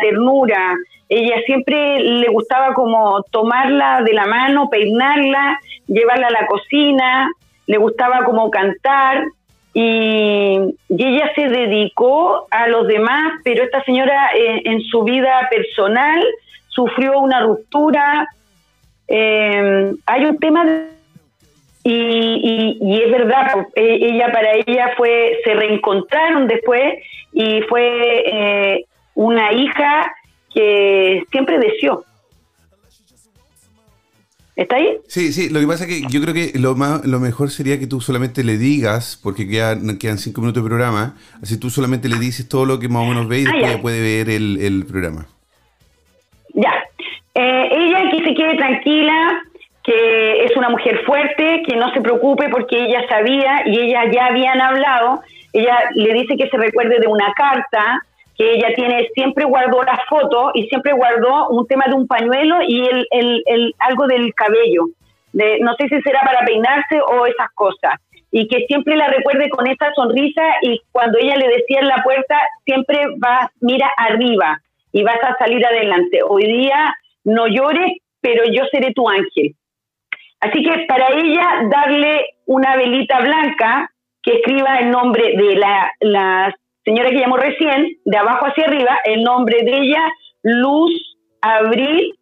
ternura. Ella siempre le gustaba como tomarla de la mano, peinarla, llevarla a la cocina, le gustaba como cantar y, y ella se dedicó a los demás, pero esta señora eh, en su vida personal sufrió una ruptura. Eh, hay un tema y, y- y es verdad, pues, eh, ella para ella fue, se reencontraron después y fue eh, una hija que siempre deseó. ¿Está ahí? Sí, sí, lo que pasa es que yo creo que lo, más, lo mejor sería que tú solamente le digas, porque quedan, quedan cinco minutos de programa, así tú solamente le dices todo lo que más o menos ve y Ah, después ya. ya puede ver el, el programa. Ya. Eh, ella que se quede tranquila, que es una mujer fuerte, que no se preocupe porque ella sabía y ella ya habían hablado. Ella le dice que se recuerde de una carta que ella tiene, siempre guardó las fotos y siempre guardó un tema de un pañuelo y el, el, el algo del cabello. De, no sé si será para peinarse o esas cosas. Y que siempre la recuerde con esa sonrisa y cuando ella le decía en la puerta, siempre va, mira arriba y vas a salir adelante. Hoy día no llores, pero yo seré tu ángel. Así que para ella darle una velita blanca que escriba el nombre de la, la señora que llamó recién, de abajo hacia arriba, el nombre de ella, Luz Abril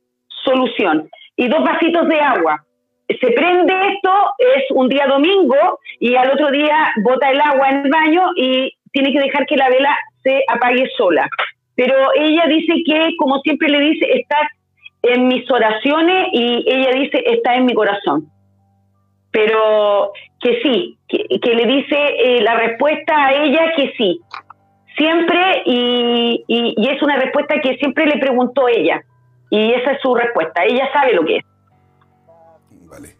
Solución. Y dos vasitos de agua. Se prende esto, es un día domingo, y al otro día bota el agua en el baño y tiene que dejar que la vela se apague sola. Pero ella dice que, como siempre le dice, está en mis oraciones y ella dice, está en mi corazón. Pero que sí, que, le dice eh, la respuesta a ella que sí, siempre y, y, es una respuesta que siempre le preguntó ella y esa es su respuesta, ella sabe lo que es. Vale.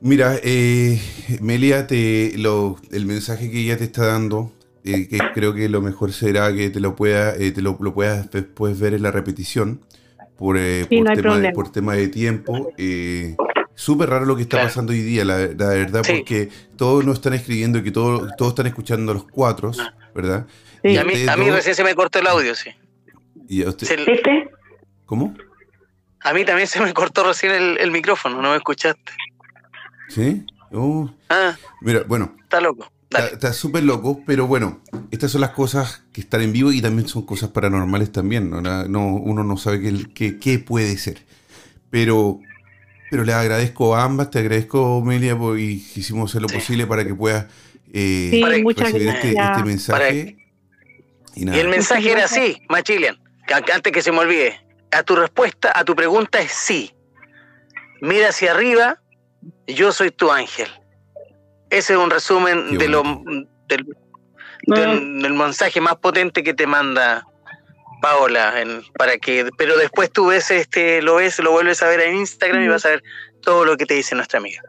Mira, eh, Melia, te, lo, el mensaje que ella te está dando, eh, que creo que lo mejor será que te lo, pueda, eh, te lo, lo, puedas después ver en la repetición por, eh, por, tema, de, por tema de tiempo. Eh, Súper raro lo que está pasando hoy día, la, la verdad, porque todos nos están escribiendo y que todos, todos están escuchando los cuatro, ah. ¿verdad? Y a, mí, a mí recién se me cortó el audio, sí. ¿Y a usted? ¿Viste? ¿Cómo? A mí también se me cortó recién el, el micrófono, no me escuchaste. ¿Sí? Uh. Ah. Mira, bueno. Está loco. Está súper loco, pero bueno, estas son las cosas que están en vivo y también son cosas paranormales también. No, no uno no sabe qué, qué, puede ser. Pero, pero les agradezco a ambas, te agradezco, Melia, y hicimos lo posible para que puedas eh, recibir este, este, mensaje. Y, el mensaje era así, Machilian, antes que se me olvide. A tu respuesta, a tu pregunta es sí. Mira hacia arriba, yo soy tu ángel. Ese es un resumen de lo, del, del, mensaje más potente que te manda Paola, en, para que, pero después tú ves este, lo ves, lo vuelves a ver en Instagram y vas a ver todo lo que te dice nuestra amiga.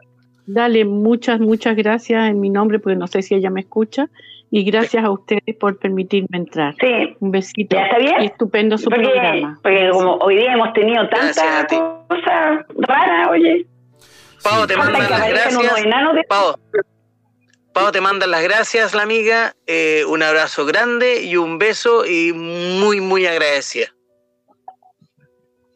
Dale, muchas, muchas gracias en mi nombre, porque no sé si ella me escucha, y gracias a ustedes por permitirme entrar. Sí. Un besito. ¿Ya está bien? Y estupendo su programa. Porque como hoy día hemos tenido tantas cosas raras, oye. Pau, te manda las gracias. Pau, Pau, te manda las gracias, la amiga. Eh, un abrazo grande y un beso y muy, muy agradecida.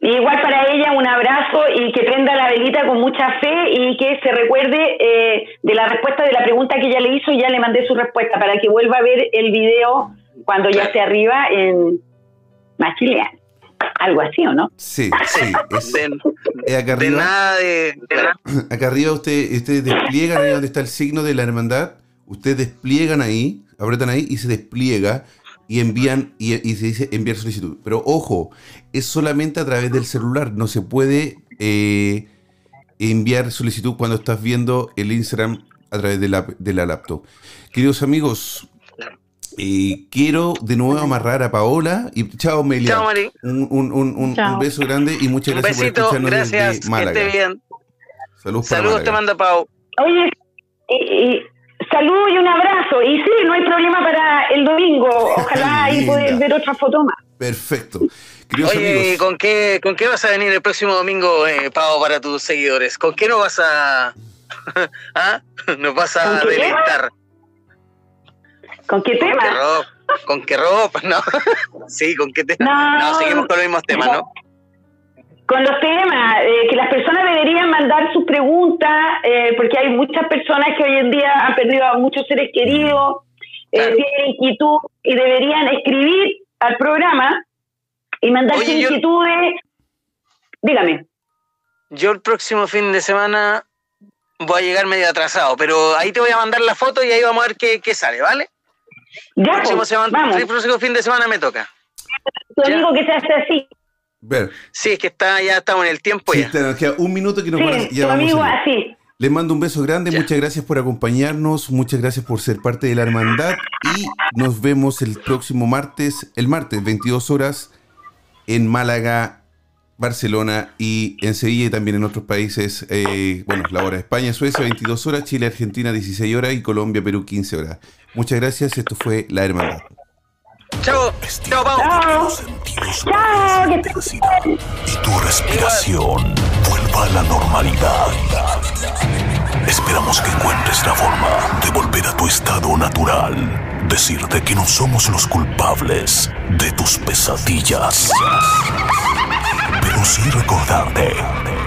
Igual para ella un abrazo y que prenda la velita con mucha fe y que se recuerde eh, de la respuesta de la pregunta que ella le hizo y ya le mandé su respuesta para que vuelva a ver el video cuando ya esté arriba en Machilean algo así, ¿o no? Sí, sí. Es, acá arriba, Acá arriba ustedes usted despliegan ahí donde está el signo de la hermandad. Ustedes despliegan ahí, apretan ahí y se despliega y envían y, se dice enviar solicitud. Pero ojo, es solamente a través del celular. No se puede eh, enviar solicitud cuando estás viendo el Instagram a través de la, de la laptop. Queridos amigos, y quiero de nuevo amarrar a Paola y chao Melia. Chao Mari. Un, un, un, un, beso grande y muchas gracias besito, por escucharnos gracias, desde Málaga. Que esté bien. Saludos, Saludos te manda Pau. Oye, y, salud y un abrazo. Y sí, no hay problema para el domingo. (laughs) Ojalá ahí poder ver otra foto más. Perfecto. Oye, ¿con qué, ¿con qué vas a venir el próximo domingo, eh, Pau, para tus seguidores? ¿Con qué nos vas a... (laughs) ¿Ah? (laughs) ¿Nos vas a deleitar? ¿Con qué tema? ¿Con qué ropa? (laughs) ¿No? sí, ¿con qué tema? No, seguimos con los mismos temas, ¿no? Con los temas, eh, que las personas deberían mandar sus preguntas, eh, porque hay muchas personas que hoy en día han perdido a muchos seres queridos, eh, tienen inquietud y deberían escribir al programa y mandar sus inquietudes. Dígame. Yo el próximo fin de semana voy a llegar medio atrasado, pero ahí te voy a mandar la foto y ahí vamos a ver qué, qué sale, ¿vale? Ya, próximo, pues, semana, vamos. el próximo fin de semana me toca. Tu amigo que se hace así. Ver. Sí, es que está, ya estamos en el tiempo sí, ya. Nos queda un minuto que nos Sí, van a, ya vamos amigo a ir. así. Les mando un beso grande, Ya. muchas gracias por acompañarnos, muchas gracias por ser parte de la hermandad y nos vemos el próximo martes, el martes 22 horas en Málaga Barcelona y en Sevilla y también en otros países, eh, bueno, la hora España, Suecia 22 horas, Chile, Argentina 16 horas y Colombia, Perú 15 horas. Muchas gracias, esto fue La Hermandad. Chao, chao, Pau. Chao. Que y tu respiración vuelva a la normalidad. Esperamos que encuentres la forma de volver a tu estado natural. Decirte que no somos los culpables de tus pesadillas. Pero sí recordarte